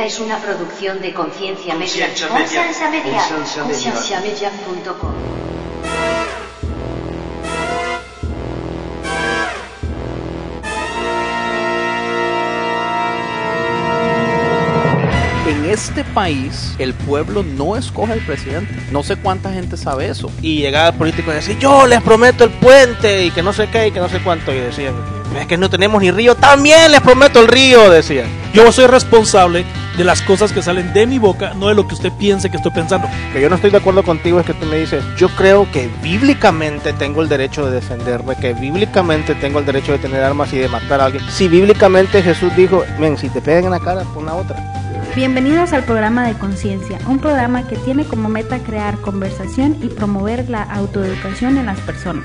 Esta es una producción de Conciencia Media. Conciencia Media. Conciencia Media. Conciencia Media. Concienciamedia.com. En este país, el pueblo no escoge al presidente. No sé cuánta gente sabe eso. Y llegaba el político y decía, yo les prometo el puente y que no sé qué y que no sé cuánto. Y decían, es que no tenemos ni río. También les prometo el río, decían. Yo soy responsable de las cosas que salen de mi boca, no de lo que usted piense que estoy pensando. Que yo no estoy de acuerdo contigo es que tú me dices, yo creo que bíblicamente tengo el derecho de defenderme, que bíblicamente tengo el derecho de tener armas y de matar a alguien. Si bíblicamente Jesús dijo, ven, si te pegan en la cara, pon la otra. Bienvenidos al programa de Conciencia, un programa que tiene como meta crear conversación y promover la autoeducación en las personas,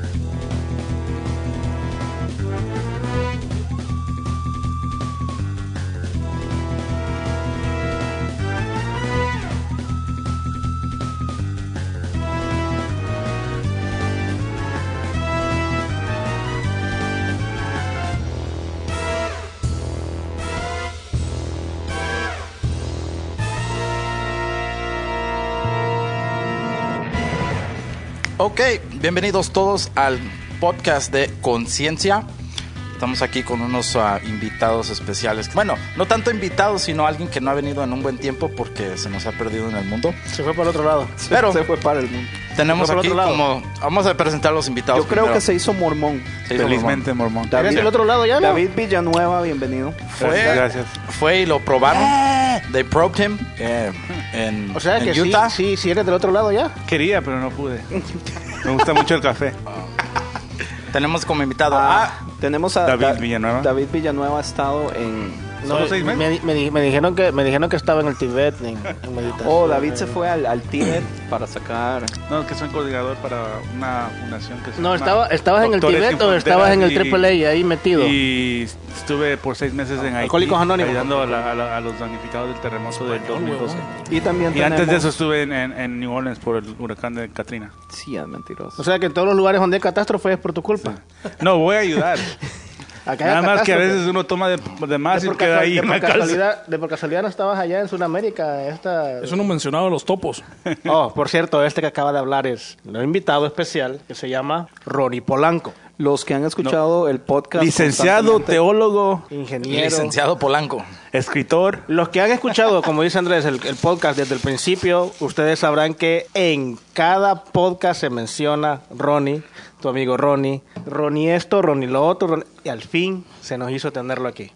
Ok, bienvenidos todos al podcast de Conciencia. Estamos aquí con unos ah, invitados especiales. Bueno, no tanto invitados, sino alguien que no ha venido en un buen tiempo porque se nos ha perdido en el mundo. Se fue para el otro lado. Pero se fue para el mundo. Tenemos aquí para otro lado. como... Vamos a presentar a los invitados Yo creo primero. que se hizo mormón. Se hizo Felizmente mormón. ¿Eres del otro lado ya, no? David Villanueva, bienvenido. Fue, Gracias. fue y lo probaron. They probed him eh, en, O sea en que sí, Utah. sí, sí eres del otro lado ya. Quería, pero no pude. Me gusta mucho el café. Tenemos como invitado Ah, a... tenemos a David Da- Villanueva. David Villanueva ha estado en. ¿Solo seis meses? me, me me dijeron que me dijeron que estaba en el Tibet en, en meditación. Oh, David se fue al, al Tíbet para sacar. No, que soy coordinador para una fundación que se No, llama estaba, ¿estabas en el Tibet o estabas en el AAA ahí metido? Y estuve por seis meses en Haití Alcohólicos Anónimos. ayudando a, la- a la- a los damnificados del terremoto del 2012. Y también Y antes de eso estuve en, en- en New Orleans por el huracán de Katrina. Sí, es mentiroso. O sea que en todos los lugares donde hay catástrofe es por tu culpa. No, voy a ayudar. Acá Nada más que a veces uno toma de, de más de y por, queda ahí de en por la casa. casualidad, de por casualidad no estabas allá en Sudamérica. Esta... Eso no mencionaba los topos. Oh, por cierto, este que acaba de hablar es un invitado especial que se llama Ronnie Polanco, Los que han escuchado el podcast. Licenciado, teólogo, ingeniero. Licenciado Polanco. escritor. Los que han escuchado, como dice Andrés, el, el podcast desde el principio, ustedes sabrán que en cada podcast se menciona Ronnie, tu amigo Ronnie, Ronnie esto, Ronnie lo otro, Ronnie- y al fin se nos hizo tenerlo aquí.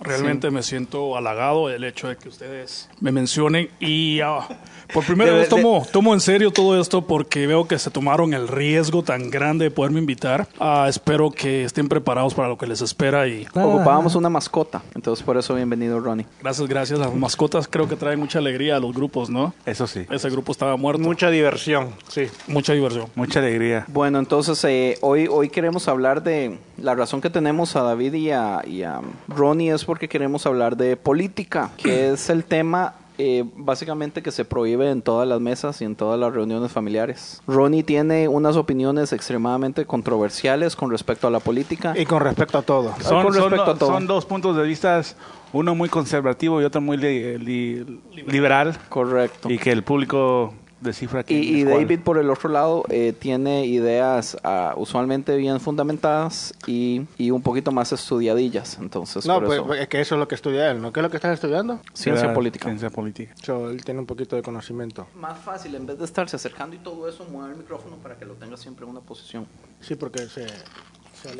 Realmente me siento halagado del hecho de que ustedes me mencionen y ah, por primera De- vez de- tomo, tomo en serio todo esto porque veo que se tomaron el riesgo tan grande de poderme invitar. Ah, espero que estén preparados para lo que les espera y Ocupábamos una mascota. Entonces, por eso, bienvenido, Ronnie. gracias, gracias. Las mascotas creo que traen mucha alegría a los grupos, ¿no? Eso sí. Ese grupo estaba muerto. Mucha diversión, sí. Mucha diversión. Mucha alegría. Bueno, entonces eh, hoy, hoy queremos hablar de la razón que tenemos a David y a, y a Ronnie es porque queremos hablar de política, que es el tema eh, básicamente que se prohíbe en todas las mesas y en todas las reuniones familiares. Ronnie tiene unas opiniones extremadamente controversiales con respecto a la política. Y con respecto a todo. Son, con son- respecto a todo. son dos puntos de vista, uno muy conservativo y otro muy li- li- liberal, Correcto. y que el público descifra que Y, y David, por el otro lado, eh, tiene ideas ah, usualmente bien fundamentadas y, y un poquito más estudiadillas. Entonces, No, por pues eso, es que eso es lo que estudia él, ¿no? ¿Qué es lo que estás estudiando? ciencia política. Ciencia política. So, él tiene un poquito de conocimiento. Más fácil, en vez de estarse acercando y todo eso, mueve el micrófono para que lo tenga siempre en una posición. Sí, porque se,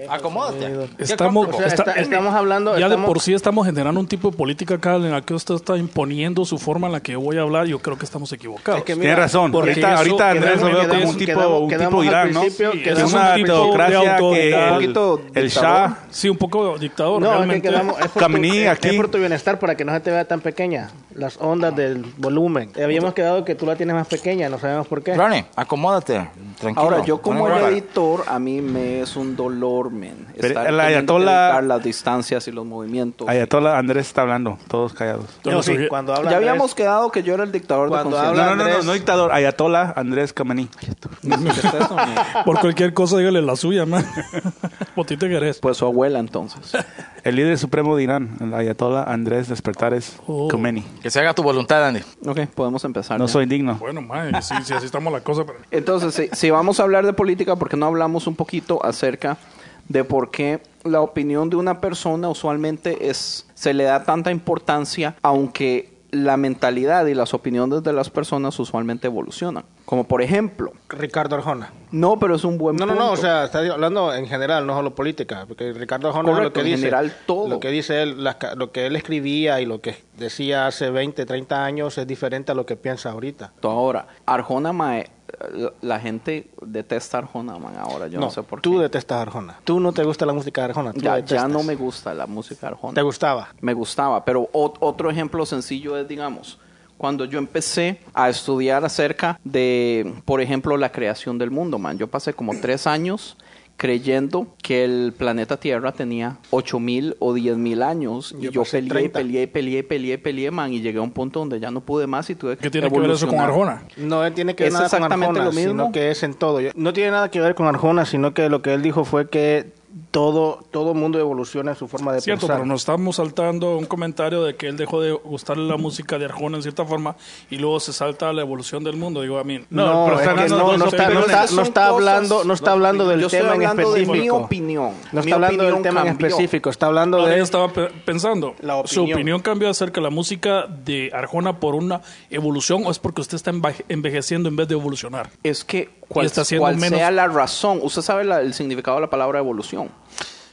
Acomódate. Estamos, O sea, está- está- estamos hablando- Ya estamos- de por sí estamos generando un tipo de política acá en la que usted está imponiendo su forma en la que yo voy a hablar. Yo creo que estamos equivocados. Es que Tiene razón. porque Ahorita, eso ahorita Andrés lo veo como un tipo, quedamos- un tipo Irán, ¿no? principio Sí, que Es una un teocracia que el, Un poquito el. Shah Sí, un poco dictador. No, es que realmente. quedamos, es por, tu, aquí. es por tu bienestar para que no se te vea tan pequeña. Las ondas del volumen. Habíamos quedado que tú la tienes más pequeña, no sabemos por qué. Ronnie, acomódate. Tranquilo. Ahora, yo como el editor, a mí me es un dolor, men. Pero Estar el ayatollah- las distancias y los movimientos. Ayatollah Andrés está hablando, todos callados. No, no sí, cuando habla ya Andrés- habíamos quedado que yo era el dictador Cuando de No, habla- no, no, no, Andrés- no dictador, Ayatollah Andrés Khamenei. ¿Qué es eso, men? Por cualquier cosa, dígale la suya, man. Potite querés. Pues su abuela, entonces. El líder supremo de Irán, el Ayatollah Andrés Despertares Oh. Khomeini. Que se haga tu voluntad, Andy. Ok, podemos empezar. No ya. soy digno. Bueno, man, sí, sí, así estamos la cosa. Pero... Entonces, si, si vamos a hablar de política, ¿por qué no hablamos un poquito acerca de por qué la opinión de una persona usualmente es se le da tanta importancia, aunque la mentalidad y las opiniones de las personas usualmente evolucionan? Como por ejemplo, Ricardo Arjona. no, pero es un buen No, no, punto. no, o sea, está hablando en general, no solo política, porque Ricardo Arjona Correcto, lo que en dice, general, todo. lo que dice él, las lo que él escribía y lo que decía hace 20, 30 años es diferente a lo que piensa ahorita. Ahora, Arjona, mae, la, la gente detesta Arjona, man, ahora yo no, sé por tú qué. detestas a Arjona. Tú no te gusta la música Arjona, tú Ya, detestas. ya no me gusta la música Arjona. ¿Te gustaba? me gustaba. Pero ot- otro ejemplo sencillo es, digamos, cuando yo empecé a estudiar acerca de, por ejemplo, la creación del mundo, man. Yo pasé como tres años creyendo que el planeta Tierra tenía ocho mil o diez mil años y Yo peleé, 30. peleé, peleé, peleé, peleé, man, y llegué a un punto donde ya no pude más y tuve que ¿Qué tiene que ver eso con. Arjona? No tiene que ver Es nada con exactamente Arjona, lo mismo. sino que es en todo. No tiene nada que ver con Arjona, sino que lo que él dijo fue que todo todo mundo evoluciona en su forma de Cierto, pensar. pero nos estamos saltando un comentario de que él dejó de gustarle la música de Arjona en cierta forma y luego se salta a la evolución del mundo. Digo, a mí. No, pero es que no, no está, no no hablando, no está hablando del yo tema en hablando de mi específico. opinión. No Mi está hablando del opinión tema en específico, está hablando de estaba pe- pensando, La ¿su opinión. opinión cambió acerca de la música de Arjona por una evolución o es porque usted está envejeciendo en vez de evolucionar? Es que cual, está siendo cual menos- sea la razón, usted sabe la- el significado de la palabra evolución.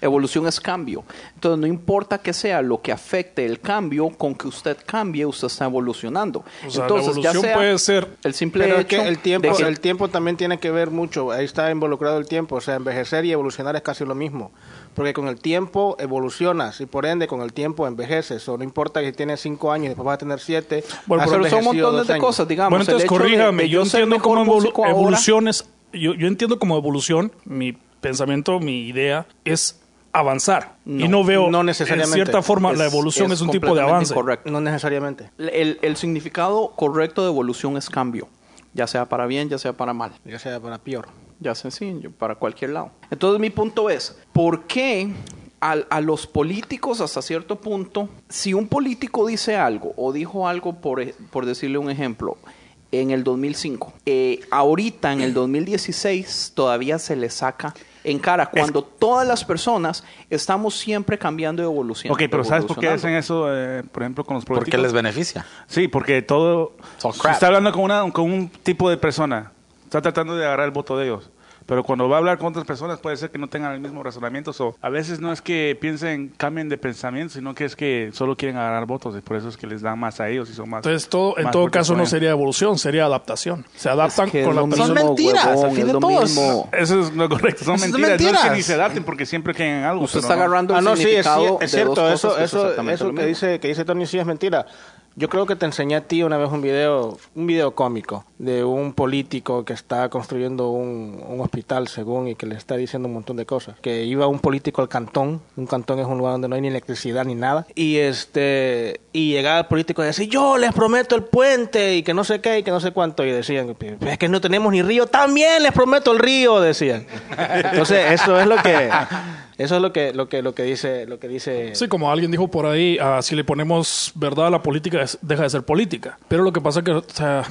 Evolución es cambio. Entonces no importa que sea lo que afecte el cambio, con que usted cambie, usted está evolucionando. O sea, Entonces la ya evolución sea puede ser el simple Pero es hecho que el tiempo, de que- el tiempo también tiene que ver mucho. Ahí está involucrado el tiempo. O sea, envejecer y evolucionar es casi lo mismo. Porque con el tiempo evolucionas y por ende con el tiempo envejeces. O no importa que tienes cinco años y después vas a tener siete. Bueno, has pero son montones dos de años. cosas, digamos. bueno, el entonces corríjame, de yo ser entiendo como evolu- evoluciones, yo, yo entiendo como evolución, mi pensamiento, mi idea es avanzar. y no veo no necesariamente. en cierta forma Es- la evolución es, un tipo de avance. incorrecto. No necesariamente. El, el significado correcto de evolución es cambio, ya sea para bien, ya sea para mal. Ya sea para peor. Ya sea sí, para cualquier lado. Entonces mi punto es, ¿por qué al- a, los políticos hasta cierto punto, si un político dice algo o dijo algo, por, e- por decirle un ejemplo, en el 2005, eh, ahorita en el 2016 todavía se le saca en cara cuando todas las personas estamos siempre cambiando y evolucionando. Ok, pero ¿sabes por qué hacen eso, eh, por ejemplo, con los políticos? Porque les beneficia. Sí, porque todo... Crap. está hablando con, una, con un tipo de persona, está tratando de agarrar el voto de ellos. Pero cuando va a hablar con otras personas puede ser que no tengan el mismo razonamiento. O a veces no es que piensen, cambien de pensamiento, sino que es que solo quieren agarrar votos y por eso es que les dan más a ellos y son más... Entonces, todo, en más todo caso no sería evolución, sería adaptación. Se adaptan Es que con la persona. Son mentiras, huevón, al fin de mismo. Eso es lo correcto, son Eso es mentiras. No es que mentiras. ni se adapten porque siempre creen en algo. Usted pero está no. agarrando Ah, el no, sí, es, cierto. Eso, eso, exactamente eso lo que dice, que dice Tony sí es mentira. Yo creo que te enseñé a ti una vez un video, un video cómico de un político que está construyendo un, un hospital, según, y que le está diciendo un montón de cosas. Que iba un político al cantón, un cantón es un lugar donde no hay ni electricidad ni nada, y este y llegaba el político y decía, yo les prometo el puente y que no sé qué y que no sé cuánto, y decían, es que no tenemos ni río, también les prometo el río, decían. Entonces eso es lo que eso es lo que lo que lo que dice lo que dice Sí, como alguien dijo por ahí, ah, si le ponemos verdad a la política, deja de ser política. Pero lo que pasa es que o sea,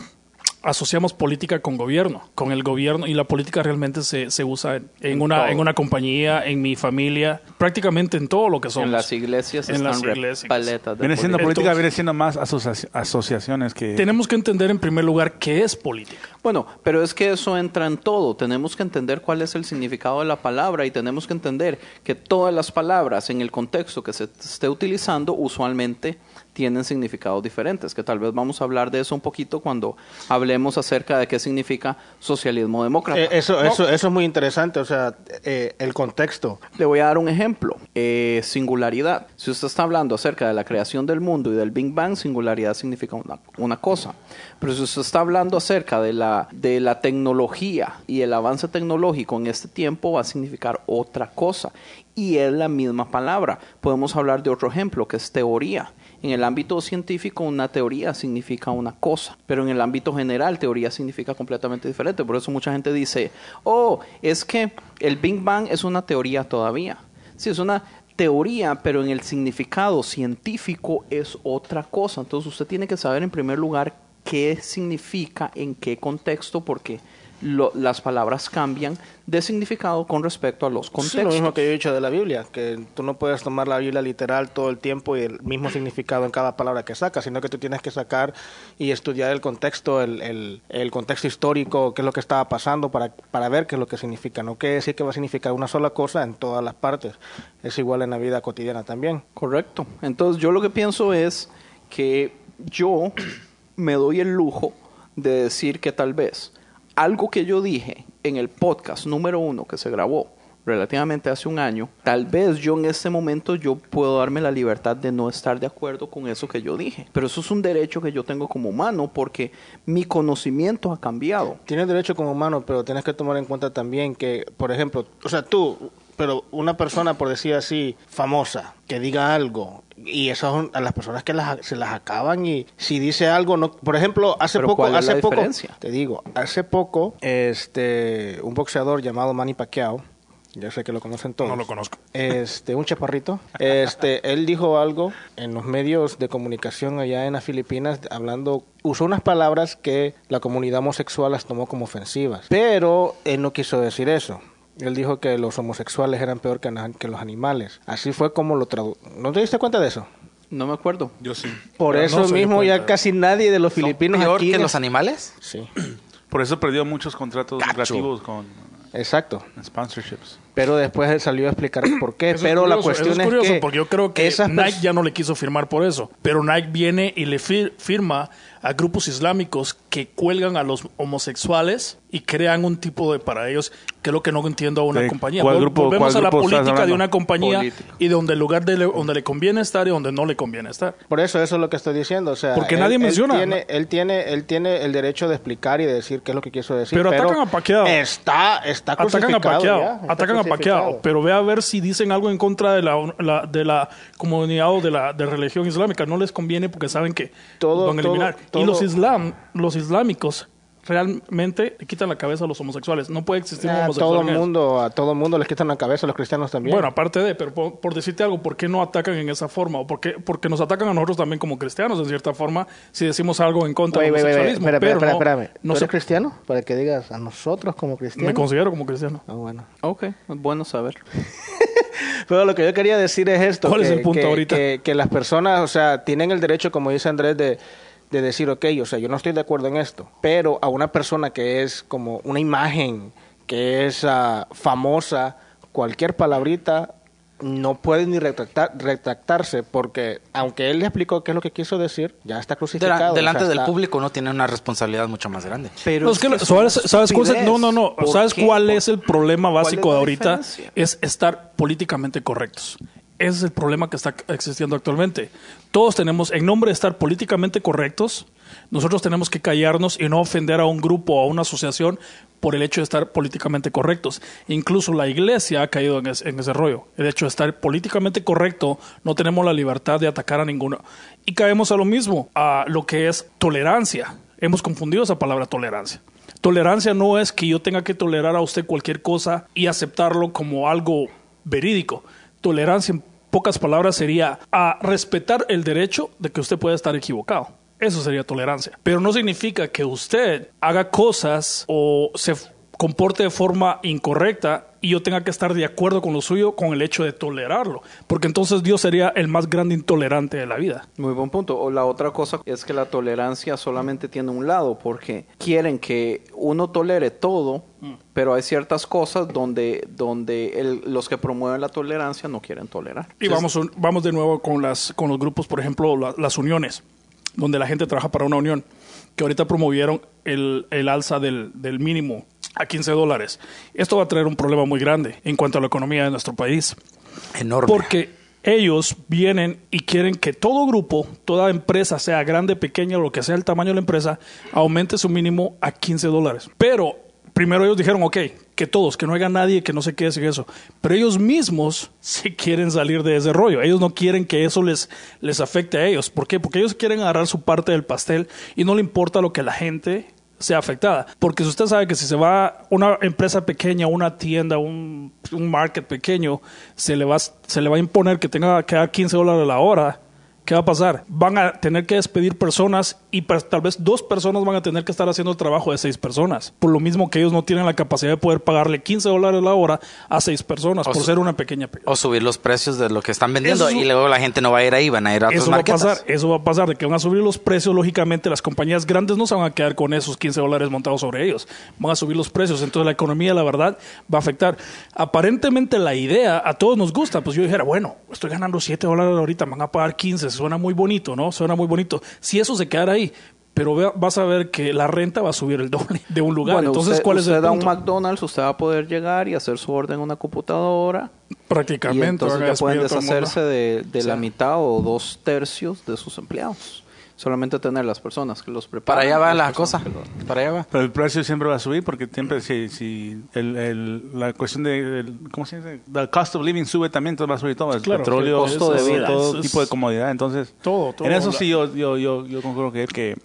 asociamos política con gobierno, con el gobierno, y la política realmente se, se usa en, en una, todo. en una compañía, en mi familia, prácticamente en todo lo que somos. En las iglesias En están las iglesias. repaletas de Viene siendo Entonces- política, viene siendo más asocia- asociaciones que... Tenemos que entender en primer lugar qué es política. Bueno, pero es que eso entra en todo. Tenemos que entender cuál es el significado de la palabra y tenemos que entender que todas las palabras en el contexto que se esté utilizando usualmente tienen significados diferentes, que tal vez vamos a hablar de eso un poquito cuando hablemos acerca de qué significa socialismo demócrata. Eh, eso, No, eso, eso es muy interesante, o sea, eh, el contexto. Le voy a dar un ejemplo. Eh, singularidad. Si usted está hablando acerca de la creación del mundo y del Big Bang, singularidad significa una, una cosa. Pero si usted está hablando acerca de la, de la tecnología y el avance tecnológico en este tiempo, va a significar otra cosa. Y es la misma palabra. Podemos hablar de otro ejemplo, que es teoría. En el ámbito científico, una teoría significa una cosa, pero en el ámbito general, teoría significa completamente diferente. Por eso mucha gente dice, oh, es que el Big Bang es una teoría todavía. Sí, es una teoría, pero en el significado científico es otra cosa. Entonces usted tiene que saber en primer lugar qué significa, en qué contexto, porque lo- las palabras cambian de significado con respecto a los Sí, contextos. lo mismo que yo he dicho de la Biblia, que tú no puedes tomar la Biblia literal todo el tiempo y el mismo significado en cada palabra que sacas, sino que tú tienes que sacar y estudiar el contexto, el, el, el contexto histórico, qué es lo que estaba pasando para, para ver qué es lo que significa. No quiere decir que va a significar una sola cosa en todas las partes. Es igual en la vida cotidiana también. Correcto. Entonces yo lo que pienso es que yo me doy el lujo de decir que tal vez algo que yo dije en el podcast número uno que se grabó relativamente hace un año, tal vez yo en este momento yo puedo darme la libertad de no estar de acuerdo con eso que yo dije. Pero eso es un derecho que yo tengo como humano porque mi conocimiento ha cambiado. Tienes derecho como humano, pero tienes que tomar en cuenta también que, por ejemplo, o sea, tú, pero una persona, por decir así, famosa, que diga algo, y esas son a las personas que las, se las acaban y si dice algo, no, por ejemplo, hace Pero poco, ¿cuál es hace la poco, diferencia? te digo, hace poco, este, un boxeador llamado Manny Pacquiao, ya sé que lo conocen todos. No lo conozco. Este, un chaparrito. Este, él dijo algo en los medios de comunicación allá en las Filipinas, hablando, usó unas palabras que la comunidad homosexual las tomó como ofensivas. Pero él no quiso decir eso. Él dijo que los homosexuales eran peor que, los animales. Así fue como lo tradujo. ¿No te diste cuenta de eso? No me acuerdo. Yo sí. Por Pero eso no mismo ya cuenta. casi nadie de los filipinos ¿Peor aquí que los animales? Sí, Por eso perdió muchos contratos lucrativos con exacto. sponsorships. Pero después él salió a explicar por qué. Eso es pero la cuestión eso es, es curioso que porque yo creo que esas Nike ya no le quiso firmar por eso, pero Nike viene y le fir- firma a grupos islámicos que cuelgan a los homosexuales y crean un tipo de para ellos que es lo que no entiendo a una ¿De compañía. cuál grupo- Volvemos cuál a la grupo política de una compañía Político. y donde el lugar de le- donde le conviene estar y donde no le conviene estar. Por eso, eso es lo que estoy diciendo. O sea, Porque él- nadie él menciona, Tiene, ¿no? Él tiene, él tiene el derecho de explicar y de decir qué es lo que quiso decir. Pero atacan a Pacquiao. Está, está Atacan a ya, está atacan a. Pacquiao, pero ve a ver si dicen algo en contra de la, la- de la comunidad o de la de religión islámica. No les conviene porque saben que Todo- van a todo- eliminar. todo- Y los islam, los islámicos realmente le quitan la cabeza a los homosexuales. No puede existir un A homosexual. todo en ellos. mundo, a todo mundo les quitan la cabeza, a los cristianos también. Bueno, aparte de, pero por, por decirte algo, ¿por qué no atacan en esa forma? ¿O por qué? Porque nos atacan a nosotros también como cristianos, en cierta forma, si decimos algo en contra del homosexualismo. Espera, pero espera, no- espérame. no ¿Tú eres cristiano? Para que digas a nosotros como cristianos. me considero como cristiano. Ah, bueno. Ok, es bueno saber. Pero lo que yo quería decir es esto. ¿Cuál es que- el punto que- ahorita? Que, que las personas, o sea, tienen el derecho, como dice Andrés, de, de decir, ok, o sea, yo no estoy de acuerdo en esto. Pero a una persona que es como una imagen, que es ah, famosa, cualquier palabrita no puede ni retractar- retractarse porque aunque él le explicó qué es lo que quiso decir, ya está crucificado. delante sea, del está- público uno tiene una responsabilidad mucho más grande. Pero No, es que, es ¿sabes, cuál es no, no, no. ¿Por ¿Sabes qué? cuál ¿Por- es el problema básico de ahorita? diferencia? Es estar políticamente correctos. Ese es el problema que está existiendo actualmente. Todos tenemos, en nombre de estar políticamente correctos, nosotros tenemos que callarnos y no ofender a un grupo o a una asociación por el hecho de estar políticamente correctos. Incluso la iglesia ha caído en, ese- rollo. El hecho de estar políticamente correcto, no tenemos la libertad de atacar a ninguno. Y caemos a lo mismo, a lo que es tolerancia. Hemos confundido esa palabra tolerancia. Tolerancia no es que yo tenga que tolerar a usted cualquier cosa y aceptarlo como algo verídico. Tolerancia, en pocas palabras, sería a respetar el derecho de que usted pueda estar equivocado. Eso sería tolerancia. Pero no significa que usted haga cosas o se comporte de forma incorrecta y yo tenga que estar de acuerdo con lo suyo con el hecho de tolerarlo. Porque entonces Dios sería el más grande intolerante de la vida. Muy buen punto. O la otra cosa es que la tolerancia solamente tiene un lado, porque quieren que uno tolere todo, pero hay ciertas cosas donde, donde el- los que promueven la tolerancia no quieren tolerar. Y vamos, vamos de nuevo con, las, con los grupos, por ejemplo, la- las uniones, donde la gente trabaja para una unión, que ahorita promovieron el, el alza del, del mínimo a 15 dólares. Esto va a traer un problema muy grande en cuanto a la economía de nuestro país. Enorme. Porque ellos vienen y quieren que todo grupo, toda empresa, sea grande, pequeña, lo que sea el tamaño de la empresa, aumente su mínimo a 15 dólares. Pero primero ellos dijeron, ok, que todos, que no haya nadie que no se quede sin eso. Pero ellos mismos sí quieren salir de ese rollo. Ellos no quieren que eso les, les afecte a ellos. ¿Por qué? Porque ellos quieren agarrar su parte del pastel y no le importa lo que la gente sea afectada. Porque si usted sabe que si se va una empresa pequeña, una tienda, un, un market pequeño, se le, va, se le va a imponer que tenga que dar 15 dólares la hora, ¿qué va a pasar? Van a tener que despedir personas y tal vez dos personas van a tener que estar haciendo el trabajo de seis personas. Por lo mismo que ellos no tienen la capacidad de poder pagarle 15 dólares la hora a seis personas O por ser una pequeña... O subir los precios de lo que están vendiendo Eso y luego la gente no va a ir ahí, van a ir a otras Eso va a pasar, eso va a pasar, de que van a subir los precios, lógicamente las compañías grandes no se van a quedar con esos 15 dólares montados sobre ellos, van a subir los precios, entonces la economía, la verdad, va a afectar. Aparentemente la idea a todos nos gusta, pues yo dijera, bueno, estoy ganando 7 dólares ahorita, me van a pagar 15, suena muy bonito, ¿no? Suena muy bonito. Si eso se quedara ahí, pero vea- vas a ver que la renta va a subir el doble de un lugar, Bueno, entonces usted, ¿cuál es usted el da un punto? McDonald's, usted va a poder llegar y hacer su orden en una computadora y Prácticamente. entonces van a ya pueden deshacerse de, de la mitad o dos tercios de sus empleados. Solamente tener las personas que los preparan. Para allá va las la cosa. lo- Para allá va. Pero el precio siempre va a subir porque siempre si, si el, el- la cuestión de ¿cómo se dice? El cost of living sube también, entonces va a subir todo, el Claro, petróleo, el costo de todo, vida. todo Es- tipo de comodidad, entonces Todo, todo. en eso La- sí yo yo yo, yo concuerdo que, que eh,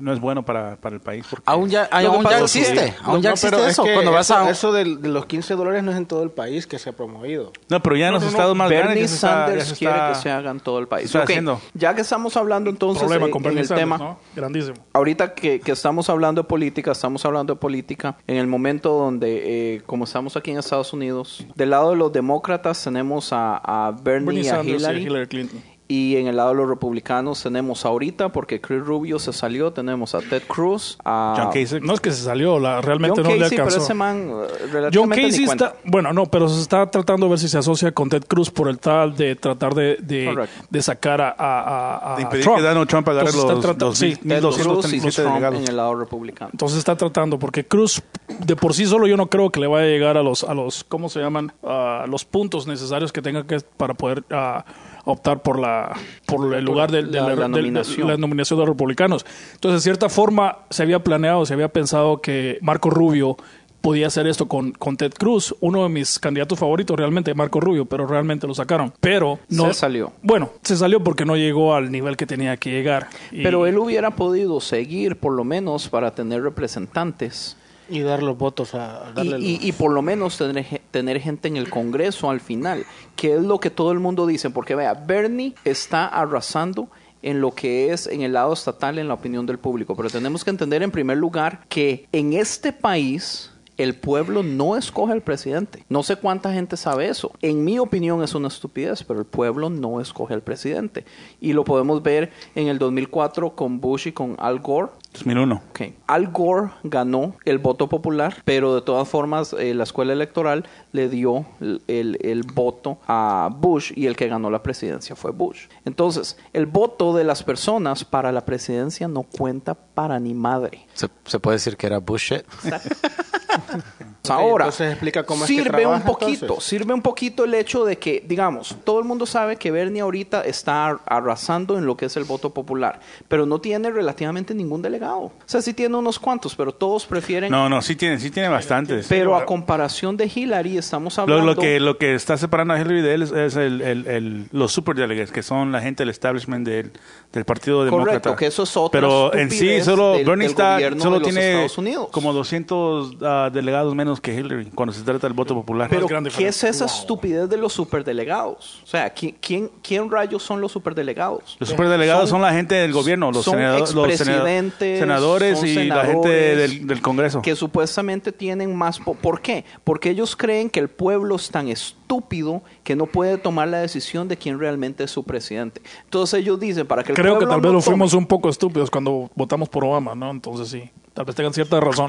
no es bueno para, para el país porque Aún ya, aún ya existe. Aún ya No, existe pero es eso. que Cuando vas eso, a... eso de, los 15 dólares no es en todo el país que se ha promovido. no, pero ya en los estados más grandes Bernie está- ya Sanders quiere está- que se haga en todo el país. está Ok, haciendo. Ya que estamos hablando entonces problema eh, con en Bernie el Sanders, tema, ¿no? Grandísimo. Ahorita que, que estamos hablando de política, estamos hablando de política en el momento donde, eh, como estamos aquí en Estados Unidos, del lado de los demócratas tenemos a, a Bernie, Bernie y a Sanders y Hillary. Hillary Clinton. Y en el lado de los republicanos tenemos ahorita, porque Chris Rubio se salió, tenemos a Ted Cruz, a John Kasich. No es que se salió, la, realmente John no le Casey, pero alcanzó. ese man eh, John Casey está, bueno, no, pero se está tratando de ver si se asocia con Ted Cruz por el tal de tratar de, de, Correcto. de sacar a, a, a- De impedir Trump. que Donald Trump agarre Entonces está los- tratando- los sí, Ted 1237 Cruz y Trump en el lado republicano. entonces está tratando porque Cruz de por sí solo yo no creo que le vaya a llegar a los a los cómo se llaman a los puntos necesarios que tenga que para poder ah, optar por la por el lugar de, la- la, la del- de nominación. la nominación de los republicanos. Entonces, de cierta forma, se había planeado, se había pensado que Marco Rubio podía hacer esto con, con Ted Cruz, uno de mis candidatos favoritos realmente, Marco Rubio, pero realmente lo sacaron. Pero no Se salió. Bueno, se salió porque no llegó al nivel que tenía que llegar. Y- Pero él hubiera podido seguir, por lo menos, para tener representantes. Y dar los votos a, a Y, darle y- y por lo menos tener, tener gente en el Congreso al final, que es lo que todo el mundo dice, porque vea, Bernie está arrasando en lo que es en el lado estatal, en la opinión del público, pero tenemos que entender en primer lugar que en este país el pueblo no escoge al presidente. No sé cuánta gente sabe eso. En mi opinión es una estupidez, pero el pueblo no escoge al presidente. Y lo podemos ver en el 2004 con Bush y con Al Gore. 2001. Ok. Al Gore ganó el voto popular, pero de todas formas eh, la escuela electoral le dio el, el- el voto a Bush y el que ganó la presidencia fue Bush. Entonces, el voto de las personas para la presidencia no cuenta para ni madre. Se, se puede decir que era bullshit. Ahora, entonces explica cómo es que sirve un poquito, entonces. sirve un poquito el hecho de que, digamos, todo el mundo sabe que Bernie ahorita está ar- arrasando en lo que es el voto popular, pero no tiene relativamente ningún delegado. O sea, sí tiene unos cuantos, pero todos prefieren No, no, sí tiene, sí tiene bastantes. Pero a comparación de Hillary, estamos hablando. lo que lo que está separando a Hillary de él es, es el, el- el- los superdelegates, que son la gente del establishment del, del Partido Correcto, Demócrata. que eso es otra Pero en sí, solo del- Bernie del está, gobierno solo tiene Estados Unidos. como 200 ah, delegados menos menos que Hillary cuando se trata del voto popular. Pero, ¿qué diferencia. es esa estupidez de los superdelegados? O sea, ¿quién, quién, quién rayos son los superdelegados? Los superdelegados son, la gente del gobierno, los, son senado- los senado- expresidentes, senadores son y la gente senadores del, del Congreso. Que supuestamente tienen más... po- ¿Por qué? Porque ellos creen que el pueblo es tan estúpido que no puede tomar la decisión de quién realmente es su presidente. Entonces ellos dicen, para que el Creo que tal vez lo fuimos un poco estúpidos cuando votamos por Obama, ¿no? Entonces sí, tal vez tengan cierta razón.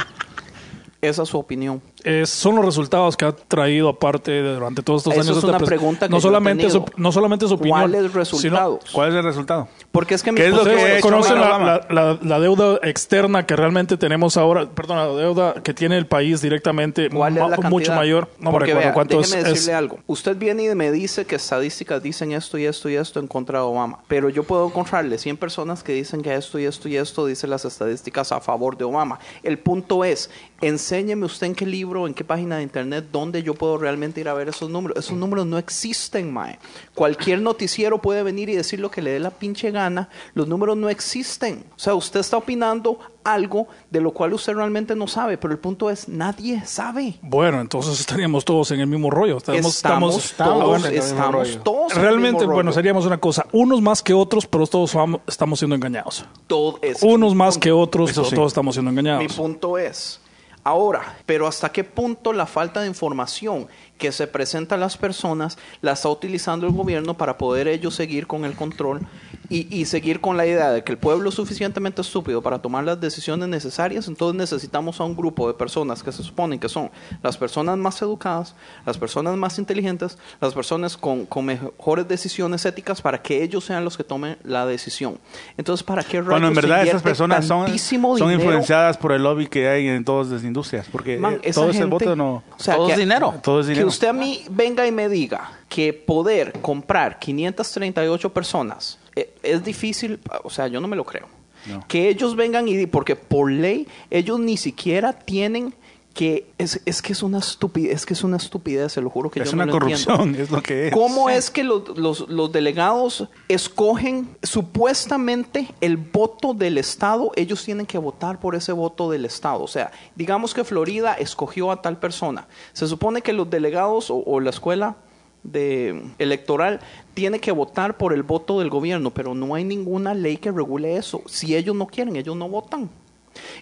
Esa es su opinión. Eh, son los resultados que ha traído aparte de- durante todos estos Eso años. es esta una pres- pregunta que no yo he solamente su, no solamente su opinión. ¿Cuáles sino- resultados? ¿Cuál es el resultado? Porque es que mi ¿Qué es lo que ¿Ustedes ha hecho conocen la, Obama? la- la- la deuda externa que realmente tenemos ahora? Perdón, la deuda que tiene el país directamente ¿Cuál es la mucho mayor. No me Porque recuerdo vea, cuánto es. déjeme es- decirle algo. Usted viene y me dice que estadísticas dicen esto y esto y esto en contra de Obama. Pero yo puedo encontrarle 100 personas que dicen que esto y esto y esto dicen las estadísticas a favor de Obama. El punto es, enséñeme usted en qué libro, en qué página de internet, dónde yo puedo realmente ir a ver esos números. Esos números no existen, mae. Cualquier noticiero puede venir y decir lo que le dé la pinche gana. Los números no existen. O sea, usted está opinando algo de lo cual usted realmente no sabe. Pero el punto es, nadie sabe. Bueno, entonces estaríamos todos en el mismo rollo. Estamos, Estamos, estamos- todos, en el mismo estamos rollo. todos en el Realmente, mismo bueno, rollo. seríamos una cosa. Unos más que otros, pero todos estamos siendo engañados. Todo es- Unos más que otros, pero sí. todos estamos siendo Mi engañados. punto es, ahora, pero hasta qué punto la falta de información que se presenta a las personas la está utilizando el gobierno para poder ellos seguir con el control y, y seguir con la idea de que el pueblo es suficientemente estúpido para tomar las decisiones necesarias, entonces necesitamos a un grupo de personas que se suponen que son las personas más educadas, las personas más inteligentes, las personas con, con mejores decisiones éticas para que ellos sean los que tomen la decisión. Entonces, ¿para qué Cuando en rayos se verdad esas personas son, son dinero? influenciadas por el lobby que hay en todas las industrias. Porque Man, eh, todo ese gente- voto no... o sea, Todo que- es dinero. Todo es Que usted a mí venga y me diga que poder comprar 538 personas eh, es difícil, o sea, yo no me lo creo. No. Que ellos vengan y porque por ley ellos ni siquiera tienen que es, es que es una estupidez, es que es una estupidez, se lo juro que Es yo no una lo entiendo. corrupción, es lo que es. ¿Cómo es que los, los- los delegados escogen supuestamente el voto del Estado? Ellos tienen que votar por ese voto del Estado. O sea, digamos que Florida escogió a tal persona. Se supone que los delegados o, o la escuela de electoral tiene que votar por el voto del gobierno, pero no hay ninguna ley que regule eso. Si ellos no quieren, ellos no votan.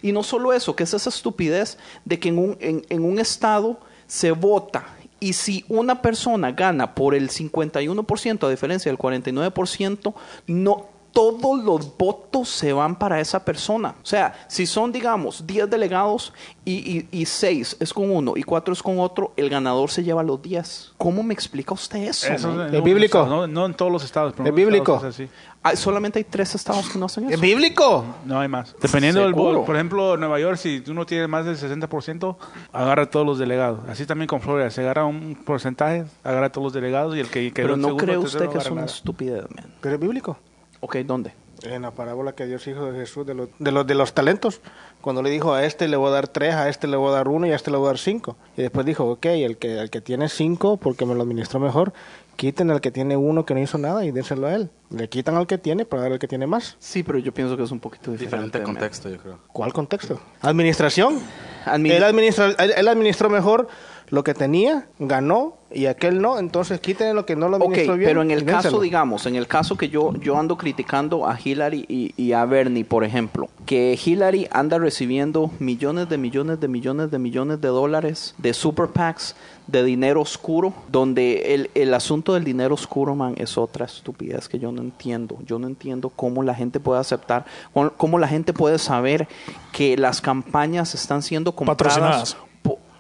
Y no solo eso, que es esa estupidez de que en un, en, en un estado se vota y si una persona gana por el 51% a diferencia del 49%, no todos los votos se van para esa persona. O sea, si son, digamos, 10 delegados y, y, 6 es con uno y 4 es con otro, el ganador se lleva los 10. ¿Cómo me explica usted eso? Eso ¿Es bíblico? No, no en todos los estados. pero en ¿Es bíblico? estados es así. Ah, solamente hay 3 estados que no hacen ¿Es eso. bíblico? No hay más. Dependiendo del ¿Seguro? voto. Por ejemplo, Nueva York, si tú no tienes más del 60%, agarra a todos los delegados. Así también con Florida. Se agarra un porcentaje, agarra a todos los delegados y el que quedó Pero no segundo, cree tercero, usted que es una nada. estupidez, man. ¿Pero es bíblico? Ok, ¿dónde? En la parábola que Dios hizo de Jesús de los, de los de los talentos, cuando le dijo a este le voy a dar tres, a este le voy a dar uno y a este le voy a dar cinco. Y después dijo, ok, el que, el que tiene cinco, porque me lo administró mejor, quiten al que tiene uno que no hizo nada y dénselo a él. Le quitan al que tiene para dar al que tiene más. Sí, pero yo pienso que es un poquito diferente. Diferente contexto, yo creo. ¿Cuál contexto? Administración. Admini- Él, administra, él, él administró mejor lo que tenía, ganó, y aquel no, entonces quiten lo que no lo administró bien. pero en el caso, digamos, en el caso que yo, yo ando criticando a Hillary y, y a Bernie, por ejemplo, que Hillary anda recibiendo millones de millones de millones de millones de dólares de super PACs, de dinero oscuro, donde el, el asunto del dinero oscuro, man, es otra estupidez que yo no entiendo. Yo no entiendo cómo la gente puede aceptar, cómo, cómo la gente puede saber que las campañas están siendo compradas.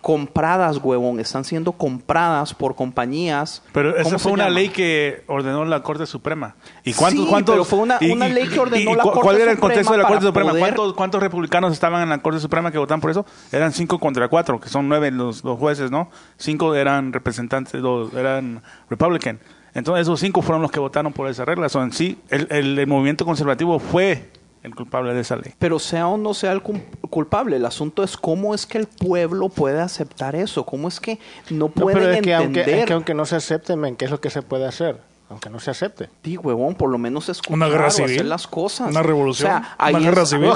Compradas, huevón, están siendo compradas por compañías. Pero esa ¿cómo fue una llama? ley que ordenó la Corte Suprema. ¿Y cuántos, Sí, cuántos, pero fue una- y- una y- ley que ordenó y la Corte ¿Cuál era el contexto de la Corte Suprema? poder- ¿Cuántos, ¿Cuántos republicanos estaban en la Corte Suprema que votaron por eso? Eran cinco contra cuatro, que son nueve los, los jueces, ¿no? Cinco eran representantes, dos eran Republican. Entonces esos cinco fueron los que votaron por esa regla. So, en sí, el, el- el movimiento conservativo fue el culpable de esa ley. Pero sea o no sea el culpable, el asunto es cómo es que el pueblo puede aceptar eso, cómo es que no No, pueden pero es que, aunque, entender. es que aunque no se acepte, men, ¿qué es lo que se puede hacer? aunque no se acepte. Di, huevón, por lo menos escuchar Una guerra civil. hacer las cosas. Una revolución. O sea, ahí Una es, guerra civil.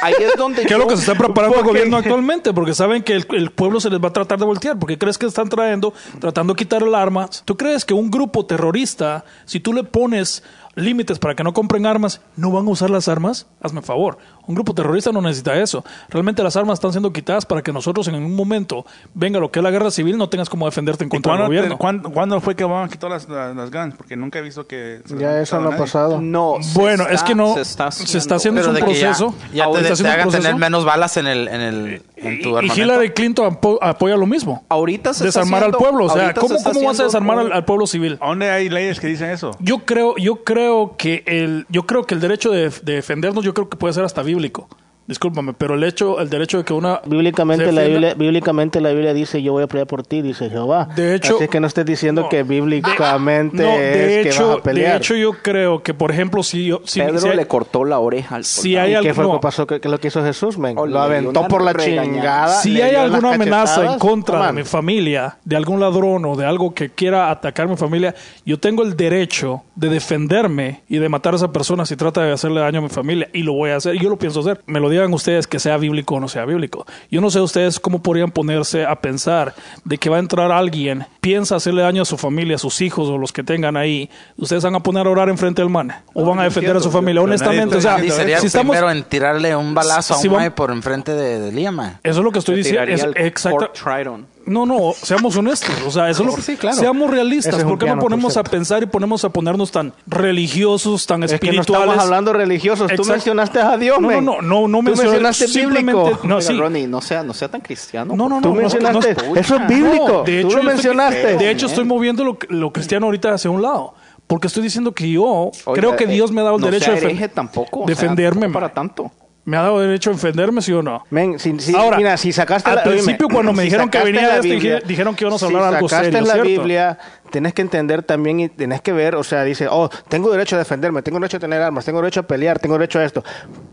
ahí es donde ¿Qué es lo yo- que se está preparando el Porque- gobierno actualmente? Porque saben que el, el pueblo se les va a tratar de voltear. Porque crees que están trayendo, tratando de quitar el arma. ¿Tú crees que un grupo terrorista, si tú le pones límites para que no compren armas, no van a usar las armas? Hazme favor. Un grupo terrorista no necesita eso. Realmente las armas están siendo quitadas para que nosotros en un momento venga lo que es la guerra civil, no tengas como defenderte en ¿Y contra del ¿Cuándo, gobierno. te- cuándo- cuándo fue que Obama quitó las, las, las guns? Porque nunca he visto que... se Ya eso no ha pasado. No, se Bueno, está- es que no se está se está haciendo un ya, proceso. ya Ahorita te, haciendo te proceso. tener menos balas en el, en el en tu Y- y. Hillary Clinton apo- apoya lo mismo. Ahorita se está desarmar al haciendo- pueblo. O sea, ¿cómo, se está cómo vas a haciendo desarmar al, al pueblo civil? ¿A dónde hay leyes que dicen eso? Yo creo, yo creo que el, yo creo que el derecho de, de defendernos, yo creo que puede ser hasta bíblico. Discúlpame, pero el hecho, el derecho de que una Bíblicamente la, Biblia, bíblicamente la Biblia dice yo voy a pelear por ti, dice Jehová. De hecho- Así que no estés diciendo No. que bíblicamente no, de es hecho, que vas a pelear. de hecho yo creo que por ejemplo si yo si, Pedro si hay, le cortó la oreja al si hay ¿Y qué algo- fue lo no. que pasó? ¿Qué, es lo que hizo Jesús, men? Lo aventó por la regañada. chingada. si hay alguna amenaza en contra de mi familia, de algún ladrón o de algo que quiera atacar mi familia, yo tengo el derecho de defenderme y de matar a esa persona si trata de hacerle daño a mi familia y lo voy a hacer y yo lo pienso hacer. Me lo digan ustedes que sea bíblico o no sea bíblico. Yo no sé ustedes cómo podrían ponerse a pensar de que va a entrar alguien, piensa hacerle daño a su familia, a sus hijos o los que tengan ahí. Ustedes van a poner a orar enfrente del man o van a defender a su familia. Honestamente, o sea, sería si el estamos primero en tirarle un balazo Si a un mae por enfrente de, de eso es lo que estoy diciendo. Es, Triton. No, no, seamos honestos. O sea, eso es lo que, Sí, claro. seamos realistas. Es ¿Por qué no por ponemos a pensar y ponemos a ponernos tan religiosos, tan Es que no espirituales? estamos hablando religiosos. Tú Exacto. mencionaste a Dios, No, no, no, no, no Tú mencioné- mencionaste simplemente- bíblico. No, Oiga, sí. Ronnie, no sea, no sea tan cristiano. No, no, Tú no. no, mencionaste. no, eso es bíblico. No, de hecho, Tú lo yo estoy- mencionaste. de hecho, estoy moviendo lo, lo cristiano ahorita hacia un lado. Porque estoy diciendo que yo Oiga, creo que eh, Dios me ha dado el no derecho sea de defen- hereje tampoco. o sea, defenderme. tampoco para tanto. ¿Me ha dado derecho a defenderme, sí o no? Men, si, si- Ahora, mira, si sacaste al la, oíme, principio cuando me si dijeron que venía la esto, dijeron que íbamos a hablar algo sacaste serio, la ¿cierto? Biblia, tienes que entender también y tienes que ver, o sea, dice, oh, tengo derecho a defenderme, tengo derecho a tener armas, tengo derecho a pelear, tengo derecho a esto.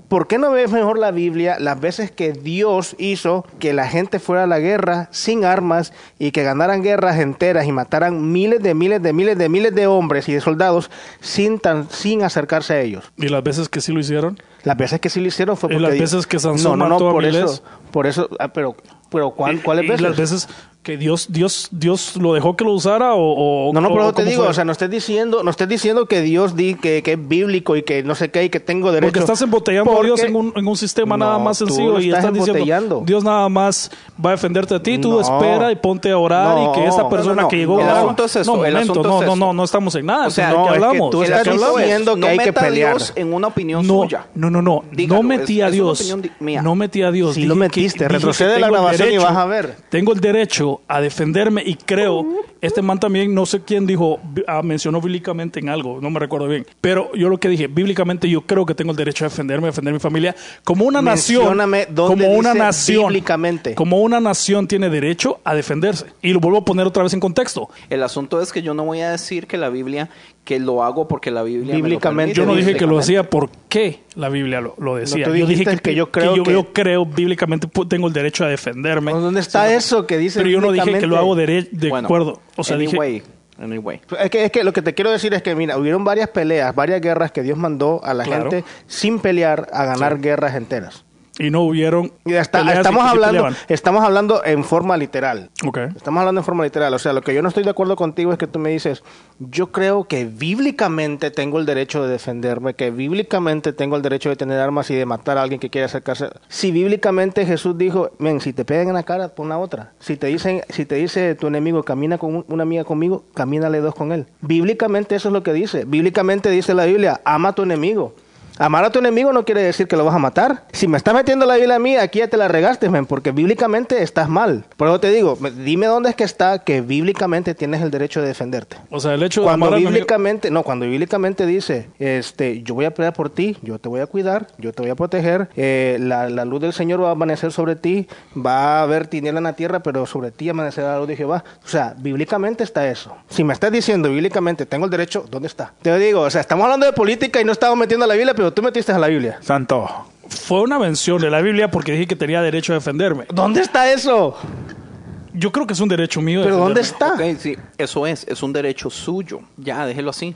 ¿Por qué no ves mejor la Biblia las veces que Dios hizo que la gente fuera a la guerra sin armas y que ganaran guerras enteras y mataran miles de miles de miles de miles de hombres y de soldados sin tan sin acercarse a ellos? Y las veces que sí lo hicieron. Las veces que sí lo hicieron fue Y porque las Dios- veces que Sansón no, no, no, mató a por miles. eso, por eso, ah, pero, pero ¿cuál, ¿cuáles y, veces? Y las veces que Dios, Dios, Dios lo dejó que lo usara o, o No, no, pero o te digo, fue? o sea, no estés diciendo, no estés diciendo que Dios di que, que es bíblico y que no sé qué y que tengo derecho. Porque estás embotellando a Dios en un, en un sistema No, nada más sencillo lo y estás diciendo. Dios nada más va a defenderte a ti, tú No. espera y ponte a orar No, y que esa no, persona no, que llegó el no, asunto es esto, no, el momento, asunto no, es no, no, no estamos en nada, O sea, ¿de no, es que hablamos? tú ¿De El estás diciendo que hay que pelear. Dios en una opinión No, suya. no, no, no, Dígalo, no metí a Dios, no metí a Dios. Sí lo metiste, retrocede la grabación y vas a ver. Tengo el derecho a defenderme y creo, este man también, no sé quién dijo, ah, mencionó bíblicamente en algo, no me recuerdo bien, pero yo lo que dije, bíblicamente yo creo que tengo el derecho a defenderme, a defender mi familia, como una nación, Mencióname como una nación, bíblicamente. como una nación tiene derecho a defenderse. Y lo vuelvo a poner otra vez en contexto. El asunto es que yo no voy a decir que la Biblia, que lo hago porque la Biblia. me lo Bíblicamente. Yo no dije que lo Bíblicamente. hacía porque la Biblia lo, lo decía. tú yo dije dijiste que yo creo yo, que- yo creo bíblicamente tengo el derecho a defenderme. ¿Dónde está eso que dice Pero yo no dije que lo hago de, de Bueno, acuerdo. O sea, dije, anyway, anyway. Es que, es que lo que te quiero decir es que, mira, hubieron varias peleas, varias guerras que Dios mandó a la Claro. gente sin pelear a ganar guerras enteras. Y no hubieron. Y estamos hablando, estamos hablando en forma literal. Ok. Estamos hablando en forma literal. O sea, lo que yo no estoy de acuerdo contigo es que tú me dices, yo creo que bíblicamente tengo el derecho de defenderme, que bíblicamente tengo el derecho de tener armas y de matar a alguien que quiera acercarse. Si bíblicamente Jesús dijo, men, si te pegan en la cara, pon la otra. Si te dicen, si te dice tu enemigo, camina con un- una amiga conmigo, camínale dos con él. Bíblicamente eso es lo que dice. Bíblicamente dice la Biblia, ama a tu enemigo. Amar a tu enemigo no quiere decir que lo vas a matar. Si me estás metiendo la Biblia a mí, aquí ya te la regaste, men, porque bíblicamente estás mal. Por eso te digo, me- dime dónde es que está que bíblicamente tienes el derecho de defenderte. O sea, el hecho de Cuando amar bíblicamente, no, cuando bíblicamente dice, este, yo voy a pelear por ti, yo te voy a cuidar, yo te voy a proteger, eh, la, la luz del Señor va a amanecer sobre ti, va a haber tiniebla en la tierra, pero sobre ti amanecerá la luz de Jehová. O sea, bíblicamente está eso. Si me estás diciendo bíblicamente, tengo el derecho, ¿dónde está? Te digo, o sea, estamos hablando de política y no estamos metiendo a la Biblia, tú metiste a la Biblia. Santo. fue una mención de la Biblia porque dije que tenía derecho a defenderme. ¿Dónde está eso? Yo creo que es un derecho mío. Pero ¿dónde está? Ok, sí, eso es, es un derecho suyo. Ya, déjelo así.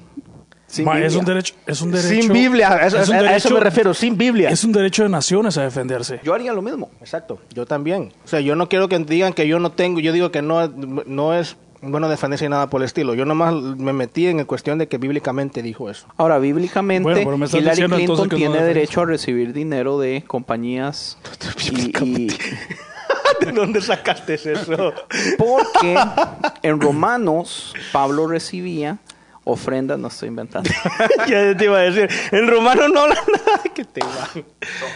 Sin Ma, es Biblia. un derecho, es un derecho. Sin Biblia, a eso, es un a eso derecho- me refiero, sin Biblia. Es un derecho de naciones a defenderse. Yo haría lo mismo. Exacto, yo también. O sea, yo no quiero que digan que yo no tengo, yo digo que no, no es bueno defenderse y nada por el estilo. Yo nomás me metí en cuestión de que bíblicamente dijo eso. Ahora, bíblicamente, Bueno, Hillary diciendo Clinton no tiene derecho a recibir dinero de compañías y, y- ¿De dónde sacaste eso? porque en Romanos Pablo recibía ofrendas, no estoy inventando. ya te iba a decir, en romano no habla nada que te va.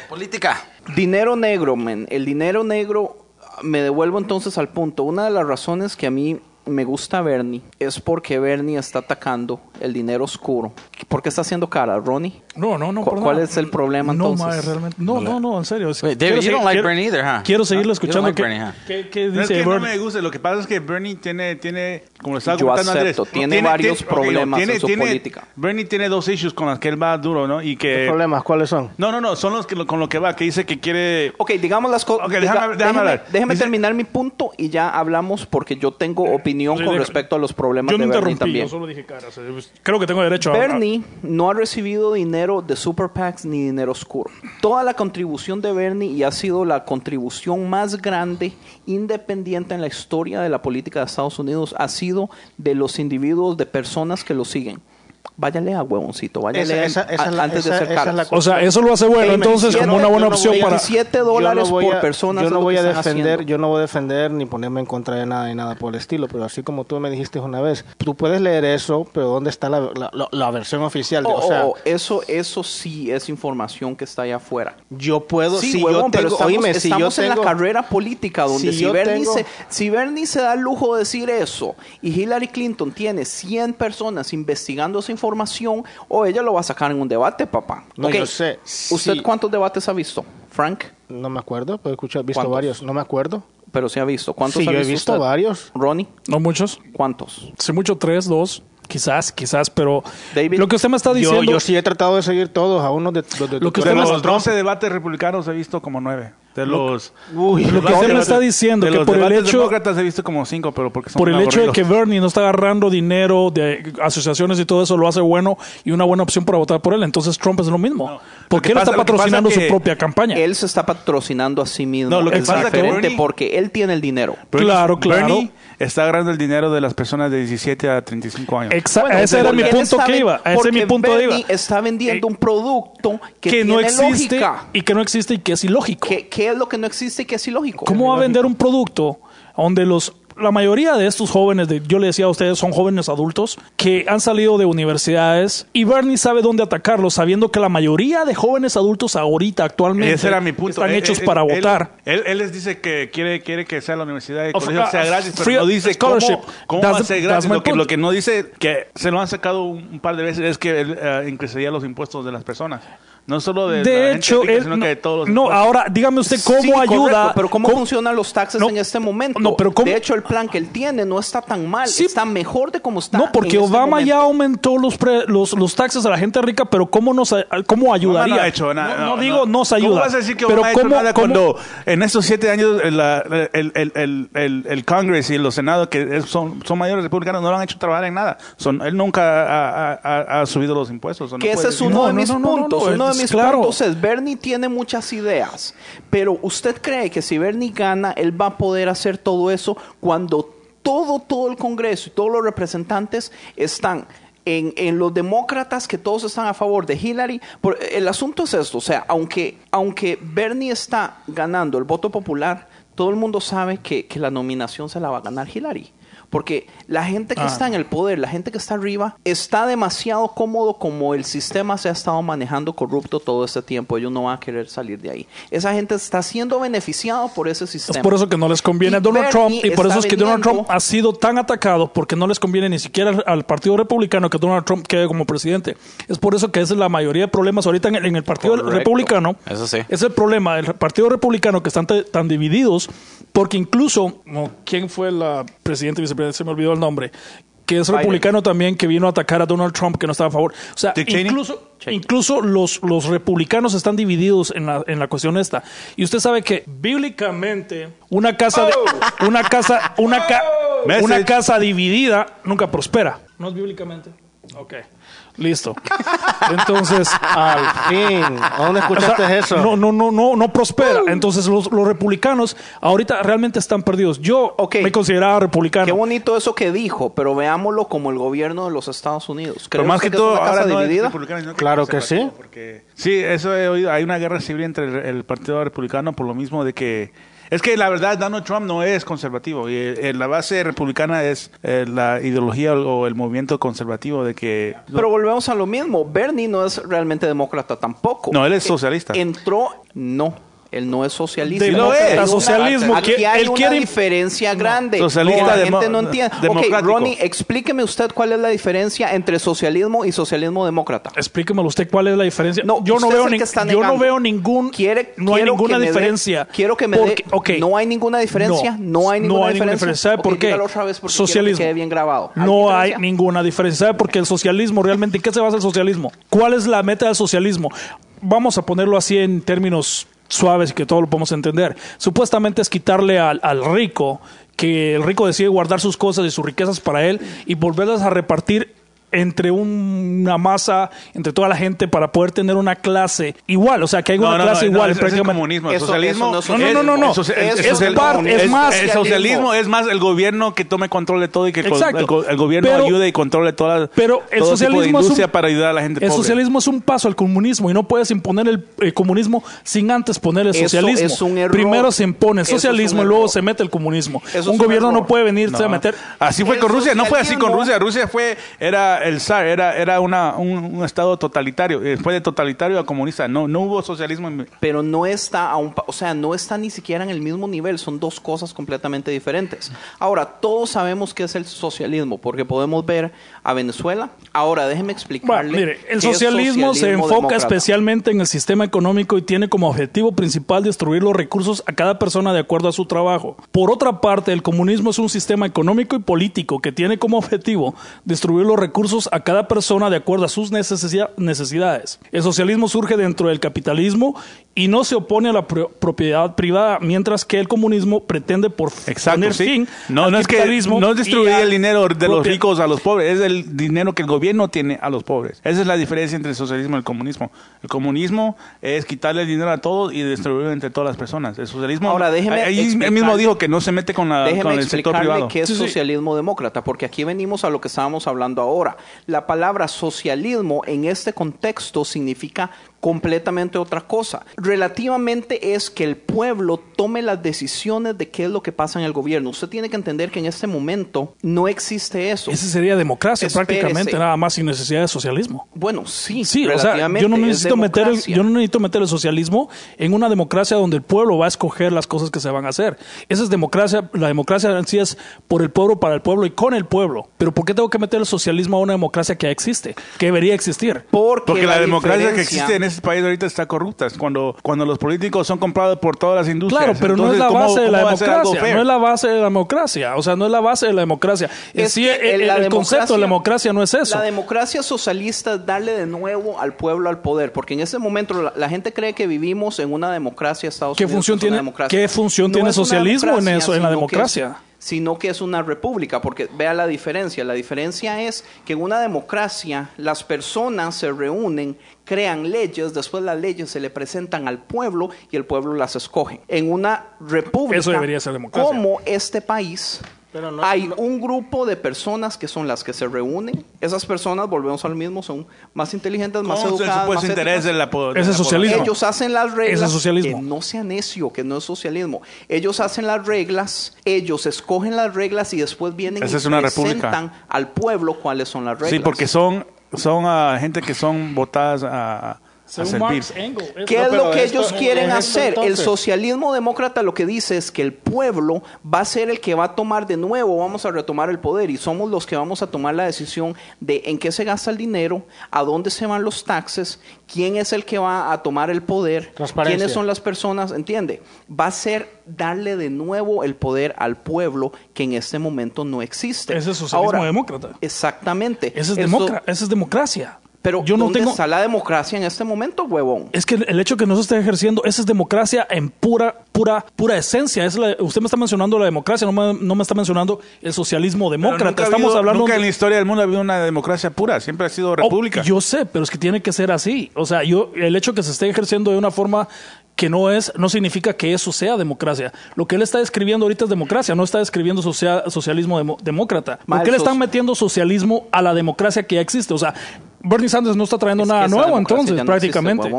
Política. Dinero negro, men. El dinero negro, me devuelvo entonces al punto. Una de las razones que a mí me gusta Bernie es porque Bernie está atacando el dinero oscuro. ¿Por qué está haciendo cara, Ronnie? No, no, no. ¿Cu- por cuál nada. es el problema, No, entonces? mae, realmente. No, no, no, en serio. Wait, David, Quiero you seguir- don't like quiero- Bernie either, huh? Quiero seguirlo escuchando. like ¿Qué, Bernie, huh? qué- qué No es dice que no Bernie? me gusta, lo que pasa es que Bernie tiene, tiene como le estaba Yo comentando acepto, Andrés, tiene varios ok, problemas en su política. Bernie tiene dos issues con las que él va duro, ¿no? Y ¿Qué que... problemas? ¿Cuáles son? No, no, no, son los que lo- con lo que va, que dice que quiere... Ok, digamos las cosas. Ok, déjame- déjame hablar. déjeme Dice- terminar mi punto y ya hablamos porque yo tengo opinión Sí, con deja- respecto a los problemas Yo no de Bernie también. yo solo dije cara. o sea, creo que tengo derecho a... Bernie no ha recibido dinero de Super PACs ni dinero oscuro. Toda la contribución de Bernie y ha sido la contribución más grande independiente en la historia de la política de Estados Unidos ha sido de los individuos, de personas que lo siguen. Váyale a huevoncito, váyale Esa- a- esa- esa es la- antes de esa- hacer esa es caras. la a- o sea, eso lo hace bueno entonces 27, como una buena yo no opción a para... 17 Yo no dólares voy por a- persona. Yo no voy a defender, haciendo. yo no voy a defender ni ponerme en contra de nada ni nada por el estilo, pero así como tú me dijiste una vez, tú puedes leer eso, pero ¿dónde está la, la- la- la versión oficial? De, Oh, o sea, oh, eso, eso sí es información que está allá afuera. yo puedo, Sí, si huevón, yo pero estamos, oíme, si yo estamos en tengo, la carrera política donde Si si, yo Bernie tengo- se, si Bernie se da el lujo de decir eso y Hillary Clinton tiene 100 personas investigando esa información, o ella lo va a sacar en un debate, papá. No, yo sé. ¿Usted Sí. cuántos debates ha visto, Frank? no me acuerdo, pero escuchar, visto ¿Cuántos? varios, no me acuerdo. Pero sí ha visto. ¿Cuántos Sí, ha yo he visto visto usted? varios. Ronnie, No muchos. ¿cuántos? Sí, mucho tres, dos. Quizás, quizás, pero David. lo que usted me está Yo, diciendo... yo sí he tratado de seguir todos, a uno de, de, de- Lo que De usted me- los 12 debates republicanos he visto como nueve. De los... Uy, lo que usted me está diciendo de que los por el hecho demócratas he visto como cinco, pero porque son por el hecho de que Bernie no está agarrando dinero de asociaciones y todo eso lo hace bueno y una buena opción para votar por él. Entonces Trump es lo mismo. Porque que él pasa- está patrocinando su propia campaña. Él se está patrocinando a sí mismo. No, lo que es pasa que diferente Bernie- porque él tiene el dinero. Bernie- Claro, claro. Bernie está agarrando el dinero de las personas de 17 a 35 años. Exa- Bueno, ese era mi punto que iba. Ese es mi punto de iba. está vendiendo Eh, un producto que, Que no tiene existe lógica. y que no existe y que es ilógico. ¿Qué, qué es lo que no existe y que es ilógico? ¿Cómo va a vender un producto donde los la mayoría de estos jóvenes, de, yo le decía a ustedes, son jóvenes adultos que han salido de universidades y Bernie sabe dónde atacarlos, sabiendo que la mayoría de jóvenes adultos ahorita, actualmente, Ese era mi punto. están Él- hechos él- para él- votar. Él, él les dice que quiere, quiere que sea la universidad y colegio uh, sea gratis, free pero no dice scholarship. cómo va a ser gratis. Lo que, point. lo que no dice, que se lo han sacado un, un par de veces, es que él eh, increcería los impuestos de las personas. No solo de, la De gente hecho, rica, él, sino no, que de todos los no, impuestos. ahora dígame usted cómo Sí, correcto, ayuda. pero ¿cómo, cómo- funcionan los taxes No, en este momento? no, pero ¿cómo- De hecho, el plan que él tiene no está tan mal. Sí. está mejor de cómo está. No, porque en este Obama ya aumentó los, pre- los los taxes a la gente rica, pero ¿cómo nos cómo ayudaría? No ha hecho nada. No, no digo nos ayuda. ¿Cómo vas a decir que pero Obama ha hecho ¿cómo- nada cómo- cuando en estos siete años el, la- el, el, el, el, el Congress y los senados, que son, son mayores republicanos, no lo han hecho trabajar en nada? Son, él nunca ha, ha- ha- ha subido los impuestos. Que ese es uno No, de mis puntos. No, uno de mis claro. puntos es, Bernie tiene muchas ideas, pero ¿usted cree que si Bernie gana, él va a poder hacer todo eso cuando todo, todo el Congreso y todos los representantes están en, en los demócratas que todos están a favor de Hillary? Por- el asunto es esto, o sea, aunque, aunque Bernie está ganando el voto popular, todo el mundo sabe que, que la nominación se la va a ganar Hillary. Porque la gente que Ah. está en el poder, la gente que está arriba, está demasiado cómodo como el sistema se ha estado manejando corrupto todo este tiempo. Ellos no van a querer salir de ahí. Esa gente está siendo beneficiado por ese sistema. Es por eso que no les conviene a Y Donald Bernie Trump y por eso es que Donald Trump ha sido tan atacado porque no les conviene ni siquiera al, al Partido Republicano que Donald Trump quede como presidente. Es por eso que esa es la mayoría de problemas ahorita en el, en el Partido Correcto. Republicano. Eso sí. Es el problema del Partido Republicano que están tan divididos porque incluso, ¿quién fue la presidenta y vicepresidenta? Se me olvidó el nombre. que es Biden. republicano también, que vino a atacar a Donald Trump, que no estaba a favor. O sea, incluso, incluso los, los republicanos están divididos en la, en la cuestión esta. Y usted sabe que bíblicamente una casa, de- una casa, una, ca- Message. una casa dividida nunca prospera. ¿No es bíblicamente? Ok, listo. Entonces, Al fin. ¿Dónde o escuchaste sea, eso? No, no, no, no, no prospera. Entonces los, los republicanos ahorita realmente están perdidos. Yo Ok. me consideraba republicano. Qué bonito eso que dijo, pero veámoslo como el gobierno de los Estados Unidos. Pero ¿Cree más que es todo, ahora no dividida? Claro que sí. Porque, sí, eso he oído. Hay una guerra civil entre el, el Partido Republicano por lo mismo de que... Es que la verdad, Donald Trump no es conservativo. Y eh, la base republicana es eh, la ideología o el movimiento conservativo de que... Pero volvemos a lo mismo. Bernie no es realmente demócrata tampoco. No, él es socialista. Entró, no. Él no es socialista. Demócrata, Hay una- socialismo, Aquí hay una quiere- diferencia grande. Socialista, que la gente no entiende. Ronnie, explíqueme usted cuál es la diferencia entre socialismo y socialismo demócrata. Explíquemelo usted cuál es la diferencia. No, yo no veo ni- yo no veo ningún Quiere- no hay ninguna diferencia. quiero que me Porque- dé- ok. no hay ninguna diferencia, no hay ninguna diferencia. ¿Sabe por qué? otra vez porque que socialismo. quede bien grabado. ¿Hay No hay ninguna diferencia. ¿Sabe por qué el socialismo realmente en qué se basa el socialismo? ¿Cuál es la meta del socialismo? Vamos a ponerlo así en términos suaves y que todos lo podemos entender. Supuestamente es quitarle al, al rico que el rico decide guardar sus cosas y sus riquezas para él y volverlas a repartir entre un- una masa, entre toda la gente para poder tener una clase igual, o sea, que hay una clase igual es el comunismo. El Eso- socialismo eso no es No, no, no, Es parte- es el- más- el socialismo es más el gobierno que tome control de todo y que el, go- Exacto. el go- el gobierno Pero- ayude y controle toda la, Pero el todo tipo de socialismo es industria un- para ayudar a la gente El pobre. socialismo es un paso al comunismo y no puedes imponer el, comunismo sin antes poner el Eso socialismo. es un error. Primero se impone el es socialismo y luego se mete el comunismo. Eso es un gobierno error. no puede venirse No. a meter. Así fue con Rusia, no fue así con Rusia. Rusia fue, era el zar, era, era una, un, un estado totalitario. eh, Fue de totalitario a comunista. No, no hubo socialismo. En, pero no está a un o sea, no está ni siquiera en el mismo nivel, son dos cosas completamente diferentes. Ahora, todos sabemos qué es el socialismo, porque podemos ver a Venezuela. Ahora, déjeme Bueno, explicarle. mire, el es socialismo, se socialismo enfoca demócrata. especialmente en el sistema económico y tiene como objetivo principal destruir los recursos a cada persona de acuerdo a su trabajo. Por otra parte, el comunismo es un sistema económico y político que tiene como objetivo destruir los recursos a cada persona de acuerdo a sus necesidades. El socialismo surge dentro del capitalismo y no se opone a la pro- propiedad privada, mientras que el comunismo pretende por Exacto, poner sí. fin No, al no es que capitalismo no es distribuir el dinero de los ricos a los pobres, es el dinero que el gobierno tiene a los pobres. Esa es la diferencia entre el socialismo y el comunismo. El comunismo es quitarle el dinero a todos y distribuirlo entre todas las personas. El socialismo, Ahora, déjeme ahí él mismo dijo que no se mete con, la, con el sector explicarle privado. qué es Sí, sí. socialismo demócrata, porque aquí venimos a lo que estábamos hablando ahora. La palabra socialismo en este contexto significa completamente otra cosa. Relativamente es que el pueblo tome las decisiones de qué es lo que pasa en el gobierno. Usted tiene que entender que en este momento no existe eso. Ese sería democracia Espérese. prácticamente, nada más sin necesidad de socialismo. Bueno, sí, Sí, o sea, yo no es necesito meter el, yo no necesito meter el socialismo en una democracia donde el pueblo va a escoger las cosas que se van a hacer. Esa es democracia, la democracia en sí es por el pueblo, para el pueblo y con el pueblo. Pero ¿por qué tengo que meter el socialismo a una democracia que ya existe, que debería existir? Porque, Porque la, democracia que existe en este país ahorita está corrupta. Es Cuando, cuando los políticos son comprados por todas las industrias. Claro, pero no es la ¿cómo- base de la democracia. No es la base de la democracia. O sea, no es la base de la democracia. En Es sí, que el, la el concepto de la democracia- no es eso. La democracia socialista es darle de nuevo al pueblo al poder, porque en ese momento la, la gente cree que vivimos en una democracia Estados ¿Qué Unidos. función tiene- democracia. qué función tiene socialismo en eso, en la democracia? sino que es una república, porque vea la diferencia. La diferencia es que en una democracia las personas se reúnen, crean leyes, después las leyes se le presentan al pueblo y el pueblo las escoge. En una república, Eso debería ser democracia. como este país, Pero no- hay no- un grupo de personas que son las que se reúnen. Esas personas, volvemos al mismo, son más inteligentes, más ¿Cómo se educadas, más interés la de Ese la es socialismo. Ellos hacen las reglas. Ese es socialismo. Que no sea necio, que no es socialismo. Ellos hacen las reglas, ellos escogen las reglas y después vienen Esa y es una presentan al pueblo cuáles son las reglas. Sí, porque son, son ah, gente que son votadas a, Según servir. Marx, Engels. ¿Qué es lo que esto- ellos quieren hacer? El socialismo demócrata lo que dice es que el pueblo va a ser el que va a tomar de nuevo, vamos a retomar el poder y somos los que vamos a tomar la decisión de en qué se gasta el dinero, a dónde se van los taxes, quién es el que va a tomar el poder, quiénes son las personas, ¿entiende? Va a ser darle de nuevo el poder al pueblo que en este momento no existe. Ese es socialismo Ahora, demócrata. Exactamente. Esa es, Eso- democra- esa es democracia. Pero yo no ¿dónde tengo. está la democracia en este momento, huevón? Es que el hecho que no se esté ejerciendo, esa es democracia en pura, pura, pura esencia. Es la- usted me está mencionando la democracia, no me, no me está mencionando el socialismo demócrata. nunca ha Estamos habido- hablando Nunca en la historia del mundo ha habido una democracia pura. Siempre ha sido Oh, república. yo sé, pero es que tiene que ser así. O sea, yo el hecho que se esté ejerciendo de una forma que no es, no significa que eso sea democracia. Lo que él está describiendo ahorita es democracia, no está describiendo socia- socialismo demo- demócrata. Ma, ¿Por qué el le están metiendo socialismo a la democracia que ya existe? O sea, Bernie Sanders no está trayendo Es nada nuevo entonces, no prácticamente.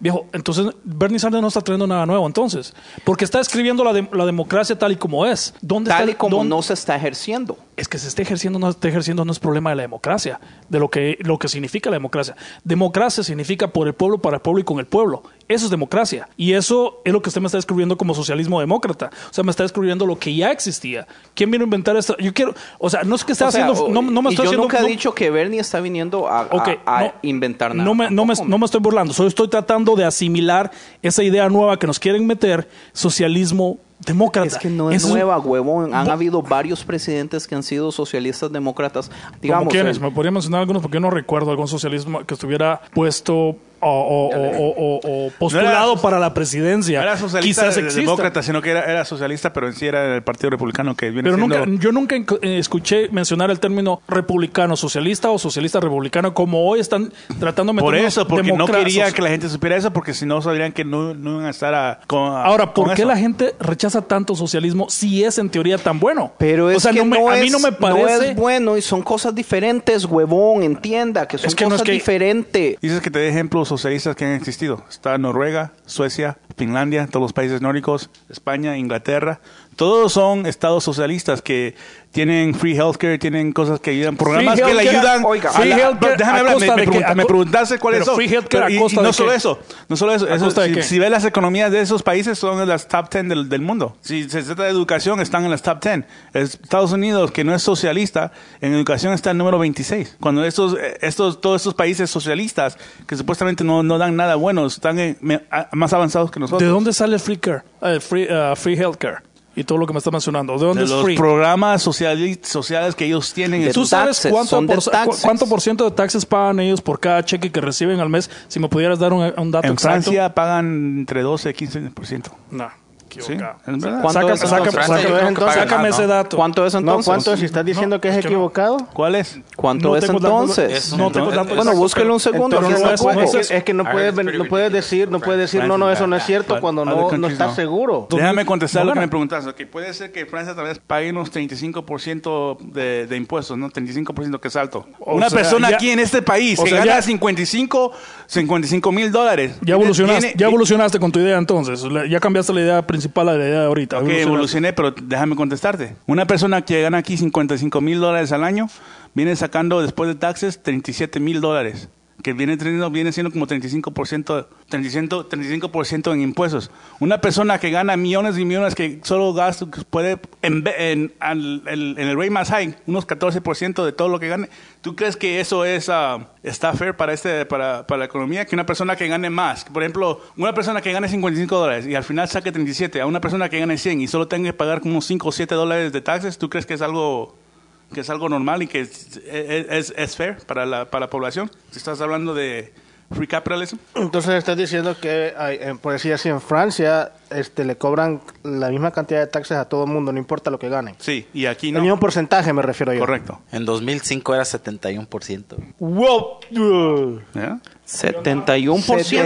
Viejo, entonces Bernie Sanders no está trayendo nada nuevo entonces, porque está escribiendo la, de- la democracia tal y como es. ¿Dónde Tal está y como dónde- no se está ejerciendo. Es que se esté ejerciendo no se esté ejerciendo no es problema de la democracia, de lo que, lo que significa la democracia. Democracia significa por el pueblo, para el pueblo y con el pueblo. Eso es democracia. Y eso es lo que usted me está describiendo como socialismo demócrata. O sea, me está describiendo lo que ya existía. ¿Quién vino a inventar esto? Yo quiero, o sea, no es que esté O sea, haciendo, no, no me estoy yo haciendo. nunca he no- dicho que Bernie está viniendo a, a- Ok, a no, inventar nada. No me, no, me, no me estoy burlando, solo estoy tratando de asimilar esa idea nueva que nos quieren meter, socialismo demócrata. Es que no es Eso nueva, huevón. Han habido varios presidentes que han sido socialistas demócratas. ¿Cómo Digamos, quiénes? el- ¿Me podría mencionar algunos? Porque yo no recuerdo algún socialismo que estuviera puesto o, o- o- o- o- o postulado No era- para la presidencia. No era socialista Quizás de- exista. demócrata, sino que era, era socialista, pero en sí era el Partido Republicano que viene Pero siendo... nunca, yo nunca eh, escuché mencionar el término republicano socialista o socialista republicano como hoy están tratando de Por eso, porque no quería que la gente supiera eso, porque si no sabrían que no, no iban a estar a, con, a- Ahora, ¿por con qué eso. la gente rechaza tanto socialismo si es en teoría tan bueno? Pero es o sea, que no me- no a mí es, no me no parece. es bueno y son cosas diferentes, huevón. Entienda que son Es que no cosas es que- diferentes. Dices que te dé ejemplos socialistas que han existido. Está Noruega, Suecia, Finlandia, todos los países nórdicos, España, Inglaterra. Todos son estados socialistas que tienen free healthcare, tienen cosas que ayudan, programas que le ayudan. oiga, a free la- pero déjame a hablar, me, me pregunta- a me preguntaste cuáles son. free healthcare Pero a y- y costa no de solo qué? eso, no solo eso. ¿A eso, si, si ves las economías de esos países, son en las top 10 del, del mundo. Si se trata de educación, están en las top 10. Es- Estados Unidos, que no es socialista, en educación está el número 26. Cuando estos, estos, todos estos países socialistas, que supuestamente no, no dan nada bueno, están en- me- a- más avanzados que nosotros. ¿De dónde sale el free care? El free, uh, free healthcare y todo lo que me está mencionando. ¿De dónde de es los free? programas sociali- sociales que ellos tienen. De ¿Tú sabes cuánto por, cuánto por ciento de taxes pagan ellos por cada cheque que reciben al mes? Si me pudieras dar un, un dato en exacto. Francia pagan entre 12 y 15%. No, equivocado. es verdad. ¿Cuánto Saca- es sácame dato. ¿Cuánto es No, entonces? ¿cuánto? Si estás diciendo No, que es, es que no. equivocado. ¿Cuál es? ¿Cuánto No es entonces? Es- no tengo es- Bueno, búsquelo un segundo. Entonces, es- que no puedes, no puedes decir, no puedes decir, no, no, eso no es cierto cuando no, estás seguro. Déjame contestar lo que me preguntaste. Que puede ser que Francia tal vez pague unos 35% de, de impuestos, ¿no? 35% que es alto. O Una sea, persona ya- aquí en este país que sea, gana ya- 55 55 mil dólares. Ya evolucionaste, Viene- ya evolucionaste con tu idea entonces. Ya cambiaste la idea principal a la idea de ahorita. Ok, evolucioné, pero déjame contestarte. Una persona que gana aquí 55 mil dólares al año viene sacando después de taxes 37 mil dólares. Que viene, viene siendo como 35%, 35%, 35 en impuestos. Una persona que gana millones y millones que solo gasta, puede en, en, el- en el rate más high, unos 14% de todo lo que gane. ¿Tú crees que eso es ah, está fair para, este, para, para la economía? Que una persona que gane más, por ejemplo, una persona que gane 55 dólares y al final saque 37, a una persona que gane 100 y solo tenga que pagar como 5 o 7 dólares de taxes, ¿tú crees que es algo que es algo normal y que es, es, es- fair para la, para la población? Si estás hablando de free capitalism. Entonces estás diciendo que, hay, eh, por decir así, en Francia este, le cobran la misma cantidad de taxes a todo el mundo, no importa lo que ganen. Sí, y aquí El no. mismo porcentaje me refiero yo. Correcto. En 2005 era 71%. Wow. ¿Ya? 71%. Yo no quise decir,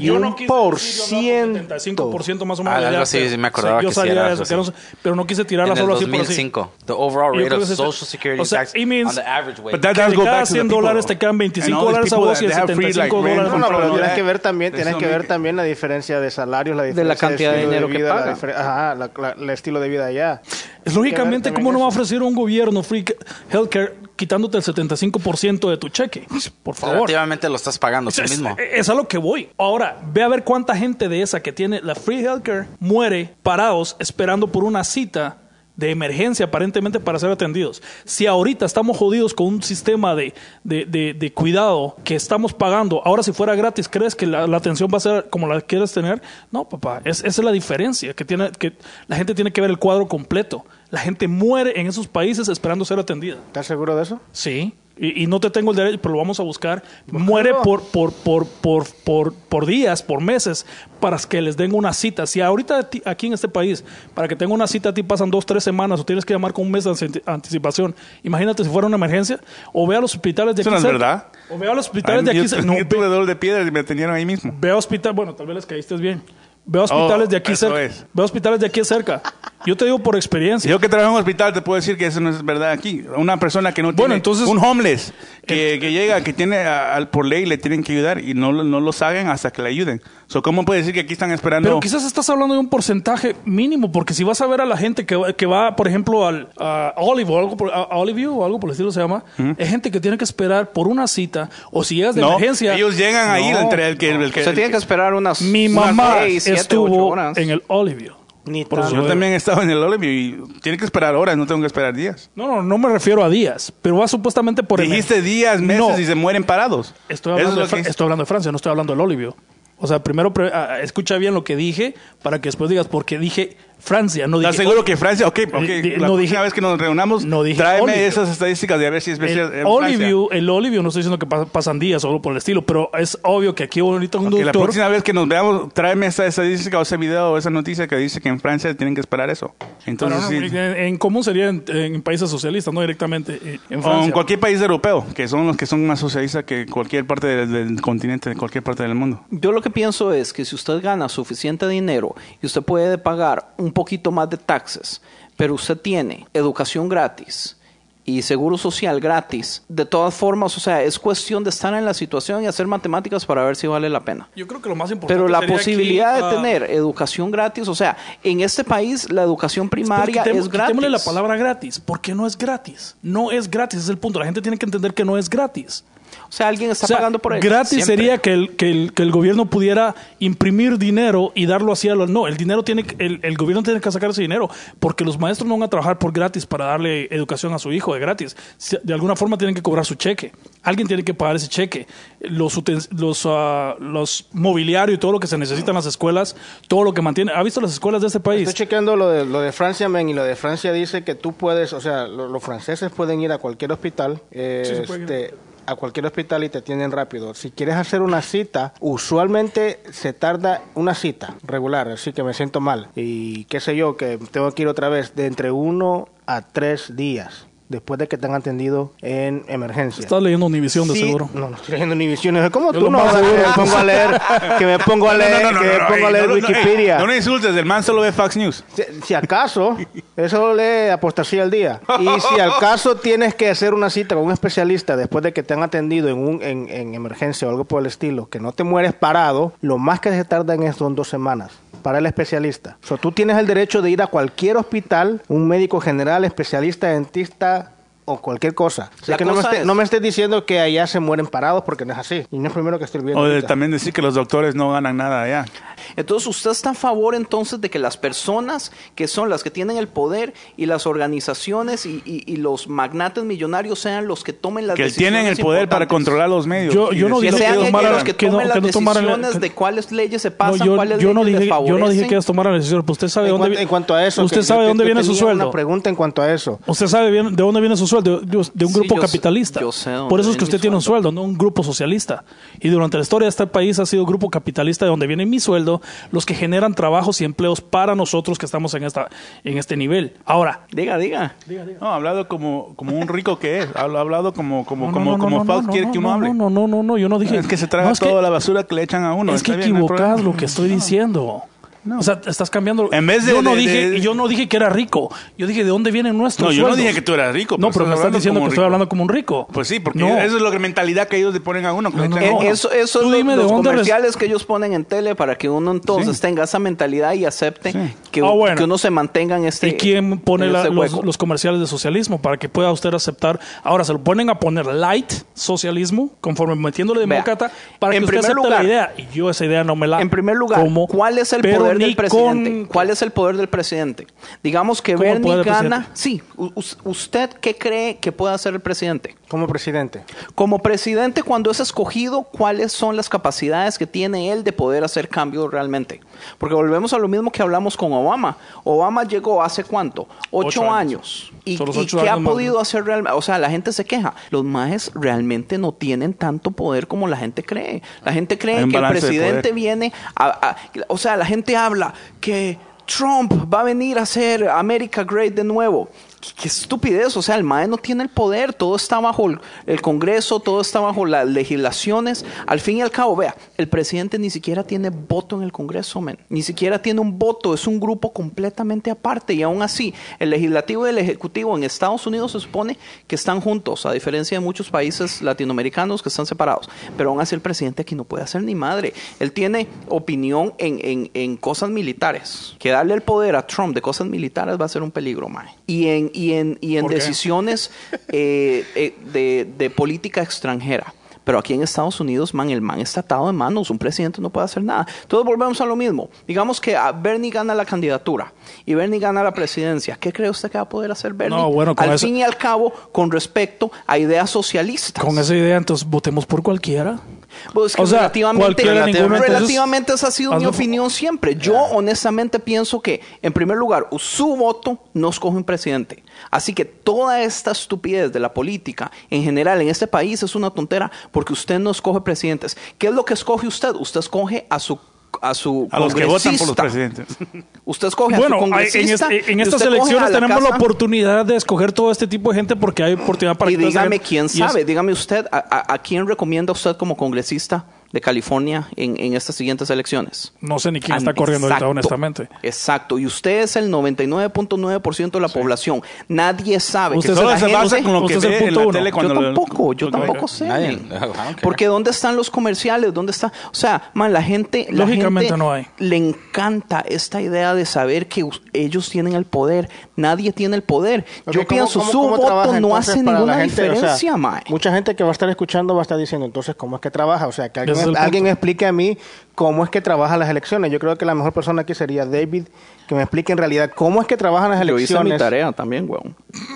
yo andaba por 75% más o menos. Ah, de algo así, pero- sí me acordaba yo que sí sabía era eso, que no pero no quise tirarla En el solo así así. 2005, the overall rate of Social Security o sea, tax it means- on the average wage. But that does de go cada back to the 100 people, dólares te quedan and 25 all these dólares a vos y that have free, 75 like, rent dólares No, no, pero tienes que ver también, tienes que ver también la diferencia de salarios, la De diferencia la cantidad de estilo dinero que vida, la pagan. difer- Ajá, la- la- el estilo de vida allá. Es lógicamente, ¿cómo no va a ofrecer un gobierno free ca- healthcare quitándote el 75% de tu cheque. Por favor. Relativamente lo estás pagando tú Es, mismo. es a lo que voy. Ahora, ve a ver cuánta gente de esa que tiene la free healthcare muere parados esperando por una cita de emergencia aparentemente para ser atendidos. Si ahorita estamos jodidos con un sistema de, de, de- de cuidado que estamos pagando, ahora si fuera gratis, ¿crees que la, la atención va a ser como la quieres tener? No, papá, es- esa es la diferencia, que, tiene, que la gente tiene que ver el cuadro completo. La gente muere en esos países esperando ser atendida. ¿Estás seguro de eso? Sí. Y, y no te tengo el derecho, pero lo vamos a buscar. Muere por, por, por, por, por, por días, por meses, para que les den una cita. Si ahorita ti- aquí en este país, para que tenga una cita a ti pasan dos, tres semanas o tienes que llamar con un mes de anticipación, imagínate si fuera una emergencia. O ve a los hospitales de Eso aquí no es cerca. verdad. O ve a los hospitales de aquí yo. No, yo tuve ve, dolor de piedra y me atendieron ahí mismo. ve a hospital, bueno, tal vez les caíste bien. Ve a hospitales Oh, de aquí eso cerca. es. Ve a hospitales de aquí cerca. Yo te digo por experiencia. Yo que trabajo en un hospital te puedo decir que eso no es verdad aquí. Una persona que no Bueno, tiene... entonces- un homeless que, que llega, que tiene a- al por ley le tienen que ayudar y no, lo- no lo saben hasta que le ayuden. So, ¿Cómo puede decir que aquí están esperando? Pero quizás estás hablando de un porcentaje mínimo, porque si vas a ver a la gente que, va- que va, por ejemplo, al a Olive o algo por, a Olive o algo por el estilo se llama, es gente que tiene que esperar por una cita o si llegas de no, emergencia. ellos llegan ahí No, entre el que... el que- Se tiene que esperar unas, Mi mamá seis, siete, estuvo horas. en el Olive View. Ni Por eso. Yo también he estado en el Olivio y tiene que esperar horas, no tengo que esperar días. No, no, no me refiero a días, pero va supuestamente por Dijiste días, meses No, y se mueren parados. Estoy es hablando, de que estoy hablando de Francia, no estoy hablando del Olive View. O sea, primero pre- ah, escucha bien lo que dije para que después digas porque dije Francia, no dije ¿Estás seguro que Francia? Ok, ok. Di- di- la no próxima dije- vez que nos reunamos, no dije tráeme Olivio. esas estadísticas de a ver si es El. View, el Olive View, no estoy diciendo que pa- pasan días o algo por el estilo, pero es obvio que aquí ahorita un Ok, la doctor... próxima vez que nos veamos, tráeme esa estadística o ese video o esa noticia que dice que en Francia tienen que esperar eso. Entonces, no, sí. en, en común sería en, en países socialistas, no directamente en- en O Francia. en cualquier país europeo, que son los que son más socialistas que cualquier parte del, del continente, de cualquier parte del mundo. Yo lo que pienso es que si usted gana suficiente dinero y usted puede pagar un poquito más de taxes, pero usted tiene educación gratis y seguro social gratis, de todas formas, o sea, es cuestión de estar en la situación y hacer matemáticas para ver si vale la pena. Yo creo que lo más importante Pero la sería posibilidad aquí, de ah, tener educación gratis, o sea, en este país la educación primaria Pero quitemos- es gratis. la palabra gratis, porque no es gratis. No es gratis, es el punto. La gente tiene que entender que no es gratis. O sea, alguien está O sea, pagando por ello. Gratis Siempre. sería que el, que, el, que el gobierno pudiera imprimir dinero y darlo así a los... No, el dinero tiene que- el, el gobierno tiene que sacar ese dinero porque los maestros no van a trabajar por gratis para darle educación a su hijo de gratis. De alguna forma tienen que cobrar su cheque. Alguien tiene que pagar ese cheque. Los, los, ah, los mobiliario y todo lo que se necesita en las escuelas, todo lo que mantiene... ¿Ha visto las escuelas de este país? Estoy chequeando lo de, lo de Francia, men, y lo de Francia dice que tú puedes, o sea, lo- los franceses pueden ir a cualquier hospital, eh, Sí, se puede este, a cualquier hospital y te atienden rápido. Si quieres hacer una cita, usualmente se tarda una cita regular, así que me siento mal. Y qué sé yo, que tengo que ir otra vez de entre uno a tres días después de que te han atendido en emergencia. Estás leyendo Univisión de Sí, seguro. No, no estoy leyendo Univision. ¿Cómo Yo tú no más vas a seguro leer? es Me pongo a leer, que me pongo a leer, que me pongo a leer no, no, Wikipedia. No, le insultes, el man solo ve Fox News. Si, si acaso, eso lee apostasía al día. Y si al caso tienes que hacer una cita con un especialista después de que te han atendido en, un, en, en emergencia o algo por el estilo, que no te mueres parado, lo más que se tarda en eso son dos semanas para el especialista. So, tú tienes el derecho de ir a cualquier hospital, un médico general, especialista, dentista o cualquier cosa. Así La que no me, cosa esté- es- no me estés diciendo que allá se mueren parados porque no es así. Y no es primero que estoy viendo. O de también decir que los doctores no ganan nada allá. Entonces, ¿usted está a favor entonces de que las personas que son las que tienen el poder y las organizaciones y, y- y los magnates millonarios sean los que tomen las Que decisiones tienen el poder para controlar los medios. Yo- no decir Que sean ellos tomaran- los que que no- tomen que no las tomaran- decisiones que- de cuáles leyes se No, pasan, yo, cuáles yo no leyes dije, les yo no dije favorecen. que ellos tomaran la decisión, pero usted sabe de En, dónde en cuanto a eso, Usted que sabe de dónde viene su sueldo. Una pregunta en cuanto a eso. Usted sabe bien de dónde viene su sueldo, de, de un Sí, grupo yo sé- capitalista. yo sé de dónde Por eso es que usted tiene un sueldo. sueldo, no un grupo socialista. Y durante la historia de este país ha sido grupo capitalista de donde viene mi sueldo, los que generan trabajos y empleos para nosotros que estamos en esta en este nivel. Ahora, Diga, diga. No, ha hablado como, como un rico que es. Ha ha hablado como, como, no, como, no, no, como no, quiere no, que uno no, hable. No, no, no, no, yo no dije. Es que se traga que- toda la basura que le echan a uno. Es que problema. lo que estoy diciendo. No. O sea, estás cambiando. En vez de- yo no de- dije, de- yo no dije que era rico. Yo dije de dónde vienen nuestros No, yo no dije que tú eras rico. No, pero me estás diciendo que estoy hablando como un rico. Pues sí, porque No. eso es la mentalidad que ellos le ponen a uno. que No, no. Eso, eso Tú es lo- dime de los res- comerciales que ellos ponen en tele para que uno entonces Sí. tenga esa mentalidad y acepte Sí. que, Ah, bueno. que uno se mantenga en este ¿Y quién pone la- este los, los comerciales de socialismo para que pueda usted aceptar? Ahora se lo ponen a poner light socialismo, conforme metiéndole demócrata, para en que usted acepte lugar- la idea. Y yo esa idea no me la. En primer lugar, ¿cuál es el pero poder ni del presidente? con- ¿Cuál es el poder del presidente? Digamos que ¿Cómo el Bernie gana. Sí, ¿usted qué cree que puede hacer el presidente? Como presidente. Como presidente, cuando es escogido, ¿cuáles son las capacidades que tiene él de poder hacer cambios realmente? Porque volvemos a lo mismo que hablamos con Obama. Obama llegó hace cuánto? Ocho, Ocho años. años. ¿Y, qué ha más, podido hacer realmente? O sea, la gente se queja. Los majes realmente no tienen tanto poder como la gente cree. La gente cree que el presidente viene a, a- O sea, la gente habla que Trump va a venir a hacer America Great de nuevo. Qué, estupidez, o sea, el MAE no tiene el poder, todo está bajo el, el Congreso, todo está bajo las legislaciones. Al fin y al cabo, vea, el presidente ni siquiera tiene voto en el Congreso, men. Ni siquiera tiene un voto, es un grupo completamente aparte. Y aún así, el legislativo y el ejecutivo en Estados Unidos se supone que están juntos, a diferencia de muchos países latinoamericanos que están separados. Pero aún así, el presidente aquí no puede hacer ni madre. Él tiene opinión en, en- en cosas militares. Que darle el poder a Trump de cosas militares va a ser un peligro, mae. Y en, y en, y en decisiones eh, eh, de, de política extranjera. Pero aquí en Estados Unidos, man, el man está atado de manos. Un presidente no puede hacer nada. Entonces volvemos a lo mismo. Digamos que a Bernie gana la candidatura y Bernie gana la presidencia. ¿Qué cree usted que va a poder hacer Bernie? No, bueno, con al eso- fin y al cabo, con respecto a ideas socialistas. Con esa idea, entonces votemos por cualquiera. Pues O sea, relativamente, entonces- relativamente esa ha sido mi opinión siempre. Yo honestamente pienso que, en primer lugar, su voto no escoge un presidente. Así que toda esta estupidez de la política en general en este país es una tontera porque usted no escoge presidentes. ¿Qué es lo que escoge usted? Usted escoge a su a su A los que votan por los presidentes. Usted escoge a Bueno, su hay- en, congresista. en y estas elecciones a la tenemos la oportunidad de escoger todo este tipo de gente porque hay oportunidad para y que dígame quién sabe, dígame usted, a, a- a quién recomienda usted como congresista de California en, en estas siguientes elecciones? No sé ni quién Ah, está corriendo ahorita, exacto, honestamente. Exacto, y usted es el 99.9% de la población. Nadie sabe Usted que es Solo el- se basa con lo que usted es el ve en punto la uno. tele yo cuando lo- tampoco, yo tampoco sé. Nadie- care. Porque ¿dónde están los comerciales? ¿Dónde está? O sea, man, la gente, la Lógicamente gente no hay. le encanta esta idea de saber que ellos tienen el poder. Nadie tiene el poder. Yo ¿cómo- pienso, cómo- su cómo voto trabaja no entonces hace para ninguna gente? O sea, diferencia, mae. Mucha gente que va a estar escuchando va a estar diciendo, entonces, ¿cómo es que trabaja? O sea, que alguien, Alguien explique a mí cómo es que trabajan las elecciones. Yo creo que la mejor persona aquí sería David, que me explique en realidad cómo es que trabajan las Yo hice mi elecciones. tarea también, weón.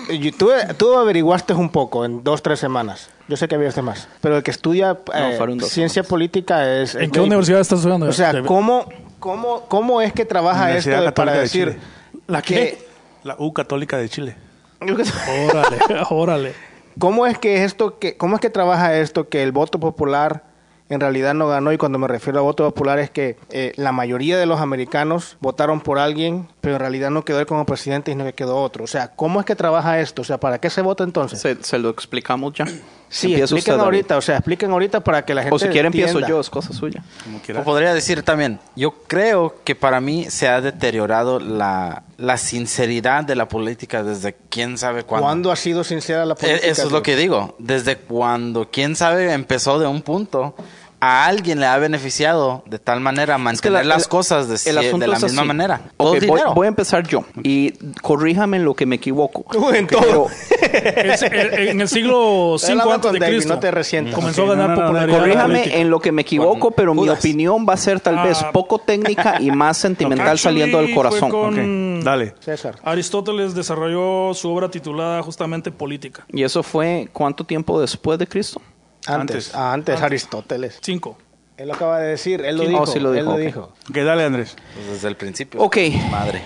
Y tú, tú averiguaste un poco en dos, tres semanas. Yo sé que habías más. Pero el que estudia eh, dos ciencia política es... ¿En qué David. universidad estás estudiando? O sea? ¿cómo, cómo, ¿cómo es que trabaja esto de- para de decir... Chile. ¿La que- qué? La U Católica de Chile. Órale, órale. ¿Cómo es que esto que cómo es que trabaja esto que el voto popular en realidad no ganó y cuando me refiero a voto popular es que eh, la mayoría de los americanos votaron por alguien, pero en realidad no quedó él como presidente y no que quedó otro. O sea, ¿cómo es que trabaja esto? O sea, ¿para qué se vota entonces? Se, se lo explicamos ya. sí, Empieza expliquen usted, David. ahorita, o sea, expliquen ahorita para que la gente O si quiere empiezo yo, es cosa suya. Como quiera. O podría decir también, yo creo que para mí se ha deteriorado la, la sinceridad de la política desde quién sabe cuándo. ¿Cuándo ha sido sincera la política? E- Eso es lo que digo. Desde cuando, quién sabe, empezó de un punto, a alguien le ha beneficiado de tal manera mantener la- las el- cosas de, el de la misma así. manera. Ok, Todo voy, voy a empezar yo y corríjame en lo que me equivoco. En Pero- todo. Es- en el siglo Estoy 5 hablando antes de Cristo no te resientas. comenzó a ganar no, no, no, popularidad. la Corríjame en lo que me equivoco, pero mi opinión va a ser tal vez Ah. poco técnica y más sentimental saliendo del corazón. con- dale. César. Aristóteles desarrolló su obra titulada justamente Política. ¿Y eso fue cuánto tiempo después de Cristo? Antes, Antes. ah, antes Aristóteles. Cinco. Él lo acaba de decir, él lo Sí. dijo. Oh, sí lo él dijo, lo ok. dijo. Ok, dale, Andrés. Pues desde el principio. Ok. Madre.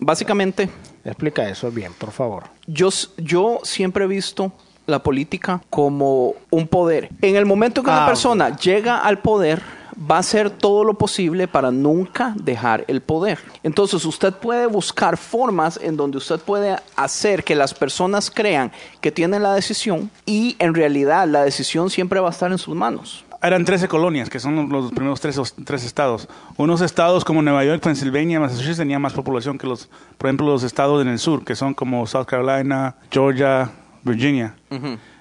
Básicamente, Explica eso bien, por favor. yo, yo siempre he visto la política como un poder. En el momento que una Ah, persona llega al poder, va a hacer todo lo posible para nunca dejar el poder. Entonces usted puede buscar formas en donde usted puede hacer que las personas crean que tienen la decisión y en realidad la decisión siempre va a estar en sus manos. eran 13 colonias, que son los, primeros tres, tres estados. Unos estados como Nueva York, Pensilvania, Massachusetts tenían más población que los, por ejemplo, los estados en el sur, que son como South Carolina, Georgia, Virginia.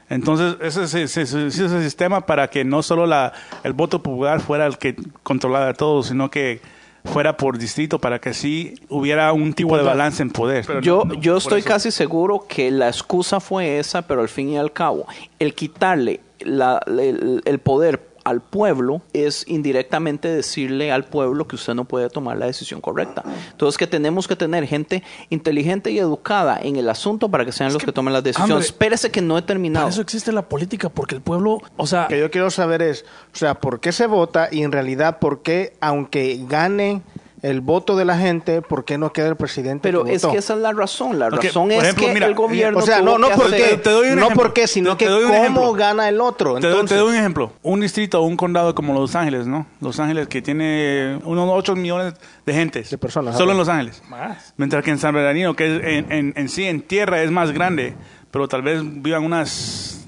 Entonces, ese, se- se- se hizo ese sistema para que no solo la, el voto popular fuera el que controlara todo, sino que fuera por distrito, para que sí hubiera un tipo de balance en poder. Yo, No, yo estoy eso- casi seguro que la excusa fue esa, pero al fin y al cabo, el quitarle la- el, el poder al pueblo es indirectamente decirle al pueblo que usted no puede tomar la decisión correcta. Entonces que tenemos que tener gente inteligente y educada en el asunto para que sean los que, tomen las decisiones. hombre, Espérese que no he terminado. Para eso existe la política, porque el pueblo, o sea, que yo quiero saber es, o sea, ¿por qué se vota y en realidad por qué, aunque gane el voto de la gente, por qué no queda el presidente? Pero que es votó? que esa es la razón. La razón es ejemplo, que mira, el gobierno o sea, tuvo no, no que por hacer- qué, Te doy un no ejemplo. por qué, sino Te- que te doy un cómo ejemplo. gana el otro. Te, doy- Entonces, te doy un ejemplo. Un distrito o un condado como Los Ángeles, ¿no? Los Ángeles que tiene unos 8 millones de gentes. De personas, Solo en Los Ángeles. más. Mientras que en San Bernardino, que es en, en- en sí, en tierra es más grande, pero tal vez vivan unas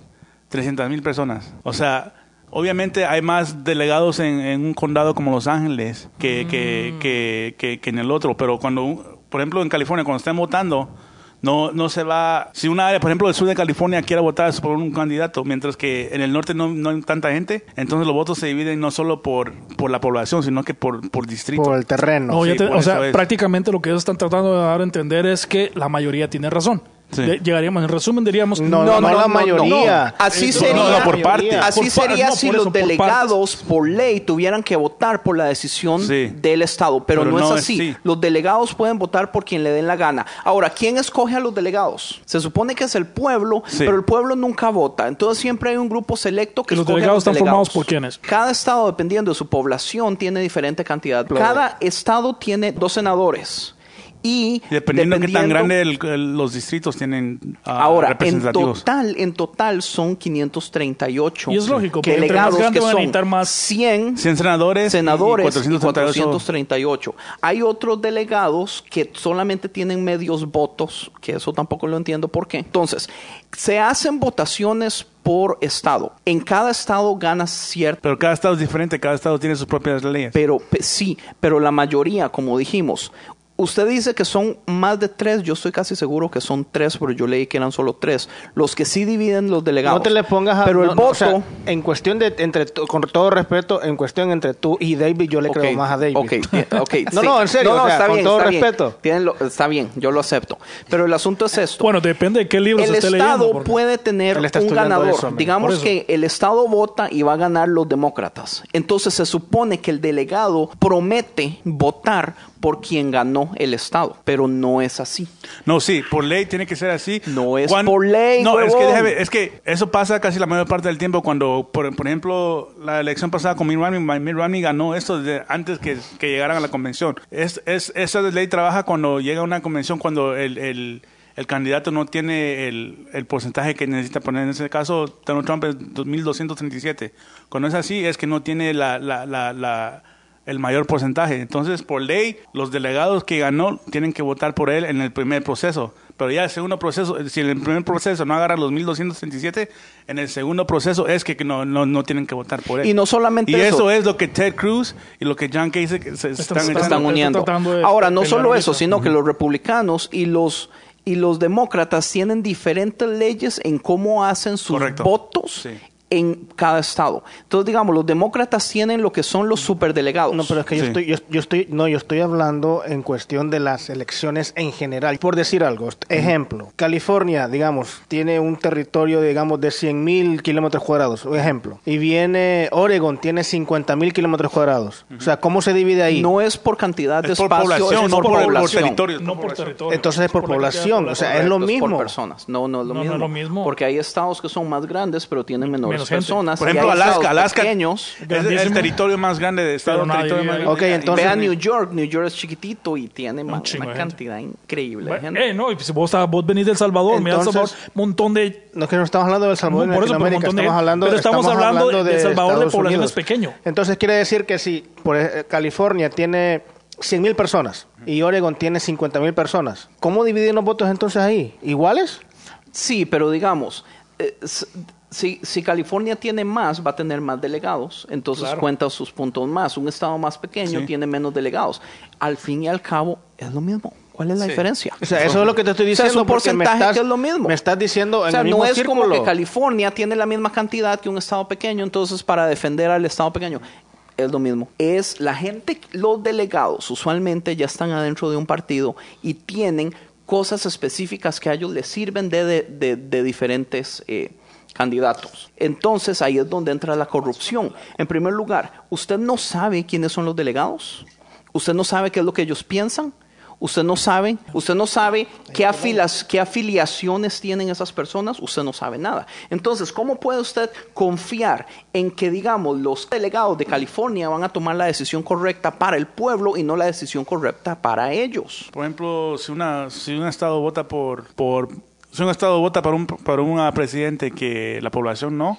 300 mil personas. O sea, obviamente hay más delegados en, en un condado como Los Ángeles que, que, que, que- que en el otro. Pero cuando, por ejemplo, en California, cuando estén votando, no, no se va... Si una área, por ejemplo, del sur de California quiere votar por un candidato, mientras que en el norte no, no hay tanta gente, entonces los votos se dividen no solo por, por la población, sino que por, por distrito. por el terreno. No, ya sí, te- por o sea, es. prácticamente lo que ellos están tratando de dar a entender es que la mayoría tiene razón. Sí. Lle- Llegaríamos, en resumen diríamos, No, no, la mayoría. Así sería, no, no, por parte. Así sería no, si los delegados por ley tuvieran que votar por la decisión Sí. del Estado, pero, Pero no, no es es así. Los delegados pueden votar por quien le den la gana. Ahora, ¿quién escoge a los delegados? Se supone que es el pueblo, Sí. pero el pueblo nunca vota. Entonces siempre hay un grupo selecto que ¿Y los escoge a delegados están delegados. formados por quiénes? Cada estado, dependiendo de su población, tiene diferente cantidad. Cada estado tiene dos senadores. Y dependiendo de qué tan grande el- el- los distritos tienen ah, Ahora, en total, en total son 538 Y es lógico, porque entre delegados más que van a más- 100 100 senadores, senadores y y 438. 438. Hay otros delegados que solamente tienen medios votos, que eso tampoco lo entiendo por qué. Entonces, se hacen votaciones por estado. En cada estado gana cierto Pero cada estado es diferente, cada estado tiene sus propias leyes. pero pe- sí, pero la mayoría, como dijimos, usted dice que son más de tres, yo estoy casi seguro que son tres, pero yo leí que eran solo tres. Los que sí dividen los delegados. No te le pongas a... Pero no, el no, voto... o sea, en cuestión de... entre tú- Con todo respeto, en cuestión entre tú y David, yo le creo más a David. ok, bien, ok, No, sí. no, en serio, o sea, con todo está bien. respeto. Tienen lo- está bien, yo lo acepto. Pero el asunto es esto. bueno, depende de qué libro se el esté Estado leyendo. puede tener está un ganador. eso. Digamos que el Estado vota y va a ganar los demócratas. Entonces se supone que el delegado promete votar por quien ganó el Estado, pero no es así. No, sí, por ley tiene que ser así. No es por ley, No, es que, déjame- es que eso pasa casi la mayor parte del tiempo cuando, por, por ejemplo, la elección pasada con Mitt Romney, Mitt Romney ganó esto desde antes que, que llegaran a la convención. Es, es, esa ley trabaja cuando llega a una convención, cuando el, el, el candidato no tiene el, el porcentaje que necesita poner. En ese caso, Donald Trump es 2.237. Cuando es así, es que no tiene la... la, la, la el mayor porcentaje. Entonces, por ley, los delegados que ganó tienen que votar por él en el primer proceso. Pero ya el segundo proceso, si en el primer proceso no agarra los 1237, en el segundo proceso es que no, no, no tienen que votar por él. Y no solamente Y eso. eso es lo que Ted Cruz y lo que John Kasich se, Están- uniendo. Ahora, no solo eso, sino que los republicanos y los y los demócratas tienen diferentes leyes en cómo hacen sus Correcto. votos Sí. En cada estado. Entonces, digamos, los demócratas tienen lo que son los superdelegados. No, pero es que yo Sí. estoy, yo, yo estoy, no, yo estoy hablando en cuestión de las elecciones en general. Por decir algo, ejemplo, California, digamos, tiene un territorio, digamos, de 100 mil kilómetros cuadrados, un ejemplo. Y viene Oregon, tiene 50 mil kilómetros cuadrados. O sea, ¿cómo se divide ahí? No es por cantidad de Es por espacio, población, es no por, por, por población. territorio. No por territorio. Entonces es por población, o sea, es lo mismo. por personas. No, no es lo, No, no mismo. es lo mismo. Porque hay estados que son más grandes, pero tienen menores Menos gente. personas. Por ejemplo, Alaska. estados Alaska pequeños. es el territorio más grande de Estado. Pero nadie territorio vive más ahí. grande. Ok, entonces- Ve a New York. New York es chiquitito y tiene una de gente. cantidad increíble de Bueno, gente. eh, no, y si vos, venís del Salvador, mira El Entonces- Salvador, montón de... No es que no estamos hablando de El Salvador No, por eso, pero un Latinoamérica, montón de- estamos hablando, pero estamos hablando de- de Salvador de Estados población Unidos. es pequeño. Entonces quiere decir que si por ej- California tiene 100 mil personas y Oregon tiene 50 mil personas, ¿cómo dividen los votos entonces ahí? ¿Iguales? Sí, pero digamos, eh, si, si California tiene más, va a tener más delegados, entonces Claro. cuenta sus puntos más. Un estado más pequeño Sí. tiene menos delegados. Al fin y al cabo, es lo mismo. ¿Cuál es la Sí. diferencia? O sea, eso es lo que te estoy O sea, diciendo. es un porque me porcentaje estás- que es lo mismo. Me estás diciendo en O sea, el mismo no es como que California tiene la misma cantidad que un estado pequeño, entonces para defender al estado pequeño es lo mismo. Es la gente, los delegados usualmente ya están adentro de un partido y tienen cosas específicas que a ellos les sirven de, de, de- de diferentes eh, candidatos. Entonces ahí es donde entra la corrupción. En primer lugar, usted no sabe quiénes son los delegados. Usted no sabe qué es lo que ellos piensan. Usted no sabe, usted no sabe qué, afilas- qué afiliaciones tienen esas personas, usted no sabe nada. Entonces, ¿cómo puede usted confiar en que, digamos, los delegados de California van a tomar la decisión correcta para el pueblo y no la decisión correcta para ellos? Por ejemplo, si una si un estado vota por por si un estado vota para un para un presidente que la población no,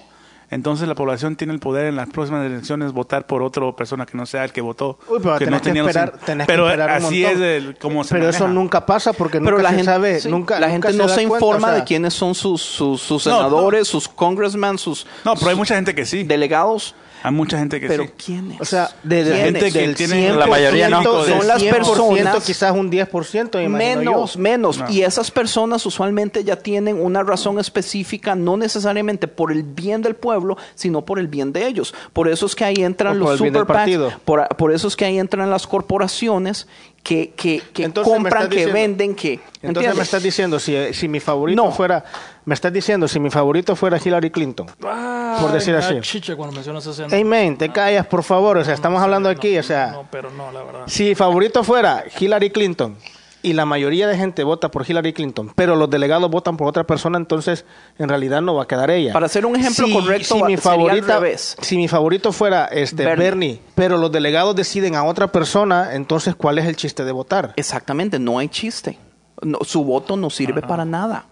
entonces la población tiene el poder en las próximas elecciones votar por otra persona que no sea el que votó. Uy, pero que tenés que los- esperar- tenés que pero esperar un así montón. es el, como se Pero eso nunca pasa porque Pero nunca la se gente, sabe, sí, nunca, la gente no se cuenta, informa o sea, de quiénes son sus, sus, sus No, no. senadores, sus congressmen, sus No, pero hay mucha gente que sí. delegados. Hay mucha gente que Pero sí. ¿quiénes? O sea, de, de gente que del tiene 100%, la mayoría no. Son las 100%, personas- quizás un 10%, me imagino Menos, yo. menos. No. Y esas personas usualmente ya tienen una razón específica, no necesariamente por el bien del pueblo, sino por el bien de ellos. Por eso es que ahí entran O los super PACs, por, por eso es que ahí entran las corporaciones que, que, que Entonces compran, que diciendo- venden, que... Entonces ¿entiendes? me estás diciendo, si, si mi favorito No. fuera, me estás diciendo, si mi favorito fuera Hillary Clinton. por decir así. chicha cuando mencionas ese Amen, te callas, por favor, o sea, estamos hablando aquí, o sea, No, pero no, la verdad. si mi favorito fuera Hillary Clinton y la mayoría de gente vota por Hillary Clinton, pero los delegados votan por otra persona, entonces en realidad no va a quedar ella. Para hacer un ejemplo correcto, va- mi sería al favorita, revés. si mi favorito fuera este Bernie. Bernie. pero los delegados deciden a otra persona, entonces ¿cuál es el chiste de votar? Exactamente, no hay chiste. No, su voto no sirve para nada.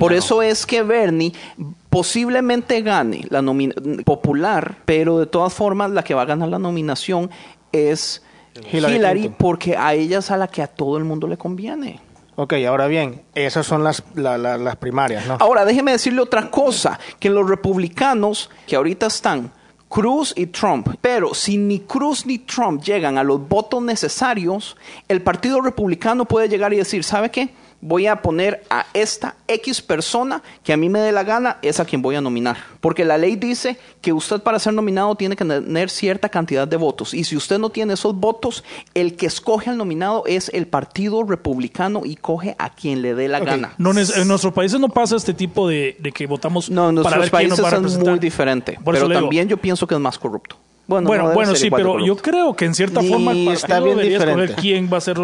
Por eso es que Bernie posiblemente gane la nomina- popular, pero de todas formas la que va a ganar la nominación es Hillary porque a ella es a la que a todo el mundo le conviene. Ok, ahora bien, esas son las, la- la- las primarias, ¿no? Ahora, déjeme decirle otra cosa, que los republicanos que ahorita están, Cruz y Trump, pero si ni Cruz ni Trump llegan a los votos necesarios, el Partido Republicano puede llegar y decir, ¿sabe qué? Voy a poner a esta X persona que a mí me dé la gana, es a quien voy a nominar. Porque la ley dice que usted para ser nominado tiene que tener cierta cantidad de votos. Y si usted no tiene esos votos, el que escoge al nominado es el Partido Republicano y coge a quien le dé la gana. No, en nuestros países no pasa este tipo de, de que votamos No, en para nuestros quién nos países va a es muy diferente. Por pero también yo pienso que es más corrupto. Bueno, Bueno, no bueno, sí, pero yo creo que en cierta Y forma el está partido bien debería escoger diferente. quién va a ser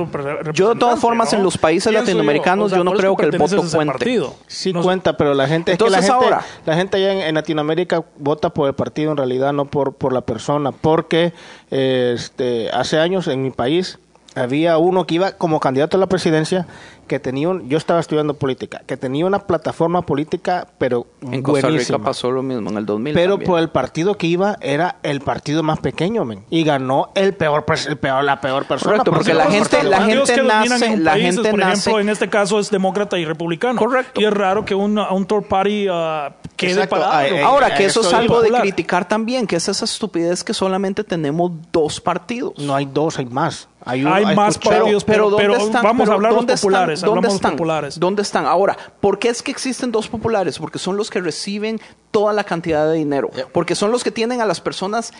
Yo de todas formas ¿no? en los países latinoamericanos o sea, yo no creo que el voto cuente. partido. Sí No sé. cuenta, pero la gente, es que la gente, ahora- la gente allá en, en Latinoamérica vota por el partido en realidad, no por, por la persona, porque eh, este, hace años en mi país había uno que iba como candidato a la presidencia que tenía un, yo estaba estudiando política, que tenía una plataforma política, pero En Costa buenísima. Rica pasó lo mismo en el 2000. Pero también. por el partido que iba era el partido más pequeño, men. Y ganó el peor, el peor la peor persona. Correcto, porque la gente- la gente nace- en la país, gente por nace- ejemplo, en este caso es demócrata y republicano. Correcto. Y es raro que un, un third party ah, quede Exacto. parado. Eh, Ahora, que eso es algo de criticar también, que es esa estupidez que solamente tenemos dos partidos. No hay dos, hay más. Hay, más escuché- partidos, pero- ¿dónde pero vamos a hablar los ¿dónde están? populares, ¿Dónde hablamos los están? populares. ¿Dónde están? Ahora, ¿por qué es que existen dos populares? Porque son los que reciben toda la cantidad de dinero. Porque son los que tienen a las personas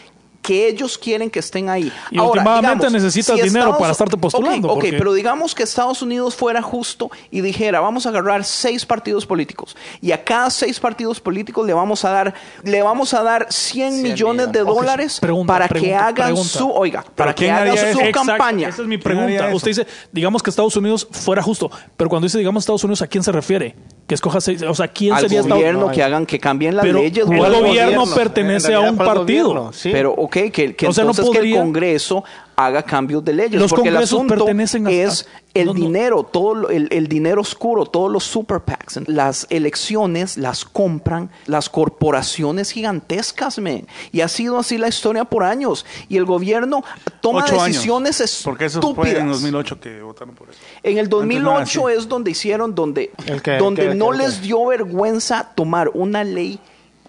que ellos quieren que estén ahí. Y últimamente necesitas dinero para estarte postulando, Ok, ok, porque- pero digamos que Estados Unidos fuera justo y dijera, vamos a agarrar seis partidos políticos y a cada seis partidos políticos le vamos a dar, le vamos a dar 100, 100 millones de dólares Pregunta, para que hagan pregunta. su, oiga, para que hagan su campaña. Esa es mi ¿Quién haría pregunta. Usted dice, digamos que Estados Unidos fuera justo, pero cuando dice digamos Estados Unidos, ¿a quién se refiere? Que escoja seis, o sea, ¿quién al sería gobierno No, que hagan que cambien las Pero leyes. el ¿cuál gobierno En pertenece a un ¿cuál partido. gobierno? Sí. Pero, ok, que, que O sea, no entonces que el podría- Congreso haga cambios de leyes. Los porque el congresos asunto pertenecen a- es el no, no. dinero, todo lo- el, el dinero oscuro, todos los super PACs. Las elecciones las compran las corporaciones gigantescas, men. Y ha sido así la historia por años. Y el gobierno toma Ocho años. decisiones Porque eso estúpidas. fue en 2008 que votaron por eso. En el Antes no era 2008 así. es donde hicieron, donde, donde no les dio vergüenza tomar una ley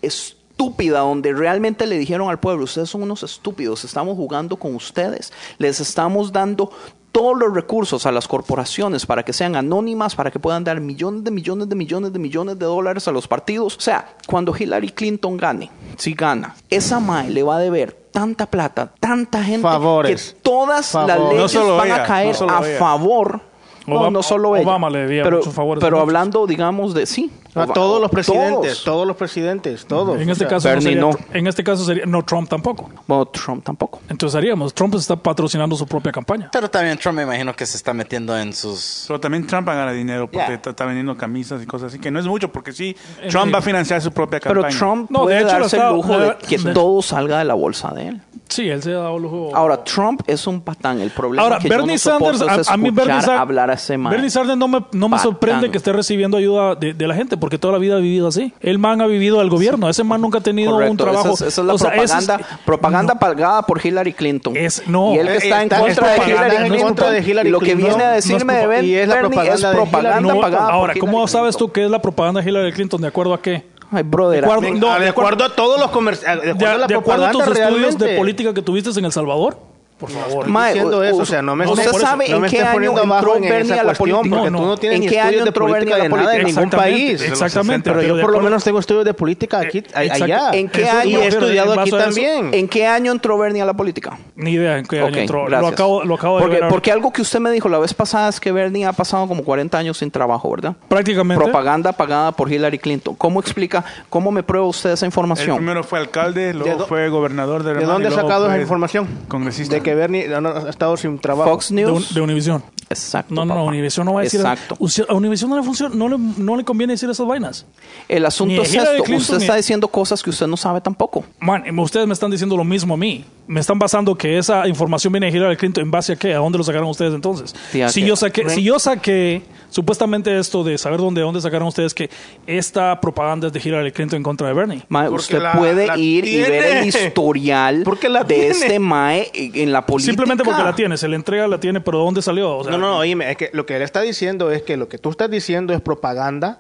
estúpida donde realmente le dijeron al pueblo, ustedes son unos estúpidos, estamos jugando con ustedes, les estamos dando todos los recursos a las corporaciones para que sean anónimas, para que puedan dar millones de millones de millones de millones de dólares a los partidos. O sea, cuando Hillary Clinton gane, si gana, esa MAE le va a deber tanta plata, tanta gente, Favores. que todas Favores. las No leyes solo van a caer no solo a ella. favor. No, Obama- no solo ella. Obama le debía pero, muchos favores a Pero muchos. hablando, digamos, de sí. A todos los presidentes, todos. todos los presidentes, todos. En O este sea, caso no Bernie sería, no. en este caso sería no Trump tampoco. Bueno, Trump tampoco. Entonces haríamos Trump está patrocinando su propia campaña. Pero también Trump me imagino que se está metiendo en sus... Pero también Trump gana dinero porque Ya. está, está vendiendo camisas y cosas así, que no es mucho porque sí, Trump va a financiar su propia Pero campaña. Trump No, de puede hecho, lo darse el lujo de de- que de- todo salga de la bolsa de él. Sí, él se ha dado lujo. Ahora, Trump es un patán. El problema Ahora, que Bernie yo no Sanders, es a, a mí Bernie, Sa- hablar a ese man. Bernie Sanders no me, no me Patán. sorprende que esté recibiendo ayuda de, de la gente, porque toda la vida ha vivido así. El man ha vivido al gobierno, ese man nunca ha tenido Correcto, un trabajo. Esa es, esa es la O sea, ese es- propaganda, propaganda pagada por Hillary Clinton. Es- no. y él que Eh, está en está- contra Hillary en Clinton. contra de Hillary y lo que Clinton. viene a No, no decirme de Ben y es la propaganda No, pagada ahora, por ¿cómo sabes Clinton. tú qué es la propaganda de Hillary Clinton? ¿De acuerdo a qué? Ay, brother. De acuerdo- Venga, no, de de acuerdo a todos los comerciales, de De, acuerdo a la de acuerdo a propaganda tus estudios de política que tuviste en El Salvador, por favor. Mae, diciendo u- eso, o sea, no me ¿Usted estés- por eso, sabe no en qué año entró en Bernie a la cuestión, política? porque No, tú no. no tienes ¿En qué año entró Bernie a la en política? ningún país. Exactamente. Pero yo por lo menos tengo estudios de política aquí, Eh, allá. ¿En qué Eso- año? He estudiado aquí también. ¿En qué año entró Bernie a la política? Ni idea en qué año entró. Lo acabo, lo acabo de ver. porque algo que usted me dijo la vez pasada es que Bernie ha pasado como 40 años sin trabajo, ¿verdad? Prácticamente. Propaganda pagada por Hillary Clinton. ¿Cómo explica, cómo me prueba usted esa El información? primero fue alcalde, ¿De luego fue gobernador de ¿De dónde ha sacado esa información? Congresista. De que Bernie no, no, ha estado sin trabajo. Fox de, un- News. de Univision. Exacto. No, no, no, papá. Univision no va a decir. Exacto. A Univision no le, funciona, no, le, no le conviene decir esas vainas. El Ni asunto es esto. Clinton usted ni- está diciendo cosas que usted no sabe tampoco. Man, ustedes me están diciendo lo mismo a mí. Me están basando que esa información viene de Hillary Clinton. ¿En base a qué? ¿A dónde lo sacaron ustedes entonces? Sí, ¿a si, yo saqué, si yo saqué supuestamente esto de saber dónde, dónde sacaron ustedes que esta propaganda es de Hillary Clinton en contra de Bernie. Mae, Porque usted la- puede la ir y ver el historial Porque la de tiene. este Mae en la política. Simplemente porque la tiene, se le entrega, la tiene, pero ¿dónde salió? O sea, No, no, oíme, es que lo que él está diciendo es que lo que tú estás diciendo es propaganda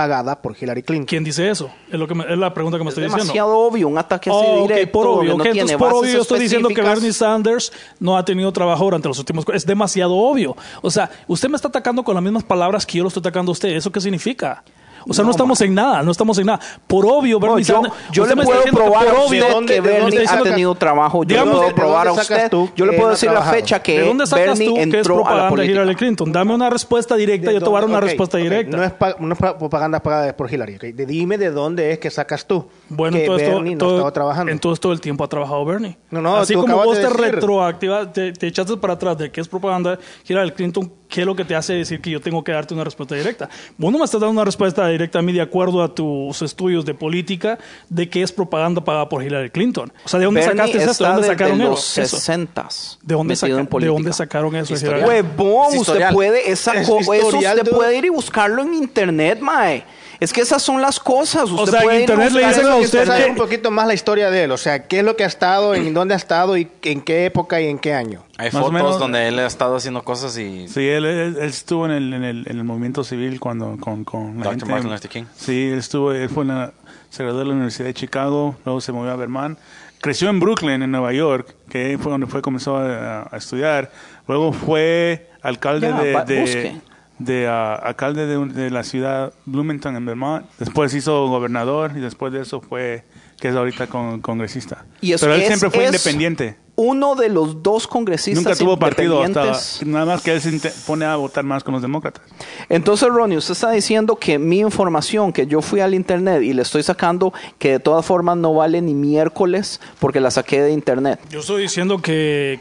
pagada por Hillary Clinton. ¿Quién dice eso? Es, lo que me- es la pregunta que me Es estoy diciendo. demasiado obvio, un ataque así Oh, directo. por obvio. no tiene por obvio, yo estoy diciendo que. Bernie Sanders no ha tenido trabajo durante los últimos... Es demasiado obvio. O sea, usted me está atacando con las mismas palabras que yo lo estoy atacando a usted. ¿Eso qué significa? O sea, no, No, estamos en nada, no estamos en nada. Por obvio, Bernie No, yo, Sanders... yo le puedo probar por obvio- usted ¿dónde- que de dónde Bernie ha tenido trabajo. Yo Digamos, le ¿de puedo probar a usted. tú Yo le puedo decir la fecha que ¿De dónde sacas Bernie tú que es entró a la propaganda de política. Hillary Clinton? Dame una respuesta directa, ¿De yo te voy a dar una respuesta directa. No es, no es pa- propaganda pagada por Hillary. ok. De- Dime de dónde es que sacas tú Bueno, que entonces, todo, Bernie no todo- estaba trabajando. entonces todo el tiempo ha trabajado Bernie. No, no, Así como vos te retroactivas, te, te echaste para atrás de que es propaganda Hillary Clinton, ¿qué es lo que te hace decir que yo tengo que darte una respuesta directa? Vos no me estás dando una respuesta directa a mí de acuerdo a tus estudios de política de que es propaganda pagada por Hillary Clinton. O sea, ¿de dónde Bernie sacaste esto? ¿De dónde sacaron los eso? 60 ¿De dónde, saca- en ¿De dónde sacaron eso? Huevón, Es usted puede, esa Es eso usted puede ir y buscarlo en internet, mae. Es que esas son las cosas. Usted sea, en puede internet le dicen a usted que- un poquito más la historia de él, o sea, qué es lo que ha estado, en dónde ha estado y en qué época y en qué año. Hay Más o fotos menos- donde él ha estado haciendo cosas y... Sí, él, él- él estuvo en el, en, el, en el movimiento civil cuando con, con la Dr. gente- Martin Luther King. Sí, él estuvo, él fue en la, se graduó de la Universidad de Chicago, luego se movió a Vermont, creció en Brooklyn, en Nueva York, que fue donde fue comenzó a, a estudiar, luego fue alcalde Ya, de, de. De, ah, alcalde de, un- de la ciudad Bloomington en Vermont, después hizo gobernador y después de eso fue que es ahorita con, congresista. Y es- Pero él es- siempre fue es- independiente. Uno de los dos congresistas Nunca tuvo partido hasta nada más que él se pone a votar más con los demócratas. Entonces, Ronnie, usted está diciendo que mi información, que yo fui al internet y le estoy sacando, que de todas formas no vale ni miércoles porque la saqué de internet. Yo estoy diciendo que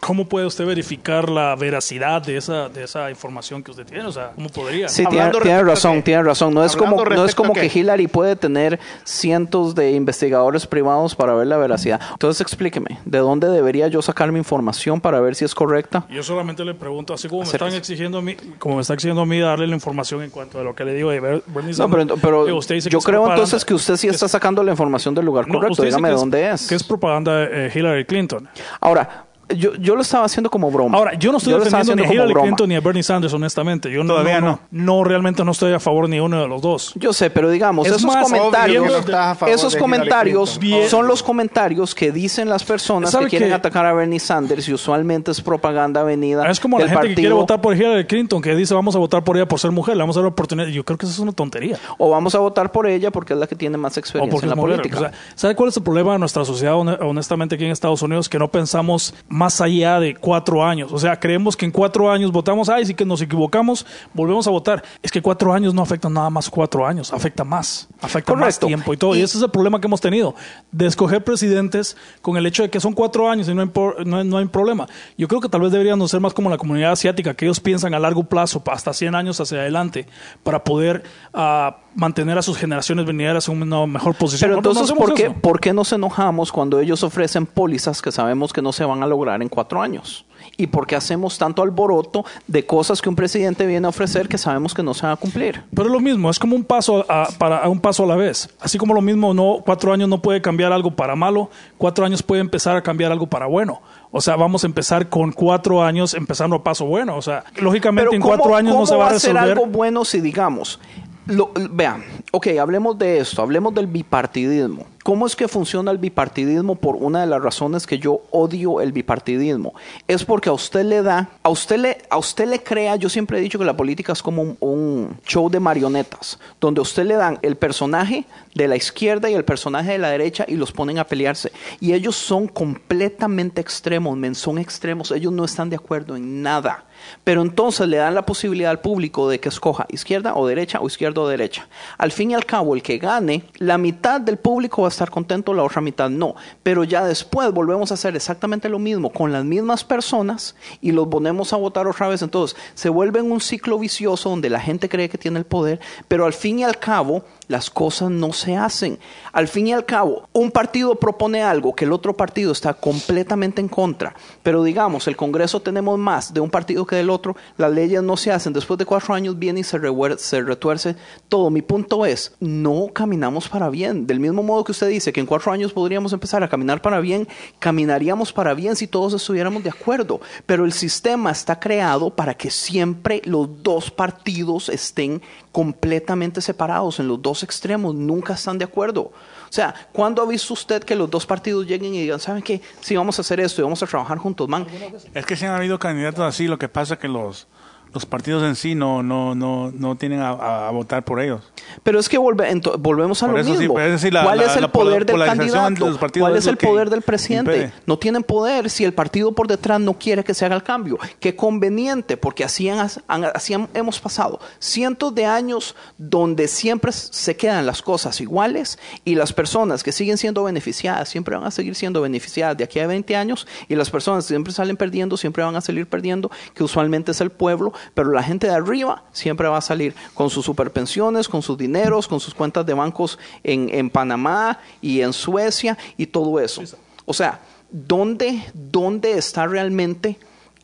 ¿cómo puede usted verificar la veracidad de esa, de esa información que usted tiene? O sea, ¿cómo podría? Sí, tiene, razón, qué? tiene razón. No es como, no es como que qué? Hillary puede tener cientos de investigadores privados para ver la veracidad. Entonces, explíqueme, ¿de dónde debería yo sacar mi información para ver si es correcta? Yo solamente le pregunto, así como me están exigiendo a mí, como me está exigiendo a mí darle la información en cuanto a lo que le digo de Ber- Bernie No, Sanders. pero, pero Digo, usted dice que yo creo entonces que usted sí está sacando la información del lugar No, correcto. Dígame que de dónde es. Que es propaganda de eh, Hillary Clinton. Ahora, yo, yo lo estaba haciendo como broma. Ahora, yo no estoy estaba defendiendo ni a Hillary broma. Clinton ni a Bernie Sanders, honestamente. Yo no, Todavía no, no. No, realmente no estoy a favor ni uno de los dos. Yo sé, pero digamos, Es esos más, comentarios, no esos comentarios Clinton. son los comentarios que dicen las personas ¿Sabe que quieren atacar a Bernie Sanders y usualmente es propaganda venida Es como la gente que quiere votar por Hillary Clinton, que dice vamos a votar por ella por ser mujer, le vamos a dar la oportunidad. Yo creo que eso es una tontería. o vamos a votar por ella porque es la que tiene más O experiencia porque en la política. O sea, ¿Sabe cuál es el problema de nuestra sociedad, hone- honestamente, aquí en Estados Unidos? Que no pensamos más allá de cuatro años. O sea, creemos que en cuatro años votamos, ay, sí que nos equivocamos, volvemos a votar. Es que cuatro años no afectan nada más cuatro años, afecta más, afecta más tiempo y todo. Y, Y- ese es el problema que hemos tenido, de escoger presidentes con el hecho de que son cuatro años y no hay, por- no hay- no hay problema. Yo creo que tal vez deberíamos ser más como la comunidad asiática, que ellos piensan a largo plazo, hasta 100 años hacia adelante, para poder ah, mantener a sus generaciones venideras en una mejor posición. Pero no entonces, hacemos ¿por qué. ¿por qué nos enojamos cuando ellos ofrecen pólizas que sabemos que no se van a lograr en cuatro años? ¿Y por qué hacemos tanto alboroto de cosas que un presidente viene a ofrecer que sabemos que no se van a cumplir? Pero es lo mismo, es como un paso a, para, a un paso a la vez. Así como lo mismo, no, cuatro años no puede cambiar algo para malo, cuatro años puede empezar a cambiar algo para bueno. O sea, vamos a empezar con cuatro años empezando a paso bueno. O sea, lógicamente en ¿cómo- cuatro años no cómo se va a ser resolver. algo bueno si digamos, lo- vean, ok, hablemos de esto, hablemos del bipartidismo. ¿Cómo es que funciona el bipartidismo? Por una de las razones que yo odio el bipartidismo es porque a usted le da, a usted le, a usted le crea. Yo siempre he dicho que la política es como un, un show de marionetas, donde a usted le dan el personaje de la izquierda y el personaje de la derecha y los ponen a pelearse. Y ellos son completamente extremos, men, son extremos. Ellos no están de acuerdo en nada. Pero entonces le dan la posibilidad al público de que escoja izquierda o derecha o izquierda o derecha. Al fin y al cabo, el que gane, la mitad del público va a estar contento, la otra mitad no. Pero ya después volvemos a hacer exactamente lo mismo con las mismas personas y los ponemos a votar otra vez. Entonces se vuelve en un ciclo vicioso donde la gente cree que tiene el poder, pero al fin y al cabo las cosas no se hacen. Al fin y al cabo, un partido propone algo que el otro partido está completamente en contra, pero digamos, el Congreso tenemos más de un partido del otro, las leyes no se hacen, después de cuatro años viene y se, se retuerce todo. Mi punto es, no caminamos para bien. Del mismo modo que usted dice que en cuatro años podríamos empezar a caminar para bien, caminaríamos para bien si todos estuviéramos de acuerdo, pero el sistema está creado para que siempre los dos partidos estén completamente separados en los dos extremos, nunca están de acuerdo. O sea, ¿cuándo ha visto usted que los dos partidos lleguen y digan, ¿saben qué? Sí, vamos a hacer esto y vamos a trabajar juntos, man. Es que sí han habido candidatos así, lo que pasa es que los, los partidos en sí no, no, no, no tienen a, votar por ellos. Pero es que volve- volvemos a Por lo sí, mismo. la- ¿Cuál la- es el la poder del candidato? ¿Cuál es el poder del presidente? No tienen poder si el partido por detrás no quiere que se haga el cambio. Qué conveniente, porque así, han- así hemos pasado cientos de años donde siempre se quedan las cosas iguales y las personas que siguen siendo beneficiadas siempre van a seguir siendo beneficiadas de aquí a 20 años y las personas que siempre salen perdiendo siempre van a salir perdiendo, que usualmente es el pueblo, pero la gente de arriba siempre va a salir con sus superpensiones, con sus dineros, con sus cuentas de bancos en, en Panamá y en Suecia y todo eso. O sea, ¿dónde, dónde está realmente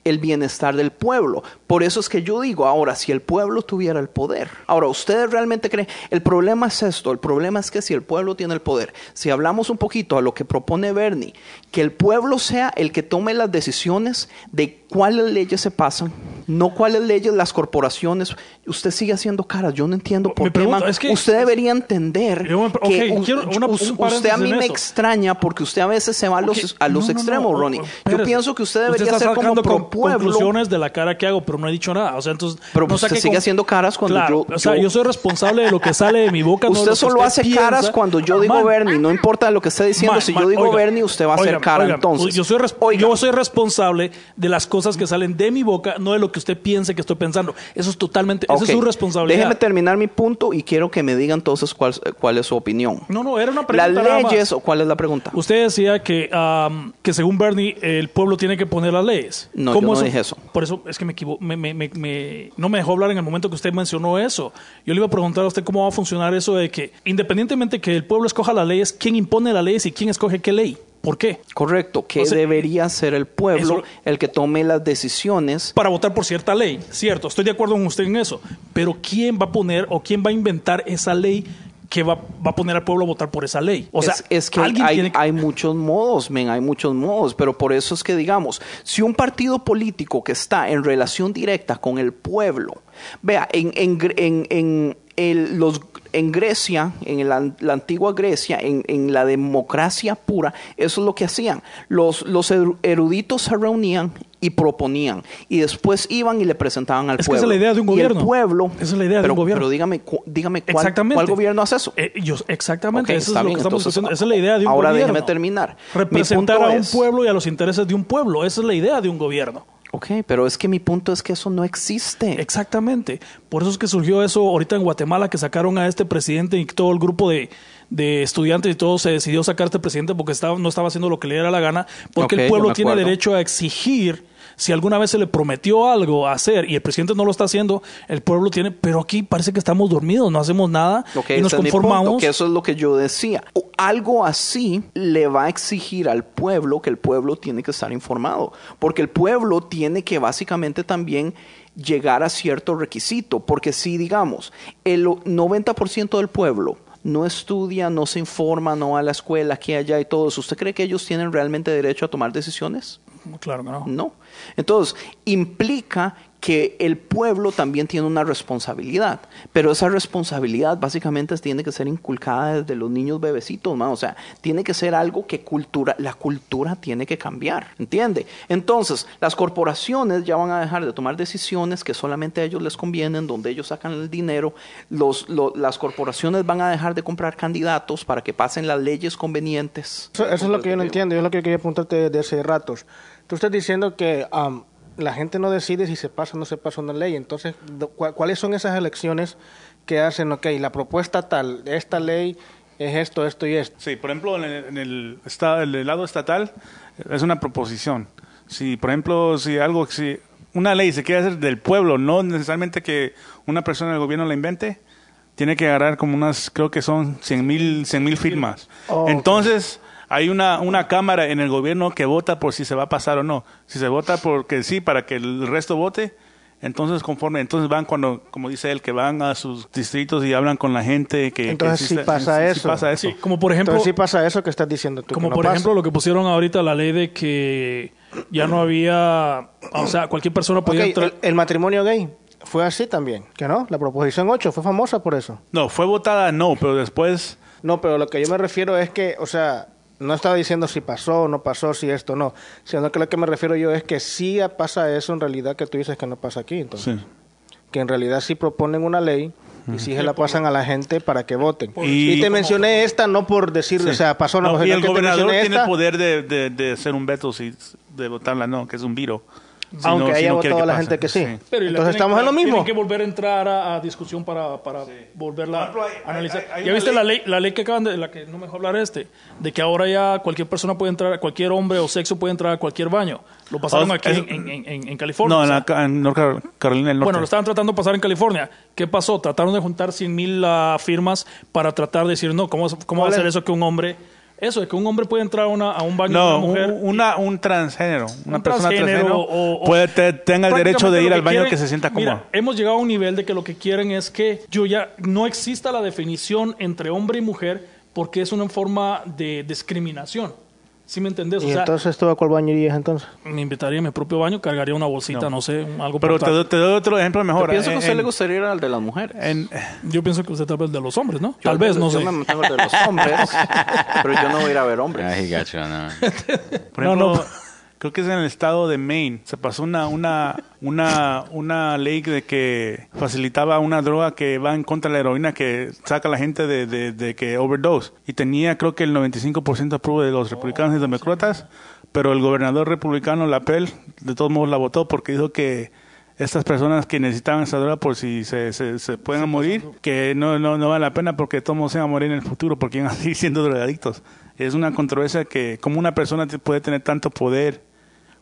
el bienestar del pueblo? Por eso es que yo digo, ahora, si el pueblo tuviera el poder, ahora, ¿ustedes realmente creen? El problema es esto, el problema es que si el pueblo tiene el poder, si hablamos un poquito a lo que propone Bernie, que el pueblo sea el que tome las decisiones de cuáles leyes se pasan, no cuáles leyes las corporaciones, usted sigue haciendo caras, yo no entiendo por qué, pregunta man. es que- usted debería entender Yo me- que una- usted a mí me eso. extraña porque usted a veces se va a los, a los no, no, extremos, no, Ronnie. Yo espérese. pienso que usted debería está ser como pro pueblo. conclusiones de la cara que hago, pero no he dicho nada. O sea, entonces, Pero usted sigue con- haciendo caras cuando Claro, yo- O sea, yo- yo soy responsable de lo que sale de mi boca. Usted solo hace piensa. caras cuando yo digo Bernie, no importa lo que esté diciendo, si yo digo Bernie, usted va a hacer cara entonces. Yo yo soy responsable de las cosas que salen de mi boca, no de lo que usted piense que estoy pensando. Eso es totalmente, esa Ok. es su responsabilidad. Déjeme terminar mi punto y quiero que me digan entonces cuál, cuál es su opinión. No, no, era una Las pregunta. más. leyes o cuál es la pregunta. Usted decía que, que según Bernie el pueblo tiene que poner las leyes. No, yo no dije eso. Por eso es que me, equivo- me, me- me- me- no me dejó hablar en el momento que usted mencionó eso. Yo le iba a preguntar a usted cómo va a funcionar eso de que independientemente que el pueblo escoja las leyes, ¿quién impone las leyes y quién escoge qué ley? ¿Por qué? Correcto, que debería ser el pueblo eso- el que tome las decisiones. Para votar por cierta ley, cierto, estoy de acuerdo con usted en eso. Pero ¿quién va a poner o quién va a inventar esa ley que va, va a poner al pueblo a votar por esa ley. O sea, es, es que alguien hay, tiene que- hay muchos modos, men, hay muchos modos, pero por eso es que digamos, si un partido político que está en relación directa con el pueblo, vea, en, en, en, en el- los, en Grecia, en la, la antigua Grecia, en, en la democracia pura, eso es lo que hacían. Los, los eru- eruditos se reunían y proponían, y después iban y le presentaban al Es que pueblo. esa es la idea de un Y el gobierno. pueblo, Esa es la idea de pero, un gobierno. Pero dígame, cu- dígame cuál, gobierno hace eso. Eh, yo- exactamente, eso es lo bien, que estamos entonces, diciendo. Esa es la idea de un ahora gobierno. déjeme terminar. Mi Representar a un es- pueblo y a los intereses de un pueblo. Esa es la idea de un gobierno. Ok, pero es que mi punto es que eso no existe. Exactamente. Por eso es que surgió eso ahorita en Guatemala, que sacaron a este presidente y todo el grupo de, de estudiantes y todo se decidió sacar a este presidente porque estaba, no estaba haciendo lo que le diera la gana, porque el pueblo tiene derecho a exigir. Si alguna vez se le prometió algo a hacer y el presidente no lo está haciendo, el pueblo tiene, pero aquí parece que estamos dormidos, no hacemos nada y nos punto, conformamos. que eso es lo que yo decía. O algo así le va a exigir al pueblo que el pueblo tiene que estar informado, porque el pueblo tiene que básicamente también llegar a cierto requisito, porque si digamos, el 90% del pueblo no estudia, no se informa, no va a la escuela, aquí, allá y todo eso, ¿usted cree que ellos tienen realmente derecho a tomar decisiones? Claro que no. No. Entonces, implica que el pueblo también tiene una responsabilidad, pero esa responsabilidad básicamente tiene que ser inculcada desde los niños bebecitos, ¿no? o sea, tiene que ser algo que cultura, la cultura tiene que cambiar, ¿entiende? Entonces, las corporaciones ya van a dejar de tomar decisiones que solamente a ellos les convienen, donde ellos sacan el dinero, los, lo- las corporaciones van a dejar de comprar candidatos para que pasen las leyes convenientes. Eso, eso es lo que yo no entiendo, y es lo que yo quería preguntarte desde hace ratos. Tú estás diciendo que am, la gente no decide si se pasa o no se pasa una ley, entonces, do- ¿cu- ¿cuáles son esas elecciones que hacen, ok, la propuesta tal, esta ley es esto, esto y esto? Sí, por ejemplo, en el, en el, el lado estatal es una proposición. Si, por ejemplo, si algo, si una ley se quiere hacer del pueblo, no necesariamente que una persona del gobierno la invente, tiene que agarrar como unas, creo que son 100 mil firmas. Oh. Entonces, hay una, una cámara en el gobierno que vota por si se va a pasar o no. Si se vota porque sí, para que el resto vote, entonces conforme, entonces van cuando, como dice él, que van a sus distritos y hablan con la gente que... que Entonces sí se- pasa sí- sí eso. pasa eso. Sí, como por ejemplo, Entonces sí pasa eso que estás diciendo tú. que Como no por pasa. ejemplo lo que pusieron ahorita la ley de que ya no había, o sea, cualquier persona podía Ok, entrar. el, el matrimonio gay fue así también, ¿que no? La proposición 8 fue famosa por eso. No, fue votada no, pero después... No, pero lo que yo me refiero es que, o sea, no estaba diciendo si pasó o no pasó, si esto no, sino que lo que me refiero yo es que sí pasa eso en realidad que tú dices que no pasa aquí, entonces. Sí. Que en realidad sí proponen una ley y sí se la pasan a la gente para que voten. Y- Y, te mencioné esta no por decir, o sea, pasó no, No, pasó, y el que gobernador tiene esta, el poder de, de, de hacer un veto si de votarla no, que es un viro. Si aunque no- si haya no quiere votado que la pase. gente que sí. Pero Entonces tienen- estamos en lo mismo. Tienen que volver a entrar a, a discusión para, para volverla Por ejemplo, hay- a analizar. hay- hay ¿Ya viste ley- la ley la ley que acaban de la que no me dejó hablar este de que ahora ya cualquier persona puede entrar, cualquier hombre o sexo puede entrar a cualquier baño? Lo pasaron Oh, aquí es- en, en- en- en California. No, en, la, ca- en North Car- Carolina del Norte. bueno, lo estaban tratando de pasar en California. ¿Qué pasó? Trataron de juntar 100 mil ah, firmas para tratar de decir, no, ¿cómo, cómo va a ¿Cuál ser es? eso que un hombre... Eso, de que un hombre puede entrar a, una- a un baño de no, una mujer. un, una, un transgénero, una Un persona transgénero transgénero, o- o- puede te- tenga el derecho de ir al baño quieren- que se sienta cómodo. Hemos llegado a un nivel de que lo que quieren es que yo ya no exista la definición entre hombre y mujer porque es una forma de discriminación. ¿Sí me entendés? O Y sea, entonces tú a cuál baño irías entonces? me invitaría a mi propio baño, cargaría una bolsita, no, sé, un- algo Pero te, te doy otro ejemplo Yo mejor. pienso que a En- usted le en- gustaría ir al de las mujeres. en- Yo pienso que usted tal vez de los hombres, ¿no? Yo tal vez, no yo sé. me mantengo el de los hombres, pero yo no voy a ir a ver hombres. Ay, gacho, no. Por No, ejemplo, no. Creo que es en el estado de Maine. Se pasó una, una, una, una ley de que facilitaba una droga que va en contra de la heroína que saca a la gente de, de, de que overdose. Y tenía creo que el 95% apruebo de los republicanos y demócratas, pero el gobernador republicano, Lapel, de todos modos la votó porque dijo que estas personas que necesitaban esa droga por si se, se, se pueden morir, que no, no, no vale la pena porque todos modos se van a morir en el futuro porque van a seguir siendo drogadictos. Es una controversia que como una persona puede tener tanto poder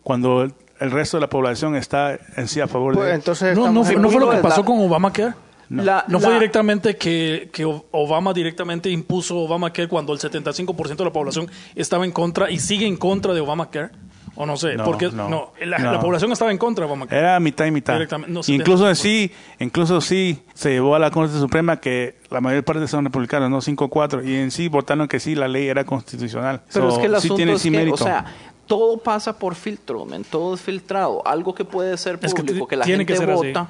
cuando el, el resto de la población está en sí a favor Pues, de él. entonces No, no, fue, no lo que pasó la- con Obamacare. La- No fue la- directamente que, que Obama directamente impuso Obamacare cuando el 75% de la población estaba en contra y sigue en contra de Obamacare. O no sé, No, porque no, no, la, no. la población estaba en contra de Obamacare. Era mitad y mitad. Directamente, no, incluso en 70%. sí, incluso sí se llevó a la Corte Suprema que la mayor parte son republicanos, no 5-4, y en sí votaron que sí la ley era constitucional. Pero So, es que el sí asunto tiene es sí que, mérito. o sea, todo pasa por filtro, men, todo es filtrado. Algo que puede ser Es que público, que, la tiene gente que así. vota.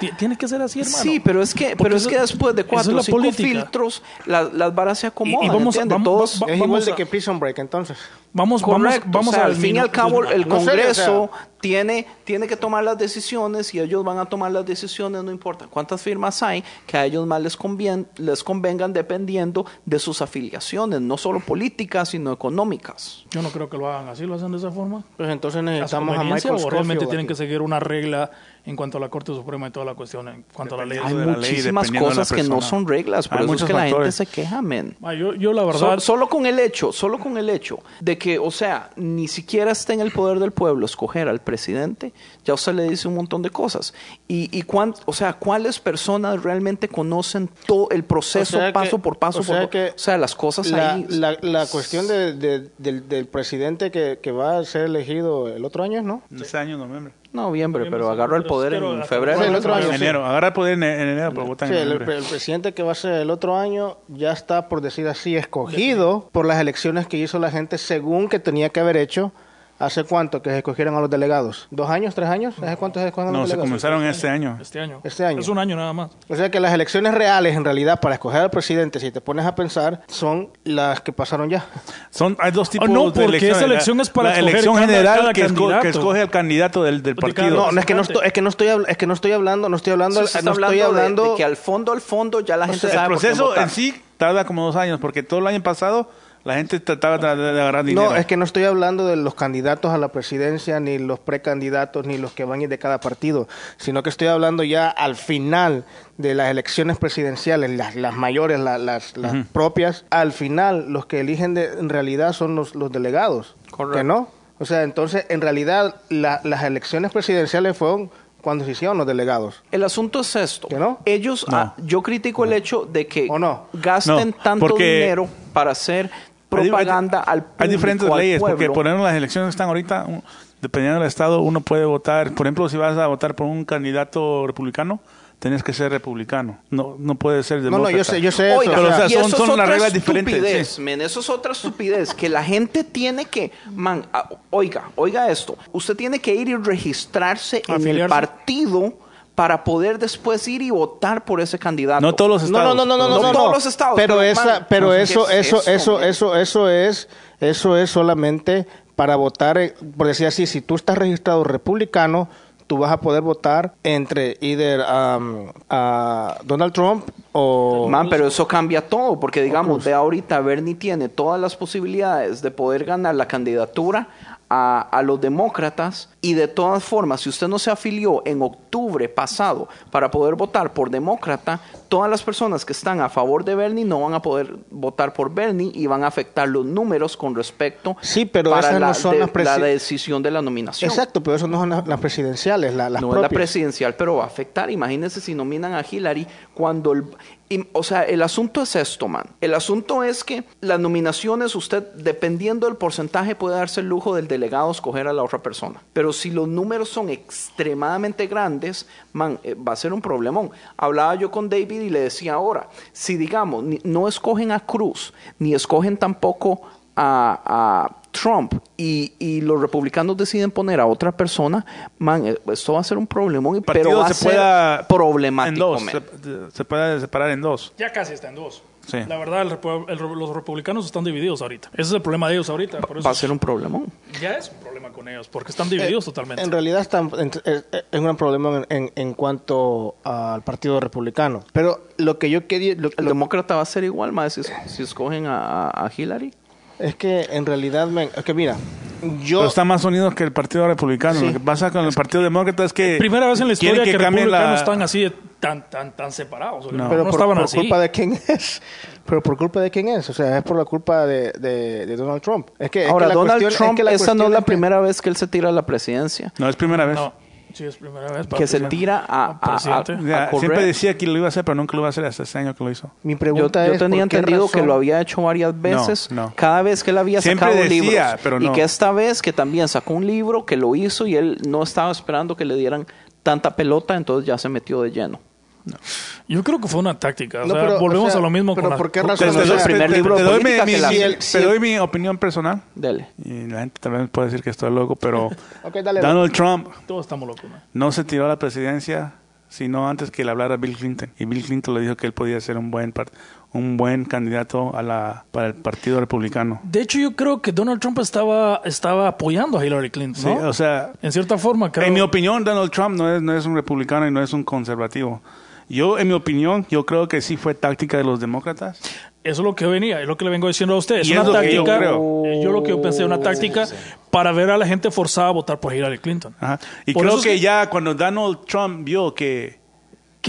Ti- Tiene que ser así, hermano. Sí, pero es que, Porque pero es eso- que después de cuatro o la cinco política. filtros, la- las varas se acomodan. Y- y vamos a- Todos- va- Es igual vamos de a- que Prison Break, entonces. Vamos, Correcto. vamos, vamos o sea, al fin y al cabo, el No sé, Congreso o sea- tiene, tiene que tomar las decisiones y ellos van a tomar las decisiones, no importa cuántas firmas hay, que a ellos más les, convien- les convengan dependiendo de sus afiliaciones, no solo políticas, sino económicas. Yo no creo que lo hagan así, lo hacen de esa forma. Pues entonces ¿A su necesitamos a Michael o realmente tienen aquí. que seguir una regla en cuanto a la Corte Suprema y toda la cuestión, en cuanto a la ley? Hay de la ley, muchísimas dependiendo de la cosas que no son reglas, por Hay eso es que la gente se queja, men. Yo, yo la So- verdad... solo con el hecho, solo con el hecho de que, o sea, ni siquiera está en el poder del pueblo escoger al presidente, ya usted le dice un montón de cosas. Y, y cuán- o sea, ¿cuáles personas realmente conocen todo el proceso O sea que- paso por paso? o sea por- que o sea, las cosas la, ahí. la, la cuestión de- de- del, del presidente que, que va a ser elegido el otro año, ¿no? Este año, noviembre. Noviembre, pero agarró el poder Pero en febrero. el otro año, En sí. enero. Agarra el poder en, en enero, pero votan Sí, en el, el presidente que va a ser el otro año ya está, por decir así, escogido por las elecciones que hizo la gente según que tenía que haber hecho. ¿Hace cuánto que se escogieron a los delegados? ¿Dos años? ¿Tres años? ¿Hace cuánto se escogen a los No, se delegados? comenzaron este año. Este año. Este año. Es un año nada más. O sea que las elecciones reales, en realidad, para escoger al presidente, si te pones a pensar, son las que pasaron ya. Son, hay dos tipos Oh, no, de porque elecciones. esa elección es para la escoger elección general cada que, esco- que candidato. escoge al candidato del, del De partido. No, no es que no estoy, es que no estoy, es que no estoy hablando, no estoy hablando, Sí, no estoy hablando de- que al fondo, al fondo, ya la gente el sabe por quién proceso votar. en sí tarda como dos años, porque todo el año pasado la gente trataba de, de agarrar dinero. No, es que no estoy hablando de los candidatos a la presidencia, ni los precandidatos, ni los que van a ir de cada partido, sino que estoy hablando ya al final de las elecciones presidenciales, las, las mayores, la- las, las propias, al final los que eligen de- en realidad son los, los delegados. Correcto. ¿Que no? O sea, entonces, en realidad, la- las elecciones presidenciales fueron cuando se hicieron los delegados. El asunto es esto. ¿Que no? Ellos, No. ah, yo critico el hecho de que ¿O no? gasten No, tanto porque- dinero para hacer propaganda hay, al público, Hay diferentes al leyes, porque pueblo. por ejemplo las elecciones que están ahorita, dependiendo del estado, uno puede votar, por ejemplo, si vas a votar por un candidato republicano, tenés que ser republicano, no no puede ser No, demócrata. no, yo sé, yo sé eso. Pero, o sea, y son- eso es son otra las reglas diferentes, estupidez, sí. men, eso es otra estupidez, que la gente tiene que, man, oiga, oiga esto, usted tiene que ir y registrarse en el partido para poder después ir y votar por ese candidato. No todos los No, estados. no, no, no, no, No no, todos no. los estados, Pero, pero, esa, pero ¿qué eso, es eso, eso, eso, eso es, eso es solamente para votar, eh, por decir así, si tú estás registrado republicano, tú vas a poder votar entre either um, a Donald Trump o Man, pero eso cambia todo, porque digamos, de ahorita Bernie tiene todas las posibilidades de poder ganar la candidatura a, a los demócratas y de todas formas, si usted no se afilió en octubre pasado para poder votar por demócrata, todas las personas que están a favor de Bernie no van a poder votar por Bernie y van a afectar los números con respecto Sí, pero para esas la, no son de- las la decisión de la nominación. Exacto, pero eso no son las, presidenciales, la- las no es la presidencial, pero va a afectar. Imagínense si nominan a Hillary cuando el... y- o sea, el asunto es esto, man. El asunto es que las nominaciones, usted, dependiendo del porcentaje, puede darse el lujo del delegado escoger a la otra persona. Pero si los números son extremadamente grandes, man, eh, va a ser un problemón. Hablaba yo con David y le decía ahora, si digamos, no escogen a Cruz, ni escogen tampoco a, a Trump y, y los republicanos deciden poner a otra persona, man, eh, esto va a ser un problemón, pero va a se ser pueda problemático. en dos, se, se puede separar en dos. Ya casi está en dos. Sí. La verdad, el repu- el- los republicanos están divididos ahorita. Ese es el problema de ellos ahorita. Por eso Va a ser un problemón. ya es un problema con ellos, porque están divididos totalmente. En realidad están, en- es, es un gran problema en, en- en cuanto al Partido Republicano. Pero lo que yo quería... lo- El lo- demócrata va a ser igual, más si, si escogen a, a Hillary. Es que en realidad, men, es que mira, yo... Pero están más unidos que el Partido Republicano. Sí. Lo que pasa con el Partido Demócrata es que... Primera vez en la historia que, cambien republicanos la- están así, de- tan, tan, tan separados. No. pero no por, estaban por así. culpa de quién es. Pero por culpa de quién es. O sea, es por la culpa de, de- de Donald Trump. Es que, es Ahora, que la Donald cuestión- es Trump, que la esa no es la que- primera vez que él se tira a la presidencia. No, es primera vez. No. Sí, es primera vez. para que se tira a, a- a- Presidente. a Ya, correr. siempre decía que lo iba a hacer, pero nunca lo iba a hacer hasta ese año que lo hizo. Mi Yo, pregunta yo es, tenía ¿por qué entendido que lo había hecho varias veces, no. cada vez que él había Siempre sacado decía, libros. pero Y no. que esta vez que también sacó un libro que lo hizo y él no estaba esperando que le dieran tanta pelota, entonces ya se metió de lleno. Yo creo que fue una táctica. O No, sea, pero, o volvemos sea, a lo mismo pero con la- ¿por qué razón? Desde O sea, el primer te- libro te de doy mi- política mi- que la- si si el- el- si te el- doy mi opinión personal. Dele. Y la gente también puede decir que estoy loco, pero dale. Donald Trump Todos estamos locos. ¿no? no se tiró a la presidencia sino antes que le hablara Bill Clinton. Y Bill Clinton le dijo que él podía ser un buen un buen candidato a la, para el Partido Republicano. De hecho, yo creo que Donald Trump estaba, estaba apoyando a Hillary Clinton. Sí, ¿no? o sea, en cierta forma, creo. en mi opinión, Donald Trump no es, no es un republicano y no es un conservativo. Yo, en mi opinión, yo creo que sí fue táctica de los demócratas. Eso es lo que venía, es lo que le vengo diciendo a usted. Es Y una es lo que yo táctica. creo. eh, yo lo que yo pensé, una táctica para ver a la gente forzada a votar por Hillary Clinton. Ajá. Y Por creo es que- ya cuando Donald Trump vio que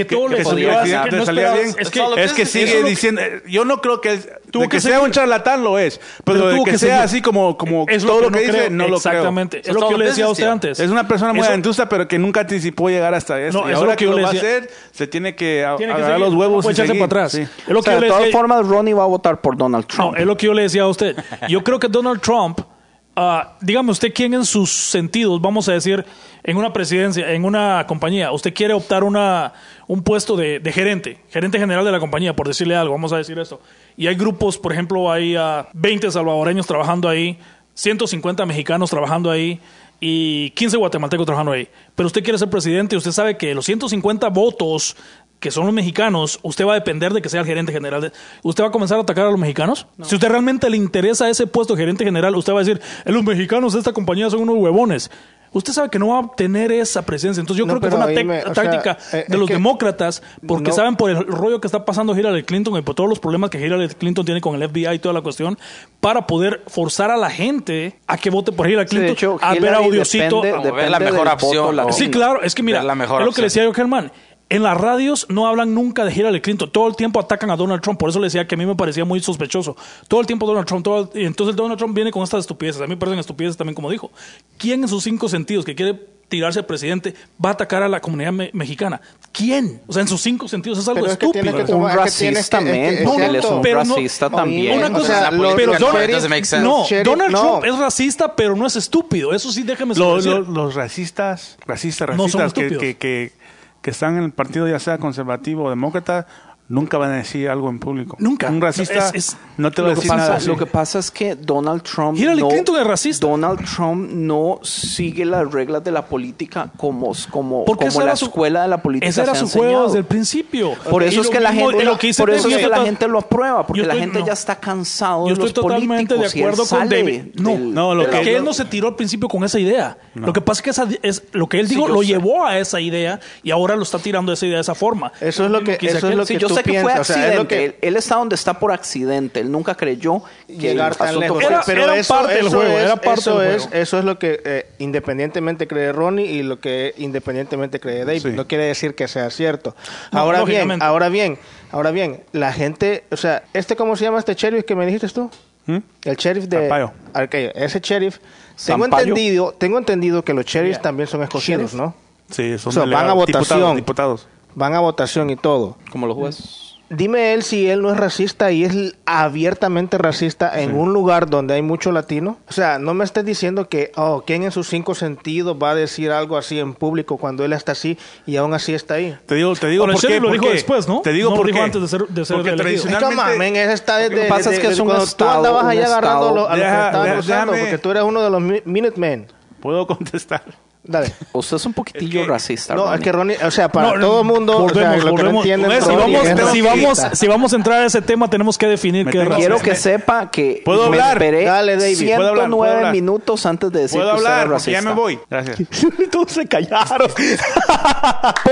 Que que, todo que salió así, presidente que no salía bien, Es que, es que sigue es lo que- diciendo yo no creo que Tuvo de que que, sea un charlatán lo es pero, Pero de tuvo que, que sea así como como es todo lo no que dice creo. no lo creo Exactamente. Es lo que yo le decía a usted antes. es una persona muy aventusta pero que nunca anticipó llegar hasta esto No, y eso es ahora lo que que yo lo va a hacer se tiene que que agarrar los huevos no y echarse para atrás. Es lo que de todas formas, Ronnie va a votar por Donald Trump. No, es lo que yo le decía a usted. Yo creo que Donald Trump, ah, dígame usted quién en sus sentidos, vamos a decir, en una presidencia, en una compañía, usted quiere optar una, un puesto de, gerente, gerente general de la compañía, por decirle algo, vamos a decir esto. Y hay grupos, por ejemplo, hay ah, 20 salvadoreños trabajando ahí, 150 mexicanos trabajando ahí y 15 guatemaltecos trabajando ahí. Pero usted quiere ser presidente y usted sabe que los 150 votos que son los mexicanos, usted va a depender de que sea el gerente general. de- ¿Usted va a comenzar a atacar a los mexicanos? Si usted realmente le interesa ese puesto de gerente general, usted va a decir, "Eh, los mexicanos de esta compañía son unos huevones. Usted sabe que no va a obtener esa presencia. Entonces yo No, creo que fue una sea, táctica eh, de es los demócratas, porque no- saben por el rollo que está pasando Hillary Clinton y por todos los problemas que Hillary Clinton tiene con el FBI y toda la cuestión, para poder forzar a la gente a que vote por Hillary Sí, de Clinton, hecho, a ver Hillary audiocito. depende- ver la mejor opción, voto latino. Sí, claro, es que mira, la mejor es lo que le decía yo, Germán. En las radios no hablan nunca de Hillary Clinton. Todo el tiempo atacan a Donald Trump. Por eso le decía que a mí me parecía muy sospechoso. Todo el tiempo Donald Trump. todo el- y entonces Donald Trump viene con estas estupideces. A mí me parecen estupideces también, como dijo. ¿Quién en sus cinco sentidos que quiere tirarse al presidente va a atacar a la comunidad me- mexicana? ¿Quién? O sea, en sus cinco sentidos es algo Pero es que estúpido. que Un racista, él cierto. es un Pero no- racista también. Una O cosa, sea, pero los Donald, no, no. Trump es racista, pero no es estúpido. Eso sí, déjeme Los, decir. los- los racistas, racistas, No son racistas que, estúpidos. que, que, están en el partido ya sea conservativo o demócrata, nunca van a decir algo en público. Nunca. Un racista Es- es- no te va a decir pasa, nada. así. lo que pasa es que Donald Trump Hillary no, Clinton es racista. Donald Trump no sigue las reglas de la política como, como, como la su- escuela de la política Ese era su juego desde el principio. Por Y eso es que la gente, lo que dice por eso es Pepe que la Sota- gente lo aprueba, porque Yo la estoy- gente no. ya está cansado Yo de estoy los totalmente de políticos y él acuerdo con David. No, del- No, lo que- que él no se tiró al principio con esa idea. Lo que pasa es que esa, es, lo que él dijo yo lo sé. llevó a esa idea y ahora lo está tirando esa idea de esa forma. Eso es lo que, eso es lo que yo tú sé que fue. O sea, es accidente. lo que él, él está donde está por accidente. Él nunca creyó que llegar el tan lejos. Era- pero era eso, parte del eso juego, es, era parte eso del es, eso es lo que eh, independientemente cree Ronnie y lo que independientemente cree David. Sí. No quiere decir que sea cierto. No, ahora bien, ahora bien, ahora bien, la gente, o sea, este cómo se llama este sheriff que me dijiste tú? ¿Mm? El sheriff de. Ese sheriff, tengo Sampaio. entendido, tengo entendido que los sheriffs también son escogidos, ¿no? Sí, son O sea, van a votación. Diputados, diputados. Van a votación y todo. Como los jueces. Dime él si él no es racista y es abiertamente racista en un lugar donde hay mucho latino. O sea, no me estés diciendo que, oh, ¿quién en sus cinco sentidos va a decir algo así en público cuando él está así y aún así está ahí? Te digo, te digo por qué. lo ¿por dijo qué? después, ¿no? Te digo No lo por dijo qué. antes de ser- de ser Porque tradicionalmente... Man, ese está desde, Lo que pasa es que es un cuando estado, tú andabas ahí agarrando lo- a los que Deja- estaban usando, porque tú eres uno de los Mi- Minutemen. Puedo contestar. Dale. Usted es un poquitillo Es que- racista. No, es Ronnie. que Ronnie, o sea, para No, todo el mundo, o sea, volvemos, lo que no entienden, Si vamos, es si, vamos, si vamos a entrar a ese tema, tenemos que definir Me qué es Quiero que sepa que ¿Puedo me hablar? esperé Dale, David. 109 ¿Puedo hablar? ¿Puedo hablar? minutos antes de decir Puedo que usted hablar, porque ya me voy. Gracias. Todos se callaron.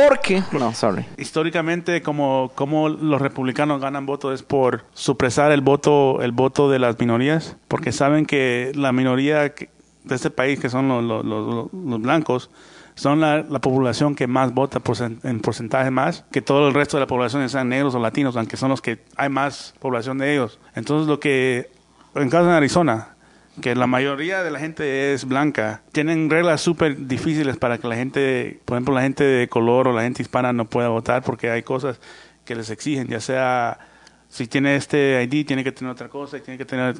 Porque, no, sorry. Históricamente, como, como los republicanos ganan votos es por supresar el voto, el voto de las minorías, porque saben que la minoría que- de este país, que son los, los- blancos, son la, la población que más vota en porcentaje más que todo el resto de la población, sean negros o latinos, aunque son los que hay más población de ellos. Entonces, lo que, en caso de Arizona, que la mayoría de la gente es blanca, tienen reglas súper difíciles para que la gente, por ejemplo, la gente de color o la gente hispana no pueda votar porque hay cosas que les exigen, ya sea si tiene este ID tiene que tener otra cosa, tiene que tener...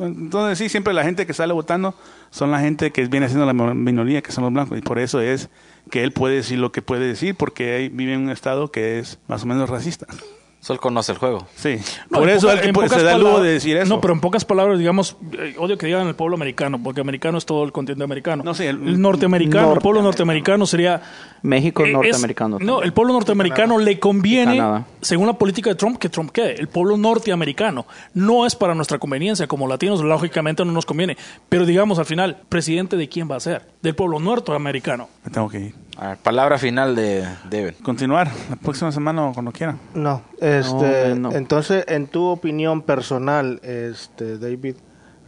Entonces sí, siempre la gente que sale votando son la gente que viene siendo la minoría, que son los blancos, y por eso es que él puede decir lo que puede decir, porque vive en un estado que es más o menos racista. Solo conoce el juego. Sí, No, por eso poca- él en puede- se da el lujo de decir eso. No, pero en pocas palabras, digamos, eh, odio que digan el pueblo americano, porque americano es todo el continente americano. No, sí, el- el, norteamericano, el pueblo norteamericano sería... México eh, es- norteamericano. no, el pueblo norteamericano le conviene, Canadá. según la política de Trump, que Trump quede. El pueblo norteamericano no es para nuestra conveniencia. Como latinos, lógicamente no nos conviene. Pero digamos, al final, ¿presidente de quién va a ser? Del pueblo norteamericano. Me tengo que ir. A ver, palabra final de Devin. Continuar la próxima semana o cuando quieran. No, este, No, no. entonces, en tu opinión personal, este, David,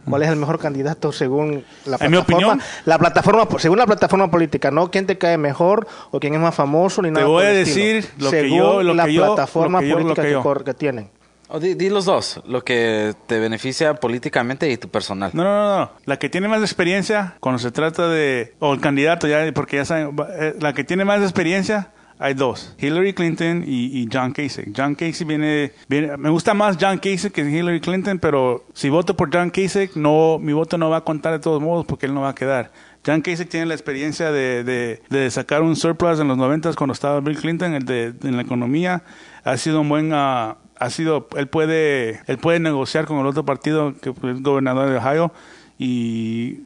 ¿cuál es el mejor candidato según la En mi plataforma? opinión- La plataforma, según la plataforma política, no quién te cae mejor o quién es más famoso ni nada. voy por el a decir lo que según yo- lo la que yo- plataforma lo que yo- lo política yo. que tienen. O di, di los dos, lo que te beneficia políticamente y tu personal. No, no, no, no. La que tiene más experiencia cuando se trata de... O el candidato, ya, porque ya saben... eh, La que tiene más experiencia, hay dos. Hillary Clinton y, John Kasich. John Kasich viene, viene... Me gusta más John Kasich que Hillary Clinton, pero si voto por John Kasich, no, mi voto no va a contar de todos modos porque él no va a quedar. John Kasich tiene la experiencia de, de, de sacar un surplus en los 90 cuando estaba Bill Clinton el de, en la economía. Ha sido un buen... ah, ha sido él puede él puede negociar con el otro partido que es gobernador de Ohio y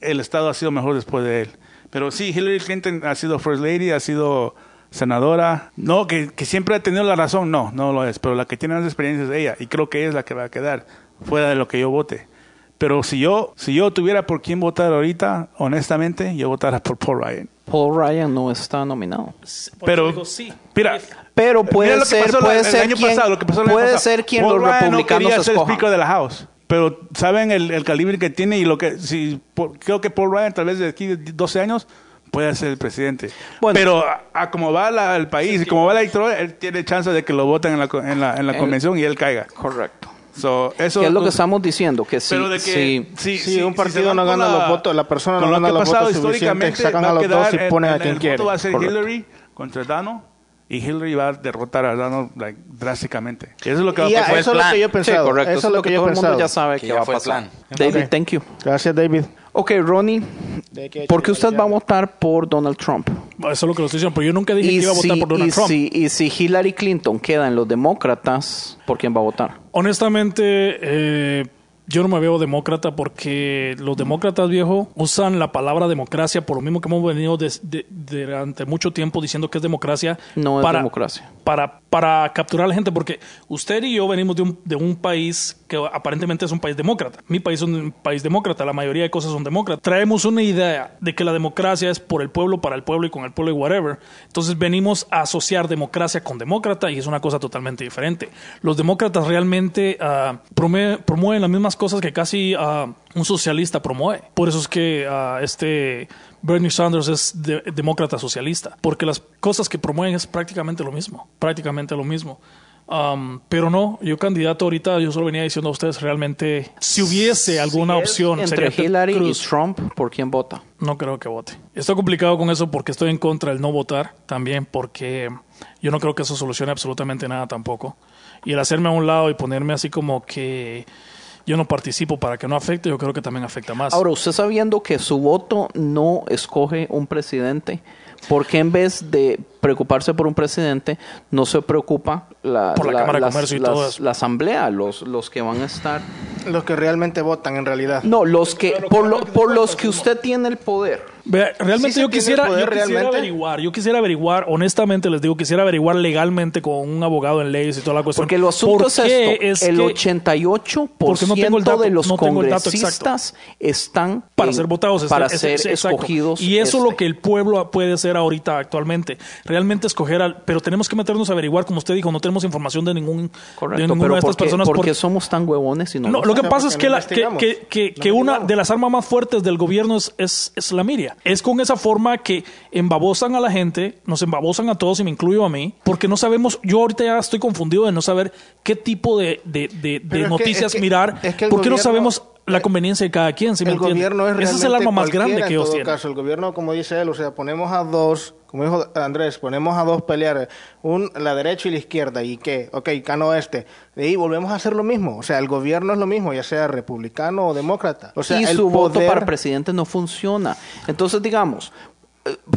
el estado ha sido mejor después de él pero sí Hillary Clinton ha sido first lady ha sido senadora no que, que siempre ha tenido la razón no no lo es pero la que tiene más experiencia es ella y creo que ella es la que va a quedar fuera de lo que yo vote pero si yo si yo tuviera por quién votar ahorita honestamente yo votara por Paul Ryan Paul Ryan no está nominado. pero sí. mira Pero puede lo que ser, la- puede el ser año quien, pasado, lo que pasó el año puede pasado. ser quien Paul los Ryan no republicanos quería ser. Speaker de la House. Pero saben el, el calibre que tiene y lo que si por- creo que Paul Ryan tal vez de aquí 12 años puede ser el presidente. Bueno. Pero a, a como va la- el país y como va la historia, él tiene chance de que lo voten en la, co- en la, en la convención y él caiga. Correcto. So, eso ¿Qué es lo que estamos diciendo? Que de que sí. sí, Sí, sí, un si partido van no gana los votos, la persona no lo gana que ha los pasado votos históricamente, sacan va a los quedar dos y en- ponen a en quien el quiere. voto va a ser Correcto. Hillary contra Donald y Hillary va a derrotar a Donald like, drásticamente. Eso es lo que va a Y pasar. a- eso es lo que yo he Sí, pensado. correcto. Eso es lo que yo he todo el mundo pensado. ya sabe Que que, ya va a fue el pasar. plan. David, Ok. thank you. Gracias, David. Ok, Ronnie, que- ¿por qué usted va a votar por Donald Trump? Eso es lo que lo estoy diciendo, pero yo nunca dije que iba a votar si, por Donald y, Trump. si, y si Hillary Clinton queda en los demócratas, ¿por quién va a votar? Honestamente, eh, yo no me veo demócrata porque los demócratas, viejo, usan la palabra democracia por lo mismo que hemos venido de- durante mucho tiempo diciendo que es democracia. No es para, democracia. Para, para capturar a la gente, porque usted y yo venimos de un, de un país que aparentemente es un país demócrata. Mi país es un país demócrata, la mayoría de cosas son demócratas. Traemos una idea de que la democracia es por el pueblo, para el pueblo y con el pueblo y whatever. Entonces venimos a asociar democracia con demócrata y es una cosa totalmente diferente. Los demócratas realmente promue- promueven las mismas cosas que casi ah, un socialista promueve. Por eso es que ah, este Bernie Sanders es de- demócrata socialista, porque las cosas que promueven es prácticamente lo mismo, prácticamente lo mismo. Um, pero no, yo candidato ahorita, yo solo venía diciendo a ustedes realmente, si hubiese alguna Si opción, entre sería Hillary Cruz. y Trump, ¿por quién vota? No creo que vote. Estoy complicado con eso porque estoy en contra del no votar también porque yo no creo que eso solucione absolutamente nada tampoco. Y el hacerme a un lado y ponerme así como que yo no participo para que no afecte, yo creo que también afecta más. Ahora, usted sabiendo que su voto no escoge un presidente, ¿por qué en vez de preocuparse por un presidente, no se preocupa la, Por la Cámara de las- Comercio y las- todo eso. la asamblea, los, los que van a estar? Los que realmente votan, en realidad. No, los que, por, lo- por los que usted tiene el poder. Realmente Sí yo quisiera, poder yo quisiera realmente. averiguar, yo quisiera averiguar, honestamente les digo, quisiera averiguar legalmente con un abogado en leyes y toda la cuestión. Porque el asunto ¿Por es esto, es el que 88% Porque no tengo el dato- de los no congresistas están para en- ser votados, para ser exacto. escogidos. Y eso es este. lo que el pueblo puede hacer ahorita actualmente. Realmente escoger al, pero tenemos que meternos a averiguar, como usted dijo, no tenemos información de ningún de ninguna de estas ¿por qué, personas por por- qué somos tan huevones y no, No, lo lo que pasa es porque que, la, que, que, una de las armas más fuertes del gobierno es, es, es la miria. Es con esa forma que embabosan a la gente, nos embabosan a todos y me incluyo a mí, porque no sabemos, yo ahorita ya estoy confundido de no saber qué tipo de, de, de- de Pero es que- noticias es que- mirar, es que el porque no sabemos la conveniencia de cada quien. ¿sí me el gobierno es Ese es el arma más grande que en ellos todo tienen. caso. El gobierno, como dice él, o sea, ponemos a dos, como dijo Andrés, ponemos a dos pelear, un, la derecha y la izquierda, ¿y qué? Ok, ganó este. Y volvemos a hacer lo mismo. O sea, el gobierno es lo mismo, ya sea republicano o demócrata. O sea, y el su voto para presidente no funciona. Entonces, digamos,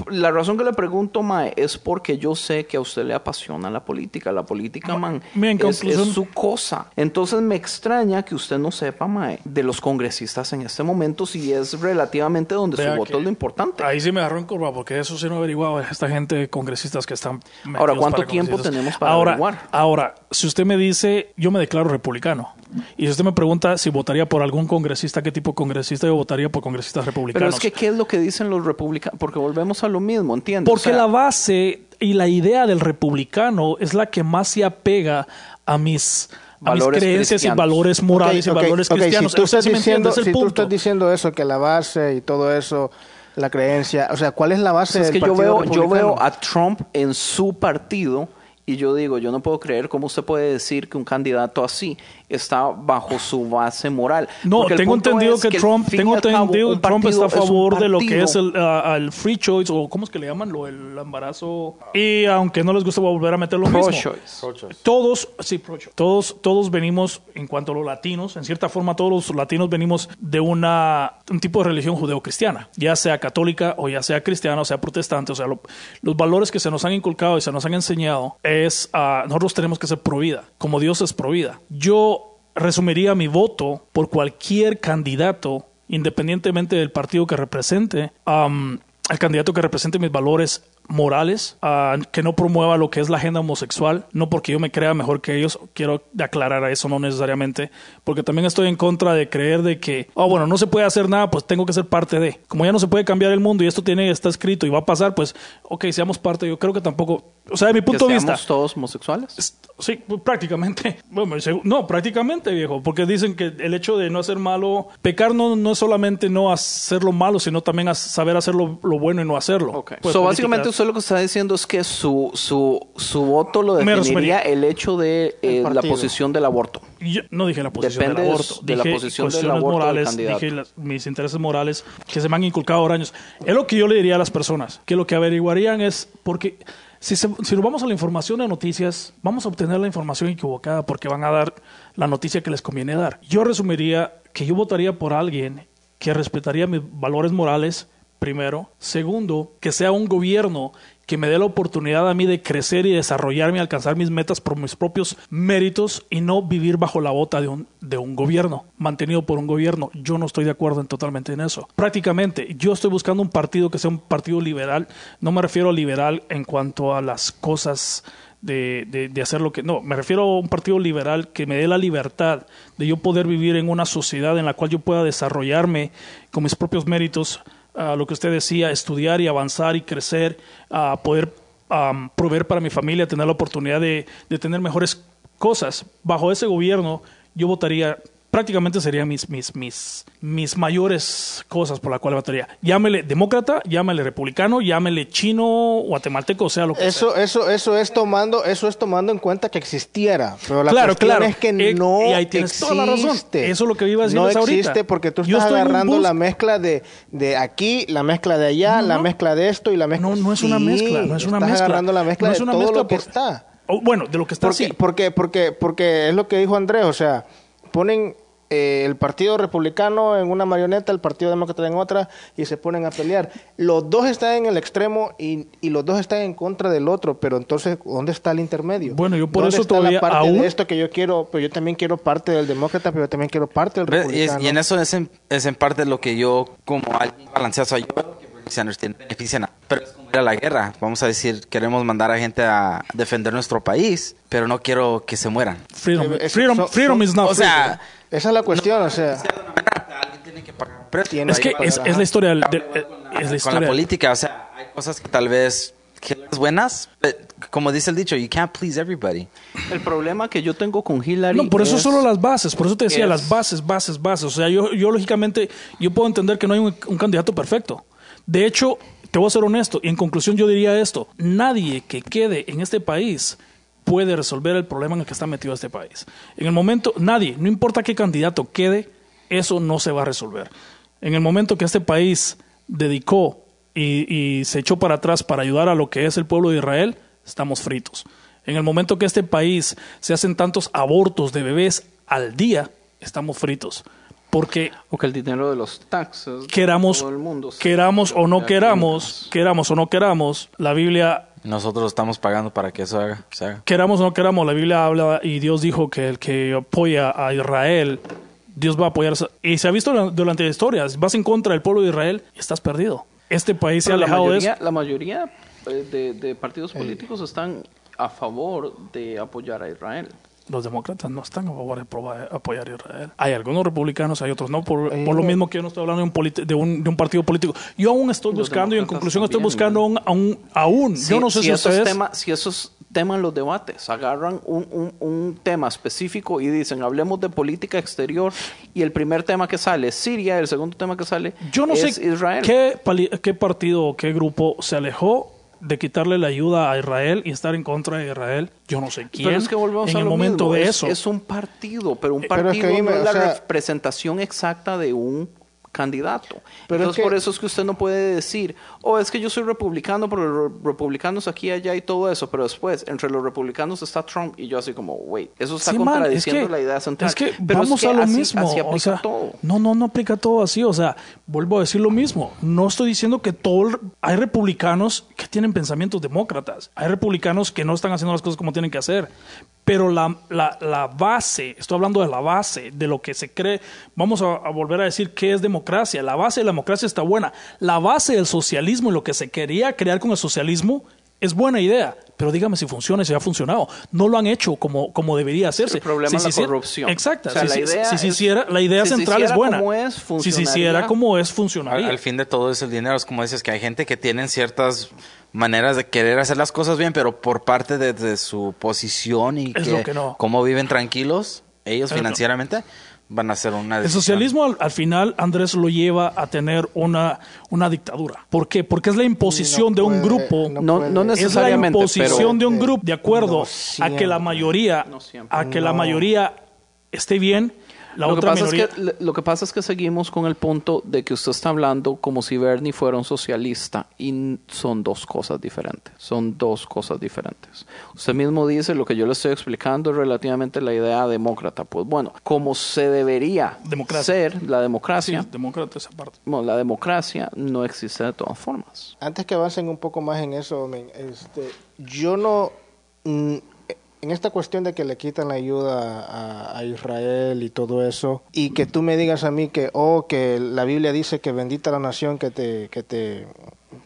la razón que le pregunto, Mae, es porque yo sé que a usted le apasiona la política. La política, man, mira, en es, es su cosa. Entonces, me extraña que usted no sepa, Mae, de los congresistas en este momento, si es relativamente donde Vea su voto es lo importante. Ahí sí me agarró en curva porque eso sí no averiguaba esta gente congresistas que están. Ahora, ¿cuánto tiempo tenemos para ahora, averiguar? Ahora, si usted me dice, yo me declaro republicano. Y si usted me pregunta si votaría por algún congresista, qué tipo de congresista, yo votaría por congresistas Pero republicanos. es que, ¿qué es lo que dicen los republicanos? Porque volvemos a lo mismo, ¿entiendes? Porque O sea, la base y la idea del republicano es la que más se apega a mis, a mis Valores creencias y valores morales Ok, y ok, valores ok, cristianos. Si tú, O sea, estás ¿sí me diciendo, si tú estás diciendo eso, que la base y todo eso, la creencia, o sea, ¿cuál es la base es del que yo veo, yo veo a Trump en su partido y yo digo, yo no puedo creer cómo usted puede decir que un candidato así está bajo su base moral. No, tengo entendido es que Trump, tengo cabo, entendido que Trump está a es favor de lo que es el, ah, el free choice o cómo es que le llaman lo el embarazo y aunque no les gusta voy a volver a meter lo mismo. Pro-choice. Todos, sí, pro-choice. todos, todos venimos en cuanto a los latinos, en cierta forma todos los latinos venimos de una un tipo de religión judeocristiana, ya sea católica o ya sea cristiana o sea protestante, o sea lo- los valores que se nos han inculcado y se nos han enseñado es ah, nosotros tenemos que ser pro vida, como Dios es pro vida. Yo resumiría mi voto por cualquier candidato, independientemente del partido que represente, am, el candidato que represente mis valores morales, ah, que no promueva lo que es la agenda homosexual, no porque yo me crea mejor que ellos, quiero aclarar a eso no necesariamente, porque también estoy en contra de creer de que, oh, bueno, no se puede hacer nada, pues tengo que ser parte de. Como ya no se puede cambiar el mundo y esto tiene está escrito y va a pasar, pues, ok, seamos parte. Yo creo que tampoco, o sea, de mi que punto de vista, todos homosexuales. es- Sí, pues, prácticamente. Bueno, no, prácticamente, viejo. Porque dicen que el hecho de no hacer malo, pecar no, no es solamente no hacer lo malo, sino también saber hacer lo, lo bueno y no hacerlo. Ok. Pues, so, básicamente usted lo que está diciendo es que su, su, su voto lo definiría el hecho de eh, El la posición del aborto. Yo no dije la posición Depende del de aborto. de la dije posición del aborto morales, dije las- mis intereses morales que se me han inculcado por años. Es lo que yo le diría a las personas, que lo que averiguarían es porque si, se- si nos vamos a la información de noticias, vamos a obtener la información equivocada porque van a dar la noticia que les conviene dar. Yo resumiría que yo votaría por alguien que respetaría mis valores morales, primero. Segundo, que sea un gobierno que me dé la oportunidad a mí de crecer y desarrollarme y alcanzar mis metas por mis propios méritos y no vivir bajo la bota de un, de un gobierno, mantenido por un gobierno. Yo no estoy de acuerdo en totalmente en eso. Prácticamente, yo estoy buscando un partido que sea un partido liberal. No me refiero a liberal en cuanto a las cosas de, de- de hacer lo que... No, me refiero a un partido liberal que me dé la libertad de yo poder vivir en una sociedad en la cual yo pueda desarrollarme con mis propios méritos, a lo que usted decía, estudiar y avanzar y crecer, a poder am, proveer para mi familia, tener la oportunidad de, de tener mejores cosas. Bajo ese gobierno yo votaría prácticamente serían mis, mis, mis, mis mayores cosas por la cual votaría. Llámele demócrata, llámele republicano, llámele chino, guatemalteco, sea lo que Eso, sea. eso, eso es tomando, eso es tomando en cuenta que existiera. Pero la Claro, cuestión claro. es que Eh, no y ahí tienes existe. toda la razón. Eso es lo que iba a No decirles ahorita. existe porque tú estás agarrando la mezcla de, de aquí, la mezcla de allá, No, la no. mezcla de esto y la mezcla. No, no es una Sí, mezcla, no es una estás mezcla. agarrando la mezcla No es de una todo mezcla lo que por- está. Oh, bueno, de lo que está Porque, así. porque, porque, porque es lo que dijo Andrés, o sea, ponen eh, el partido republicano en una marioneta, el partido demócrata en otra, y se ponen a pelear. Los dos están en el extremo y, y los dos están en contra del otro, pero entonces, ¿dónde está el intermedio? Bueno, yo por ¿Dónde eso está todavía la parte aún- de esto que yo quiero, pero yo también quiero parte del demócrata, pero yo también quiero parte del ¿Ves? Y, es- republicano. y en eso es en, es en parte lo que yo, como alguien balanceado, o sea, yo veo que Bernie Sanders tiene beneficia, nada, pero es como ir a la guerra. Vamos a decir, queremos mandar a gente a defender nuestro país, pero no quiero que se mueran. Freedom, Eh, freedom, so- freedom so- is not o sea, Esa es la cuestión, o sea, alguien tiene que pagar precio. Tiene Es que es, es la historia del- de- eh, con es la, la con historia la política, o sea, hay cosas que tal vez buenas, pero como dice el dicho, you can't please everybody. El problema que yo tengo con Hillary. No, por eso es- solo las bases, por eso te decía, es- las bases, bases, bases. O sea, yo, yo lógicamente, yo puedo entender que no hay un, un candidato perfecto. De hecho, te voy a ser honesto, y en conclusión yo diría esto, nadie que quede en este país puede resolver el problema en el que está metido este país. En el momento, nadie, no importa qué candidato quede, eso no se va a resolver. En el momento que este país dedicó y, se echó para atrás para ayudar a lo que es el pueblo de Israel, estamos fritos. En el momento que este país se hacen tantos abortos de bebés al día, estamos fritos. Porque O que el dinero de los taxes. queramos, todo el mundo queramos o no queramos, queramos o no queramos, la Biblia Nosotros estamos pagando para que eso haga, se haga. queramos o no queramos, la Biblia habla y Dios dijo que el que apoya a Israel, Dios va a apoyar. Y se ha visto durante- la historia, vas en contra del pueblo de Israel y estás perdido. Este país se ha alejado de eso. la mayoría eh, de, de partidos políticos están a favor de apoyar a Israel. Los demócratas no están a favor de apoyar a Israel. Hay algunos republicanos, hay otros no, por, lo mismo que yo no estoy hablando de un, de un, de un partido político. Yo aún estoy Los buscando y en conclusión estoy buscando aún, aún. Si, yo no sé si, esos ustedes... temas, si esos temas los debates, agarran un, un- un tema específico y dicen, hablemos de política exterior, y el primer tema que sale es Siria, el segundo tema que sale Yo no es sé Israel. qué, qué partido o qué grupo se alejó de quitarle la ayuda a Israel y estar en contra de Israel. Yo no sé quién Pero es que volvemos en a el lo momento mismo. de es, eso. es un partido, pero un Pero es partido que me- no es la sea- representación exacta de un candidato. Pero Entonces es que- por eso es que usted no puede decir, oh, es que yo soy republicano, pero los republicanos aquí, allá y todo eso, pero después entre los republicanos está Trump y yo así como, wait, eso está Sí, man, contradiciendo es que- la idea central. Es que Pero vamos que a lo así- mismo. así o aplica sea, todo. No, no, no aplica todo así. O sea, vuelvo a decir lo mismo. No estoy diciendo que todo. el- Hay republicanos que tienen pensamientos demócratas. Hay republicanos que no están haciendo las cosas como tienen que hacer. Pero la, la, la base, estoy hablando de la base, de lo que se cree. Vamos a, a volver a decir qué es democracia. La base de la democracia está buena. La base del socialismo y lo que se quería crear con el socialismo es buena idea. Pero dígame si funciona y si ha funcionado. No lo han hecho como, como debería hacerse. El problema Si es se la hiciera- corrupción. Exacto. O sea, si, la si- idea si se es- hiciera, la idea si se central es buena. como es, si se hiciera como es, Al, funcionaría. al fin de todo es el dinero. Es como dices que hay gente que tienen ciertas maneras de querer hacer las cosas bien, pero por parte de, de su posición y Es que, lo que no. cómo viven tranquilos ellos financieramente, van a hacer una El decisión. socialismo al, al final, Andrés, lo lleva a tener una, una dictadura. ¿Por qué? Porque es la imposición No de un grupo. no No, no es la necesariamente, imposición pero de un grupo de acuerdo No a que la mayoría a que la mayoría esté bien la lo, que otra pasa minoría es que, lo que pasa es que seguimos con el punto de que usted está hablando como si Bernie fuera un socialista y son dos cosas diferentes. Son dos cosas diferentes. Usted mismo dice lo que yo le estoy explicando es relativamente la idea demócrata. Pues bueno, como se debería Democracia. ser la sí, democracia, demócrata esa parte bueno, la democracia no existe de todas formas. Antes que avancen un poco más en eso, men, este, yo no... mm, en esta cuestión de que le quitan la ayuda a, Israel y todo eso, y que tú me digas a mí que, oh, que la Biblia dice que bendita la nación que te, que te,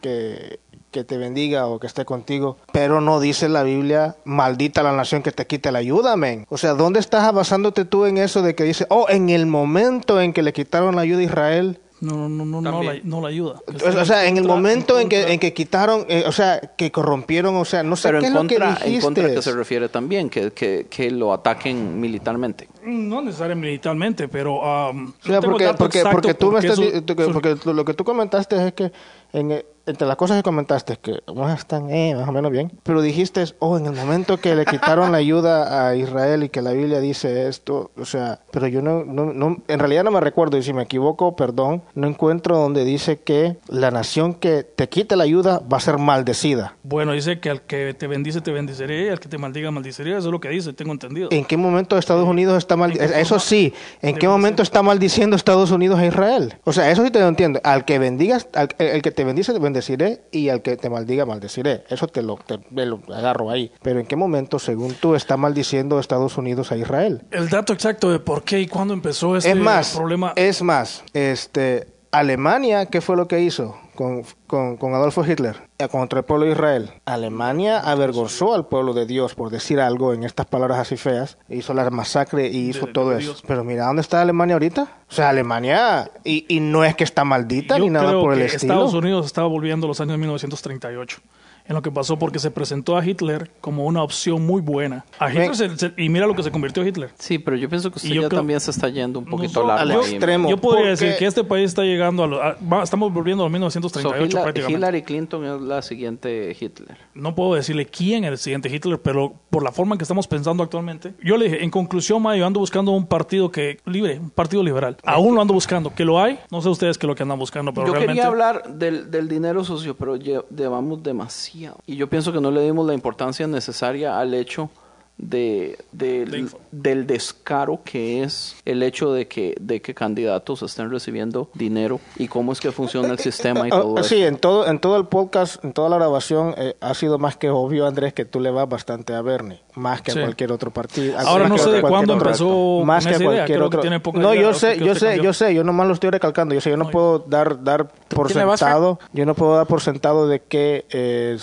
que, te bendiga o que esté contigo, pero no dice la Biblia, maldita la nación que te quite la ayuda, men. O sea, ¿dónde estás basándote tú en eso de que dice, oh, en el momento en que le quitaron la ayuda a Israel, no no no no, no, la, no la ayuda o sea, en el Contra- momento en que, en que quitaron, eh, o sea, que corrompieron, o sea, no sé Pero qué en es lo contra, que en contra que dijiste. se refiere también, que, que, que lo ataquen militarmente. no necesariamente militarmente pero um, O sea, porque, porque, exacto porque tú me porque estás, eso- porque lo que tú comentaste es que en, entre las cosas que comentaste que unas están eh, más o menos bien, pero dijiste, oh, en el momento que le quitaron la ayuda a Israel y que la Biblia dice esto, o sea, pero yo no, no, no en realidad no me recuerdo y si me equivoco, perdón, no encuentro donde dice que la nación que te quite la ayuda va a ser maldecida. bueno dice que al que te bendice te bendiciré y al que te maldiga maldiceré eso es lo que dice tengo entendido ¿En qué momento Estados Unidos está mal? ¿En qué Eso sí, ¿en qué momento está maldiciendo Estados Unidos a Israel? O sea, eso sí te lo entiendo. Al que bendigas, al, el, que te bendice, te bendeciré, y al que te maldiga, maldeciré. Eso te lo, te- me lo agarro ahí. Pero ¿en qué momento, según tú, está maldiciendo Estados Unidos a Israel? el dato exacto de por qué y cuándo empezó este es más, problema es más, este, Alemania, ¿qué fue lo que hizo con, con, con Adolfo Hitler eh, contra el pueblo de Israel? Alemania avergonzó al pueblo de Dios, por decir algo en estas palabras así feas, hizo la masacre y hizo De- todo de eso. Pero mira, ¿dónde está Alemania ahorita? O sea, Alemania, y, y no es que está maldita Yo ni nada creo por el que estilo. Estados Unidos estaba volviendo los años 1938 en lo que pasó porque se presentó a Hitler como una opción muy buena. A Hitler se- se- y mira lo que se convirtió Hitler. Sí, pero yo pienso que usted ya creo- también se está yendo un poquito No, largo. al ahí. extremo. Yo podría porque- decir que este país está llegando a, lo- a- estamos volviendo a los So, 1938 Hillary, prácticamente. Hillary Clinton es la siguiente Hitler. No puedo decirle quién es el siguiente Hitler, pero por la forma en que estamos pensando actualmente. Yo le dije, en conclusión, ma, yo ando buscando un partido que libre, un partido liberal. Aún lo ando buscando. Que lo hay, no sé ustedes qué es lo que andan buscando, pero Yo realmente... quería hablar del, del dinero socio, pero lle- llevamos demasiado. Y yo pienso que no le dimos la importancia necesaria al hecho de, de- De info. del descaro que es el hecho de que, de que candidatos estén recibiendo dinero y cómo es que funciona el sistema y Ah, todo eso. Sí, en todo, en todo el podcast, en toda la grabación, eh, ha sido más que obvio, Andrés, que tú le vas bastante a Bernie, más que Sí. a cualquier otro partido. a Ahora no cualquier- sé de cuándo otro- empezó más que idea, cualquier otro. no, yo sé, yo sé, cambió. yo sé, yo nomás lo estoy recalcando. Yo sé, yo no No, puedo dar, dar por sentado, yo no puedo dar por sentado de que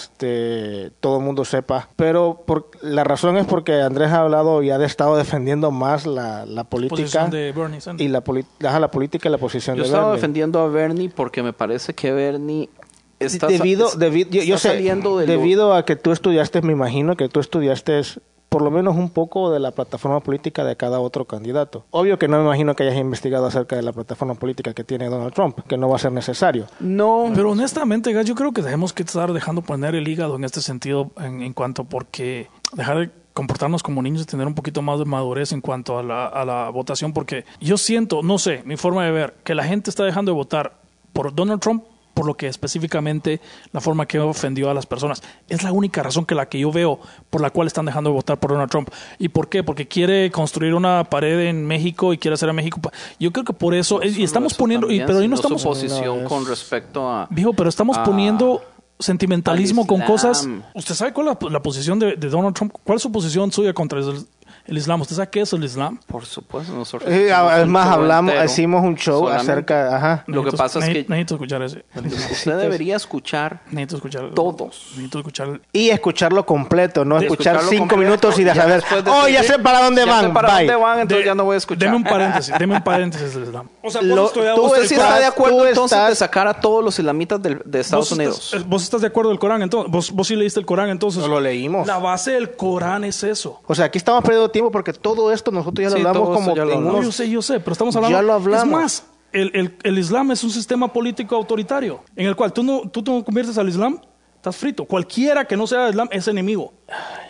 este todo el mundo sepa, pero por, la razón es porque Andrés ha hablado y ha estado defendiendo más la, la política Posición de Bernie Sanders. y la, poli- ajá, la política y la posición Yo de estaba Bernie. defendiendo a Bernie porque me parece que Bernie está, debido, es- debi- yo, sé, saliendo de lo- debido a que tú estudiaste, me imagino que tú estudiaste por lo menos un poco de la plataforma política de cada otro candidato. Obvio que no me imagino que hayas investigado acerca de la plataforma política que tiene Donald Trump, que no va a ser necesario. No, Pero honestamente, Gas, yo creo que dejemos que estar dejando poner el hígado en este sentido en, en cuanto porque dejar de comportarnos como niños y tener un poquito más de madurez en cuanto a la, a la votación porque yo siento, no sé, mi forma de ver, que la gente está dejando de votar por Donald Trump por lo que específicamente la forma que ofendió a las personas. Es la única razón que la que yo veo por la cual están dejando de votar por Donald Trump. ¿Y por qué? Porque quiere construir una pared en México y quiere hacer a México. Yo creo que por eso, y estamos Eso poniendo, y, pero ahí no estamos su posición No, es- con respecto a Viejo, pero estamos poniendo sentimentalismo al con cosas. ¿Usted sabe cuál es la, la posición de, de Donald Trump? ¿Cuál es su posición suya contra el, el Islam? ¿Usted sabe qué es el Islam? Por supuesto, nosotros. Un además hablamos, entero hicimos un show solamente. acerca, ajá. Lo que pasa es que Necesito escuchar ese. usted debería escuchar Necesito escuchar. todos. Necesito escuchar. Y escucharlo completo, no De escuchar cinco completo, minutos y de saber, después de oh, ya sé para dónde ya sé van, para bye". dónde van, entonces De- ya no voy a escuchar. Deme un paréntesis, deme un paréntesis del Islam. O sea, vos Lo- estudiaste- tú vos ¿Usted el sí Corán- está de acuerdo tú entonces estás- de sacar a todos los islamitas del- de Estados vos Unidos? Estás, vos estás de acuerdo del Corán, entonces. Vos, vos sí leíste el Corán, entonces. No lo leímos. La base del Corán es eso. O sea, aquí estamos perdiendo tiempo porque todo esto nosotros ya lo Sí, hablamos como ya lo hablamos. No, unos yo sé, yo sé, pero estamos hablando. Ya lo hablamos. Es más, el, el- el Islam es un sistema político autoritario en el cual tú no, tú no conviertes al Islam, estás frito. Cualquiera que no sea Islam es enemigo.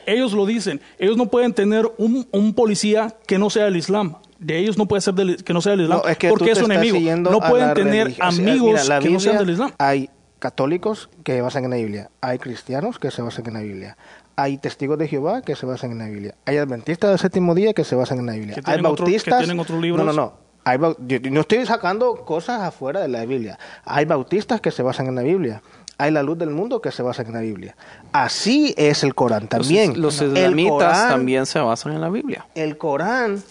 Ellos lo dicen. Ellos no pueden tener un, un policía que no sea el Islam. De ellos no puede ser del- que no sea del Islam No, es que porque es un enemigo. No pueden tener religión. O sea, amigos mira, que no sean del Islam. Hay católicos que se basan en la Biblia, hay cristianos que se basan en la Biblia, hay testigos de Jehová que se basan en la Biblia, hay adventistas del séptimo día que se basan en la Biblia, hay tienen otro- que bautistas. tienen otros libros. No, no, no. Hay yo, yo no estoy sacando cosas afuera de la Biblia. Hay bautistas que se basan en la Biblia. Hay la luz del mundo que se basa en la Biblia. Así es el Corán también. Los, El islamitas Corán- también se basan en la Biblia. El Corán,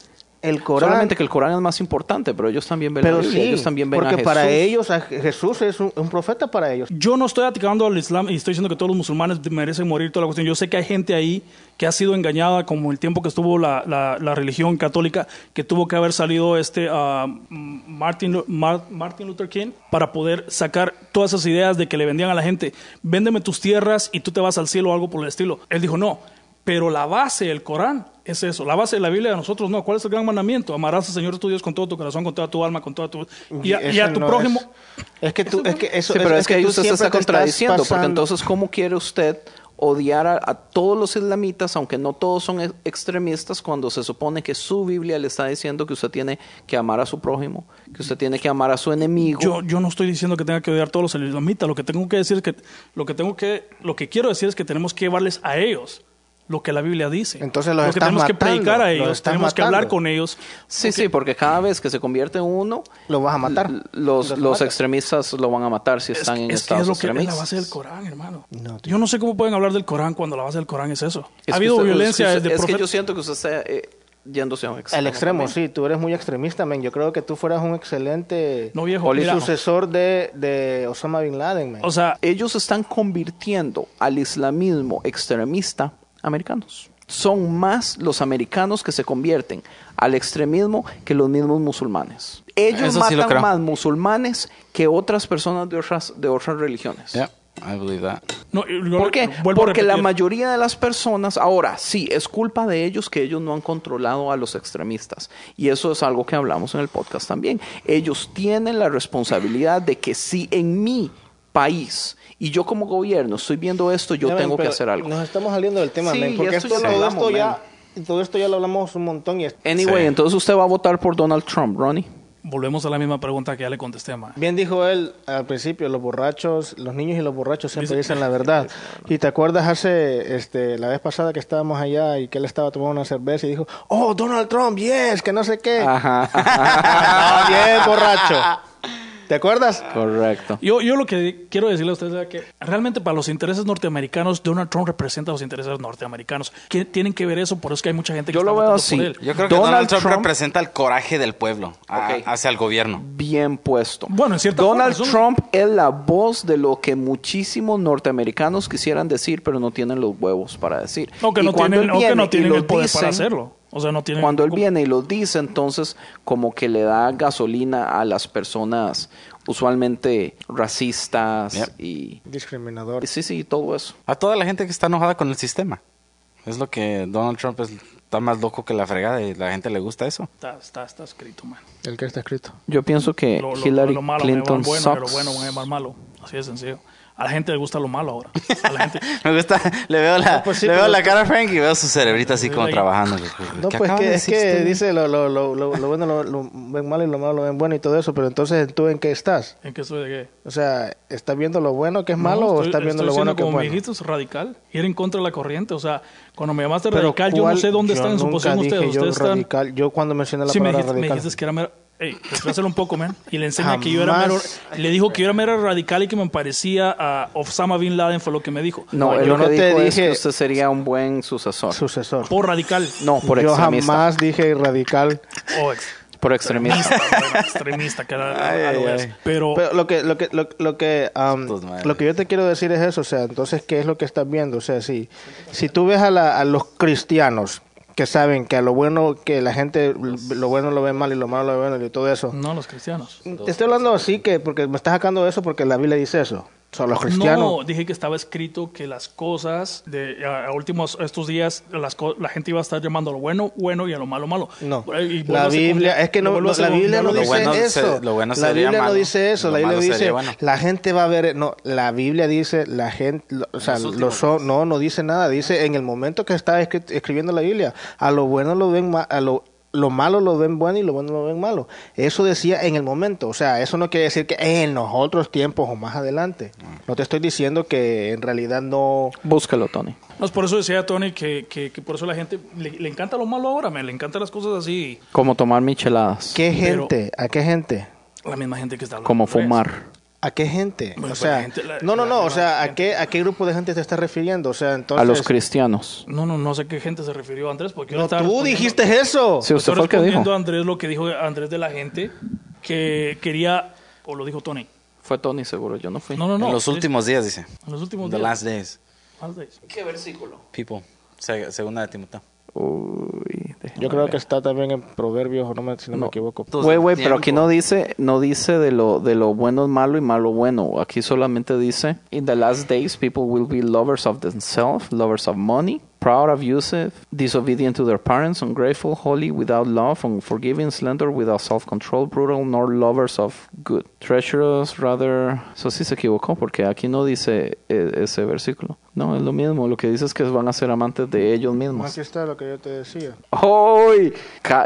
el Corán. Solamente que el Corán es más importante, pero ellos también ven pero la Biblia, sí, ellos también ven a porque Jesús. para ellos a Jesús es un, un profeta para ellos. Yo no estoy atacando al Islam y estoy diciendo que todos los musulmanes merecen morir toda la cuestión. Yo sé que hay gente ahí que ha sido engañada como el tiempo que estuvo la, la- la religión católica, que tuvo que haber salido este ah, Martin, Martin Luther King para poder sacar todas esas ideas de que le vendían a la gente, véndeme tus tierras y tú te vas al cielo o algo por el estilo. Él dijo, no, pero la base del Corán es eso, la base de la Biblia de nosotros no. ¿Cuál es el gran mandamiento? Amarás al Señor tu Dios con todo tu corazón, con toda tu alma, con toda tu... Y a, y a Eso tu no prójimo... Es, es que tú, es que eso, Sí, pero es, que, tú usted se está contradiciendo, porque entonces, ¿cómo quiere usted odiar a, a todos los islamitas, aunque no todos son ex- extremistas, cuando se supone que su Biblia le está diciendo que usted tiene que amar a su prójimo, que usted tiene que amar a su enemigo? Yo, yo no estoy diciendo que tenga que odiar a todos los islamitas. Lo que tengo que decir es que lo que tengo que lo que quiero decir es que tenemos que llevarles a ellos lo que la Biblia dice. Entonces los lo que tenemos que predicar a los ellos, tenemos que hablar con ellos. sí, sí, porque cada vez que se convierte en uno, Lo vas a matar. los, Los los matas. extremistas lo van a matar si Es, están en es que estados es lo que es la extremistas. base del Corán, hermano. No, yo no sé cómo pueden hablar del Corán cuando la base del Corán es eso. Es ha habido usted- violencia es que, desde es que profeta- yo siento que usted está eh, yéndose a un extremo. El extremo, también. sí, tú eres muy extremista, men. Yo creo que tú fueras un excelente No, viejo, mira, sucesor de, de Osama Bin Laden, men. o sea, ellos están convirtiendo al islamismo extremista americanos. Son más los americanos que se convierten al extremismo que los mismos musulmanes. Ellos Eso matan más musulmanes que otras personas de otras, de otras religiones. Ya. I believe that. No, yo ¿Por qué? Porque la mayoría de las personas, ahora sí, es culpa de ellos que ellos no han controlado a los extremistas. Y eso es algo que hablamos en el podcast también. Ellos tienen la responsabilidad de que si en mi país y yo como gobierno estoy viendo esto, yo Ya ven, tengo que hacer algo. Nos estamos saliendo del tema, Sí, men, porque esto esto, ya hablamos, esto ya, todo esto ya lo hablamos un montón y es- Anyway, Sí. entonces usted va a votar por Donald Trump, Ronnie. Volvemos a la misma pregunta que ya le contesté, ma. Bien dijo él al principio, los borrachos, los niños y los borrachos siempre dicen la verdad. Y te acuerdas hace, este, la vez pasada que estábamos allá y que él estaba tomando una cerveza y dijo, oh, Donald Trump, yes, que no sé qué. Ajá. Bien, borracho. ¿Te acuerdas? Correcto. Yo, yo lo que quiero decirle a ustedes es que realmente para los intereses norteamericanos, Donald Trump representa los intereses norteamericanos. Que tienen que ver eso, por eso es que hay mucha gente que Yo está lo veo votando así. por él. Yo creo que Donald Donald, Trump, Trump- representa el coraje del pueblo a- hacia el gobierno. Bien puesto. Bueno, en cierta Donald forma, son- Trump es la voz de lo que muchísimos norteamericanos quisieran decir, pero no tienen los huevos para decir. O que Y no cuando tienen, o que no tienen lo el poder para dicen, hacerlo. O sea, no tienen. Cuando él viene y lo dice, entonces como que le da gasolina a las personas usualmente racistas Yep. y, Discriminador. y sí, sí, todo eso. A toda la gente que está enojada con el sistema. Es lo que Donald Trump es, está más loco que la fregada y la gente le gusta eso. Está, está, está escrito, man. El que está escrito. Yo pienso que Lo, lo- Hillary lo malo Clinton me va bueno, sucks. bueno me va malo. Así de sencillo. A la gente le gusta lo malo ahora. A la gente. Me gusta, le veo la, No, pues sí, le veo la cara a Frank y veo su cerebrito así como Ahí. trabajando. No, ¿Qué pues que, de es que usted? dice lo, lo, lo, lo, lo bueno lo, lo ven malo y lo malo lo ven bueno y todo eso, pero entonces tú en qué estás? ¿En qué estoy de qué? O sea, ¿estás viendo lo bueno que es No, malo o estás viendo estoy lo bueno que es como me bueno? dijiste, es radical. Ir en contra de la corriente. O sea, cuando me llamaste Pero radical, yo no sé dónde están en su posición dije ustedes. Yo, Ustedes están. radical. yo cuando mencioné la Sí, me palabra dijiste, me radical. pues, dijiste que era mero. Ey, exprésalo un poco, man. Y le enseña que yo era mero. Jamás. Le dijo que yo era mero radical y que me parecía a Osama Bin Laden, fue lo que me dijo. No, No, yo no te dijo es dije- que usted sería un buen sucesor. Sucesor. Por radical. No, por yo extremista. jamás dije radical. O ex- Por extremista. extremista, que era Ay, algo ay. Pero, Pero lo que lo que lo, lo que um, lo que yo te quiero decir es eso, o sea, entonces qué es lo que estás viendo, o sea, si si tú ves a, la- a los cristianos que saben que a lo bueno que la gente lo bueno lo ve mal y lo malo lo ve bueno y todo eso. no los cristianos. Te estoy hablando así que porque me estás sacando eso porque la Biblia dice eso. Los cristianos. No, dije que estaba escrito que las cosas de a, a últimos estos días las co- la gente iba a estar llamando a lo bueno bueno y a lo malo malo. No, Y la Biblia, es que no, la Biblia no dice se- eso. lo bueno la Biblia no dice eso, lo la Biblia dice, bueno. la gente va a ver, no, la Biblia dice, la gente, lo- o sea, Los no, no dice nada, dice en el momento que está escri- escribiendo la Biblia, a lo bueno lo ven, a lo lo malo lo ven bueno y lo bueno lo ven malo. Eso decía en el momento. O sea, eso no quiere decir que en los otros tiempos o más adelante. No te estoy diciendo que en realidad no... Búscalo, Tony. No, es por eso decía Tony que, que, que por eso la gente le, le encanta lo malo ahora, me le encantan las cosas así. Como tomar micheladas. ¿Qué Pero- gente? ¿A qué gente? La misma gente que está hablando. Como inglés. fumar. ¿A qué gente? Bueno, o pues sea, la gente- la- no, no, no, o sea, ¿a qué, ¿a qué grupo de gente te estás refiriendo? O sea, entonces... A los cristianos. No, no, no sé qué gente se refirió a Andrés, porque yo No, tú dijiste eso. Sí, usted Estoy fue el que respondiendo dijo. a Andrés lo que dijo Andrés de la gente que quería, o lo dijo Tony. Fue Tony, seguro. Yo no fui. No, no, no. en los últimos días, dice. En los últimos The días. last days. Last days. ¿Qué versículo? People. Se- Segunda de Timoteo. Uy, Yo creo ver. que está también en Proverbios, no me, si no, me equivoco. Güey, güey, pero aquí no dice, no dice de lo, de lo bueno es malo y malo bueno. Aquí solamente dice, in the last days people will be lovers of themselves, lovers of money, proud, abusive, disobedient to their parents, ungrateful, holy, without love, unforgiving, slender, without self-control, brutal, nor lovers of good. Treacherous, rather... Eso sí se equivocó porque aquí no dice eh, ese versículo. No, es lo mismo. Lo que dice es que van a ser amantes de ellos mismos. Aquí está lo que yo te decía. ¡Ay!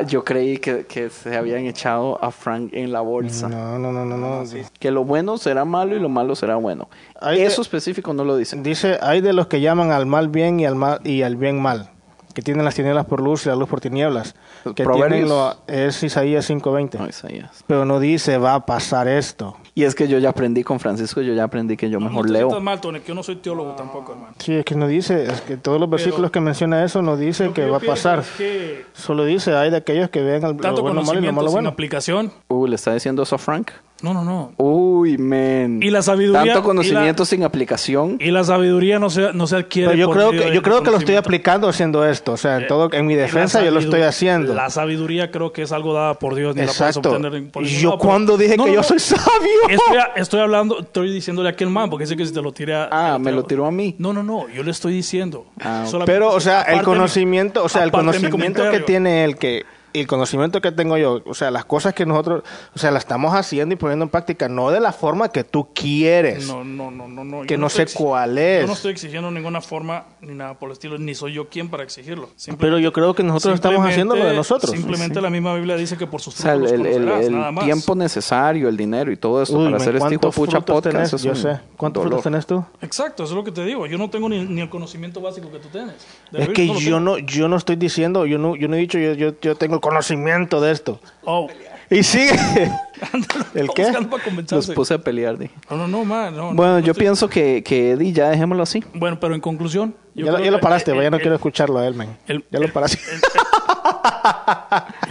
Yo creí que, que se habían echado a Frank en la bolsa. No, no, no, no, no. Que lo bueno será malo y lo malo será bueno. Ahí Eso te- específico no lo dice. Dice, hay de los que llaman al mal bien y al mal y al bien mal, que tienen las tinieblas por luz y la luz por tinieblas. Que Proverbios. tienen lo, es Isaías 5:20. No, Isaías. Pero no dice va a pasar esto. Y es que yo ya aprendí con Francisco, yo ya aprendí que yo mejor no leo. mal, Tony, que yo no soy teólogo tampoco, hermano. Sí, es que no dice, es que todos los versículos que menciona eso no dice Lo que yo va a pasar. es que Solo dice, hay de aquellos que vean al- lo tanto bueno malo y lo malo sin bueno. aplicación, Uh, ¿le está diciendo eso a Frank? No, no, no. Uy, men. Y la sabiduría- Tanto conocimiento la- sin aplicación. Y la sabiduría no se, no se adquiere. Pero yo por creo que yo creo que lo estoy aplicando haciendo esto, o sea, en todo en mi defensa yo lo estoy haciendo. La sabiduría creo que es algo dada por Dios. Ni Exacto. La puedes obtener por yo cuando dije No, que no, yo no. soy sabio. Estoy, estoy hablando, estoy diciéndole a aquel man, porque dice que si te lo tira. Ah, me lo tiró a mí. No, no, no, yo le estoy diciendo. Ah, Pero, o sea, el conocimiento, o sea, el conocimiento que tiene él, que el conocimiento que tengo yo, o sea, las cosas que nosotros, o sea, las estamos haciendo y poniendo en práctica, no de la forma que tú quieres, No, no, no, no. no. que yo no, sé cuál es. Yo no estoy exigiendo ninguna forma ni nada por el estilo, ni soy yo quien para exigirlo. Pero yo creo que nosotros estamos haciendo lo de nosotros. Simplemente la misma Biblia dice que por sus O sea, el, frutos el- el- nada más. tiempo necesario, el dinero y todo eso Uy, para hacer este ¿cuántos pucha frutos podcast es Yo sé. ¿Cuántos dolor. frutos tenés tú? Exacto, eso es lo que te digo. Yo no tengo ni, ni el conocimiento básico que tú tienes. De Es que yo tengo. no, yo no estoy diciendo, yo no, yo no he dicho, yo, yo, yo tengo conocimiento de esto. Oh, Y sigue. ¿El qué? Los puse a pelear, di. No, no, no, man, no, Bueno, no yo estoy- pienso que, que Eddie, ya dejémoslo así. Bueno, pero en conclusión. Yo Ya, lo- ya paraste, güey, ya no quiero escucharlo a él, man. el- ya lo el- paraste.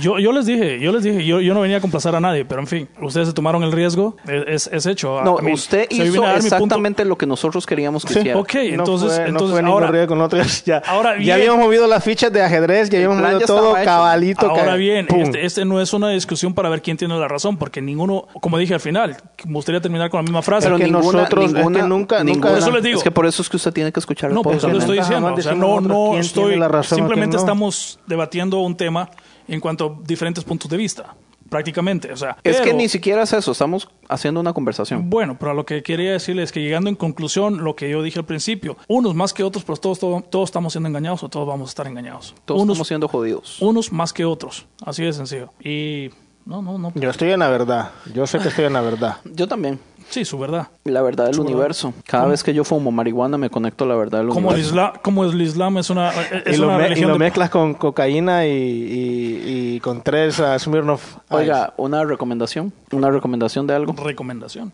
Yo, yo les dije, yo les dije, yo, yo no venía a complacer a nadie, pero en fin, ustedes se tomaron el riesgo, es, es hecho. No, a mí, usted hizo exactamente lo que nosotros queríamos que hiciera. Ok, entonces, no fue, no entonces fue ahora, riesgo, nosotros ya, ahora ya bien. habíamos movido las fichas de ajedrez, ya habíamos movido ya todo cabalito. ahora bien, este, este no es una discusión para ver quién tiene la razón, porque ninguno, como dije al final, me gustaría terminar con la misma frase. Pero que nosotros- es que nunca- nunca- Por eso les digo. Es que por eso es que usted tiene que escuchar el No, por eso estoy diciendo. O sea, no, no estoy. la razón simplemente no. estamos debatiendo un tema en cuanto a diferentes puntos de vista, prácticamente. O sea, Es que ni siquiera es eso, estamos haciendo una conversación. Bueno, pero lo que quería decirles es que llegando en conclusión, lo que yo dije al principio, unos más que otros, pero todos, todos, todos estamos siendo engañados o todos vamos a estar engañados. Todos unos, estamos siendo jodidos. unos más que otros, así de sencillo. Y no, no, no. Yo estoy en la verdad. Yo sé que estoy en la verdad. Yo también. Sí, su verdad. La verdad del universo. Cada vez que yo fumo marihuana me conecto a la verdad del Como el, universo. islam, como el Islam es una, es y, lo una me- y religión lo de- mezclas con cocaína y, y- y con tres uh, Smirnoff. Oiga, una recomendación. Una recomendación de algo. recomendación.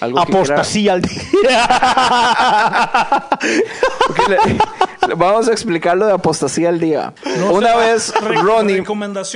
Algo que quiera- Apostasía al le- Vamos a explicar lo de apostasía al día. No, Una vez Ronnie.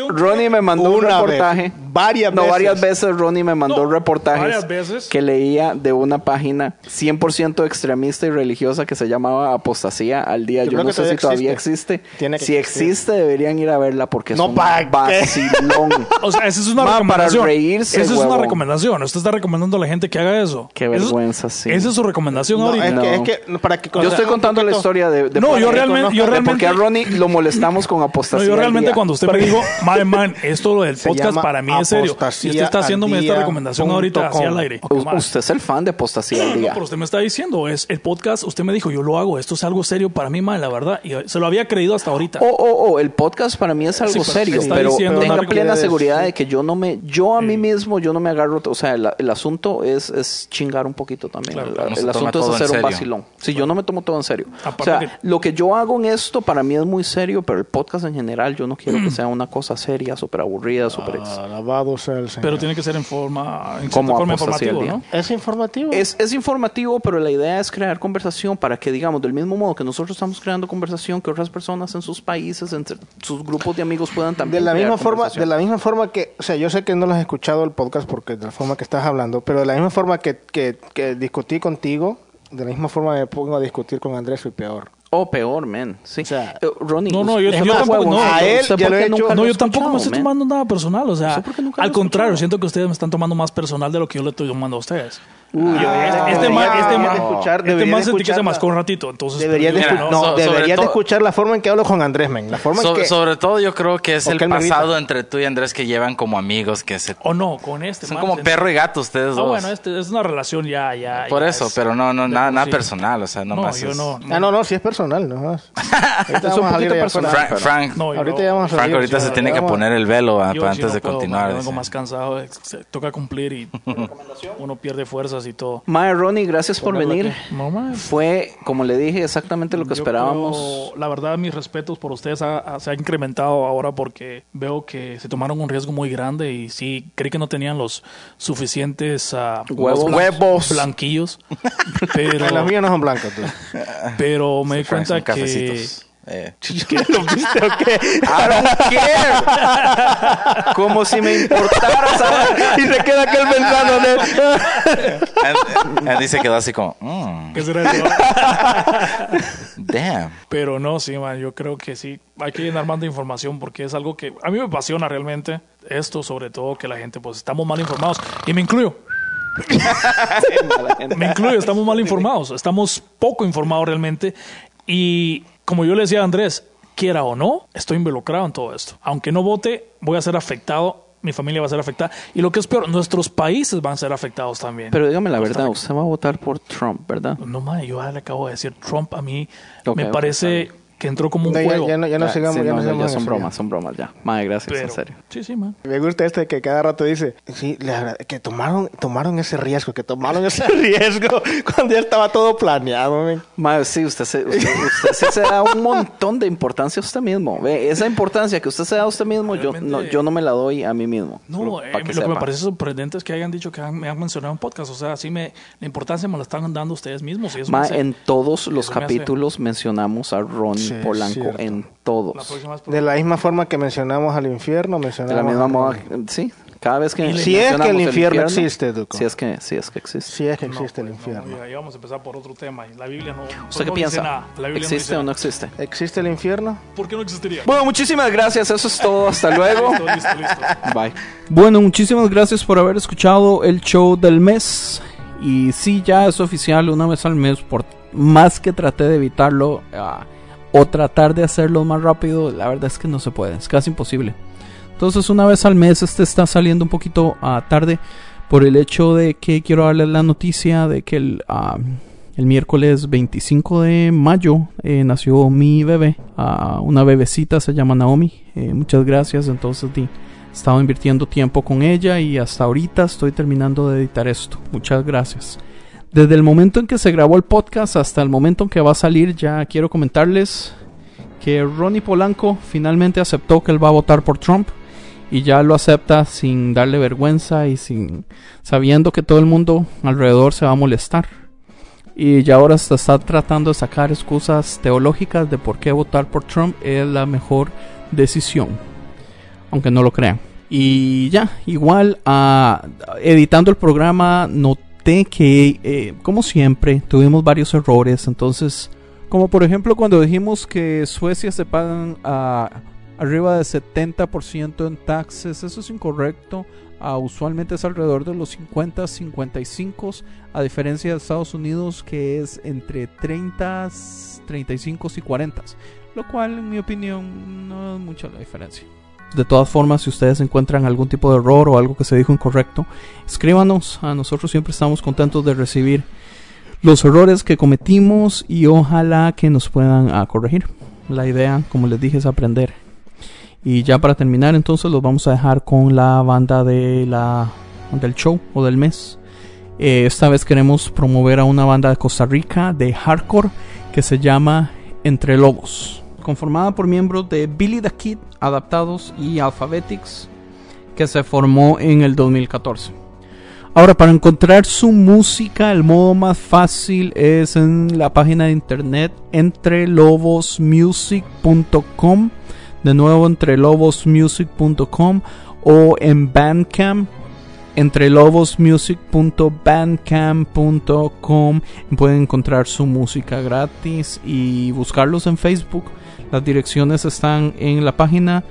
Ronnie me mandó un Una vez, reportaje. varias no, veces. varias veces Ronnie me mandó No, reportajes veces. que leía de una página 100% extremista y religiosa que se llamaba Apostasía al día. Yo no sé si todavía todavía existe. existe. Tiene que si existir. existe, deberían ir a verla porque es No, un ¿pa' qué? vacilón. O sea, esa es una Ma, para recomendación. reírse, esa es una recomendación. Usted está recomendando a la gente que haga eso. Qué Eso vergüenza, sí. Esa es su recomendación No, ahorita. es, No. que, es que no, para que Yo estoy contando la historia de, de No, yo realmente- yo de realmente- por qué a Ronnie lo molestamos con No, apostasía. yo al realmente cuando usted me dijo, man, man, esto del Se podcast para mí es serio. Y usted está haciéndome esta recomendación ahorita hacia el aire. Usted es el fan de apostasía al No, día. pero usted me está diciendo, es el podcast, usted me dijo, yo lo hago, esto es algo serio para mí, man, la verdad. Y se lo había creído hasta ahorita. Oh, oh, oh, el podcast para mí es algo Sí, serio, está pero diciendo tenga plena seguridad de que yo no me, yo a mí mismo, yo no me agarro, o sea, el, el asunto es, es chingar un poquito también. Claro, el asunto es hacer un vacilón. Si yo no me tomo todo en serio. Aparte o sea, que- lo que yo hago en esto para mí es muy serio, pero el podcast en general yo no quiero que sea una cosa seria, súper aburrida, súper... ex- Alabado sea el Señor. Pero tiene que ser en forma, en Como forma informativo. ¿no? es informativo. Es, es informativo, pero la idea es crear conversación para que, digamos, del mismo modo que nosotros estamos creando conversación, que otras personas en sus países, entre sus grupos de amigos puedan de también la crear misma forma de la misma forma que o sea yo sé que no lo has escuchado el podcast porque de la forma que estás hablando pero de la misma forma que, que, que discutí contigo de la misma forma me pongo a discutir con Andrés y peor O peor, man. Sí. sea, Eh, Ronnie, No, no, yo- yo tampoco- no, ¿usted a él por ya lo he nunca hecho. No, yo tampoco me estoy man? tomando nada personal. O sea, ¿Usted por qué nunca lo al contrario, escuchado? siento que ustedes me están tomando más personal de lo que yo le estoy tomando a ustedes. Uy, debería- este, este debería- man, este man, de escuchar- este man de sentí que se escuchar mascó la- un ratito. Entonces, deberías de, Mira, escu- no, so- sobre deberías de todo- escuchar la forma en que hablo con Andrés men la forma en So- que sobre todo yo creo que es el pasado entre tú y Andrés que llevan como amigos que se... O no, con este. Son man, como perro y gato ustedes Ah, dos. bueno, este es una relación ya, ya. Por ya eso, es- pero no, no, de nada, nada sí. personal, o sea, no, No, más yo es- no. ah no no si es personal no. Ahorita Es un poquito personal. Frank, Frank, No, ahorita no. ya vamos a Frank salir, ahorita sí, se tiene que poner el velo ah, sí antes no de continuar. vengo más cansado, toca cumplir y uno pierde fuerzas y todo. Mae, Ronnie, gracias por venir. No. Fue, como le dije, exactamente lo que Yo esperábamos. creo, la verdad, mis respetos por ustedes ha- ha- se ha incrementado ahora porque veo que se tomaron un riesgo muy grande y sí, creí que no tenían los suficientes ah, Huevos. blan- Huevos. blanquillos. pero, Las mías no son blancas pero me di cuenta que Eh, ¿Lo viste o qué? I don't care. Como si me importara saber. y se queda aquel pensando en él. And- and dice quedó así como, mm, ¿Qué será eso? damn. Pero no, sí, man, yo creo que sí. Hay que llenar más de información porque es algo que a mí me apasiona realmente. Esto, sobre todo, que la gente, pues, estamos mal informados. Y me incluyo. Me incluyo, estamos mal informados. Estamos poco informados realmente. Y como yo le decía a Andrés, quiera o no, estoy involucrado en todo esto. Aunque no vote, voy a ser afectado. Mi familia va a ser afectada. Y lo que es peor, nuestros países van a ser afectados también. Pero dígame la verdad, usted va a votar por Trump, ¿verdad? No, madre, yo ya le acabo de decir, Trump a mí me parece que entró como un No, ya, juego. ya no, ya no Ya, sigamos, sí, ya no no, sigamos ya son eso, bromas, son bromas ya. Madre, gracias, Pero- en serio. Sí, sí, man. Me gusta este que cada rato dice, sí, la verdad, que tomaron, tomaron ese riesgo, que tomaron ese riesgo cuando ya estaba todo planeado. men. Madre, sí, usted se, usted, usted sí se da un montón de importancia a usted mismo. Ve, esa importancia que usted se da a usted mismo, yo no, yo no me la doy a mí mismo. No, eh, pa' lo que me parece sorprendente es que hayan dicho que han- me han mencionado en podcast. O sea, así me, la importancia me la están dando ustedes mismos. Y eso me Ma, hace- en todos los eso me hace- capítulos mencionamos a Ronnie Sí, Polanco, cierto. en todos. De la misma forma que mencionamos al infierno, De mencionamos la misma moda, sí. Cada vez que Si es que el mencionamos infierno existe, Duco. Si es que, si es que existe. Si es que No, existe el pues, no, infierno. ya, ya vamos a empezar por otro tema. Y la Biblia no. pues ¿Usted qué no piensa? Dice nada. La Biblia ¿Existe no o no dice existe? ¿Existe el infierno? ¿Por qué no existiría? Bueno, muchísimas gracias. Eso es todo. Hasta luego. Listo, listo, listo. Bye. Bueno, muchísimas gracias por haber escuchado el show del mes. Y sí, ya es oficial una vez al mes. Por más que traté de evitarlo ah, o tratar de hacerlo más rápido, la verdad es que no se puede. Es casi imposible. Entonces, una vez al mes, este está saliendo un poquito ah, tarde por el hecho de que quiero darles la noticia de que el, ah, el miércoles 25 de mayo eh, nació mi bebé. Ah, una bebecita se llama Naomi. Eh, muchas gracias. Entonces, di, he estado invirtiendo tiempo con ella y hasta ahorita estoy terminando de editar esto. Muchas gracias. Desde el momento en que se grabó el podcast hasta el momento en que va a salir, ya quiero comentarles que Ronnie Polanco finalmente aceptó que él va a votar por Trump y ya lo acepta sin darle vergüenza y sin sabiendo que todo el mundo alrededor se va a molestar. Y ya ahora se está tratando de sacar excusas teológicas de por qué votar por Trump es la mejor decisión. Aunque no lo crean. Y ya, igual ah, editando el programa que, eh, como siempre, tuvimos varios errores. Entonces, como por ejemplo cuando dijimos que Suecia se pagan a arriba de 70% en taxes, eso es incorrecto. Ah, usualmente es alrededor de los 50, 55, a diferencia de Estados Unidos que es entre 30, 35 y 40, lo cual en mi opinión no es mucha la diferencia. De todas formas, si ustedes encuentran algún tipo de error o algo que se dijo incorrecto, escríbanos. A nosotros siempre estamos contentos de recibir los errores que cometimos y ojalá que nos puedan ah, corregir. La idea, como les dije, es aprender. Y ya para terminar, entonces los vamos a dejar con la banda de la del show o del mes. Eh, esta vez queremos promover a una banda de Costa Rica de hardcore que se llama Entre Lobos, conformada por miembros de Billy the Kid, Adaptados y Alphabetics, que se formó en el 2014. Ahora, para encontrar su música, el modo más fácil es en la página de internet entrelobosmusic.com. De nuevo, entrelobosmusic.com o en Bandcamp entrelobosmusic.bandcamp.com pueden encontrar su música gratis y buscarlos en Facebook. Las direcciones están en la página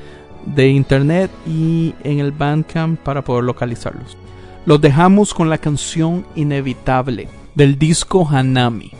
de internet y en el Bandcamp para poder localizarlos. Los dejamos con la canción Inevitable del disco Hanami.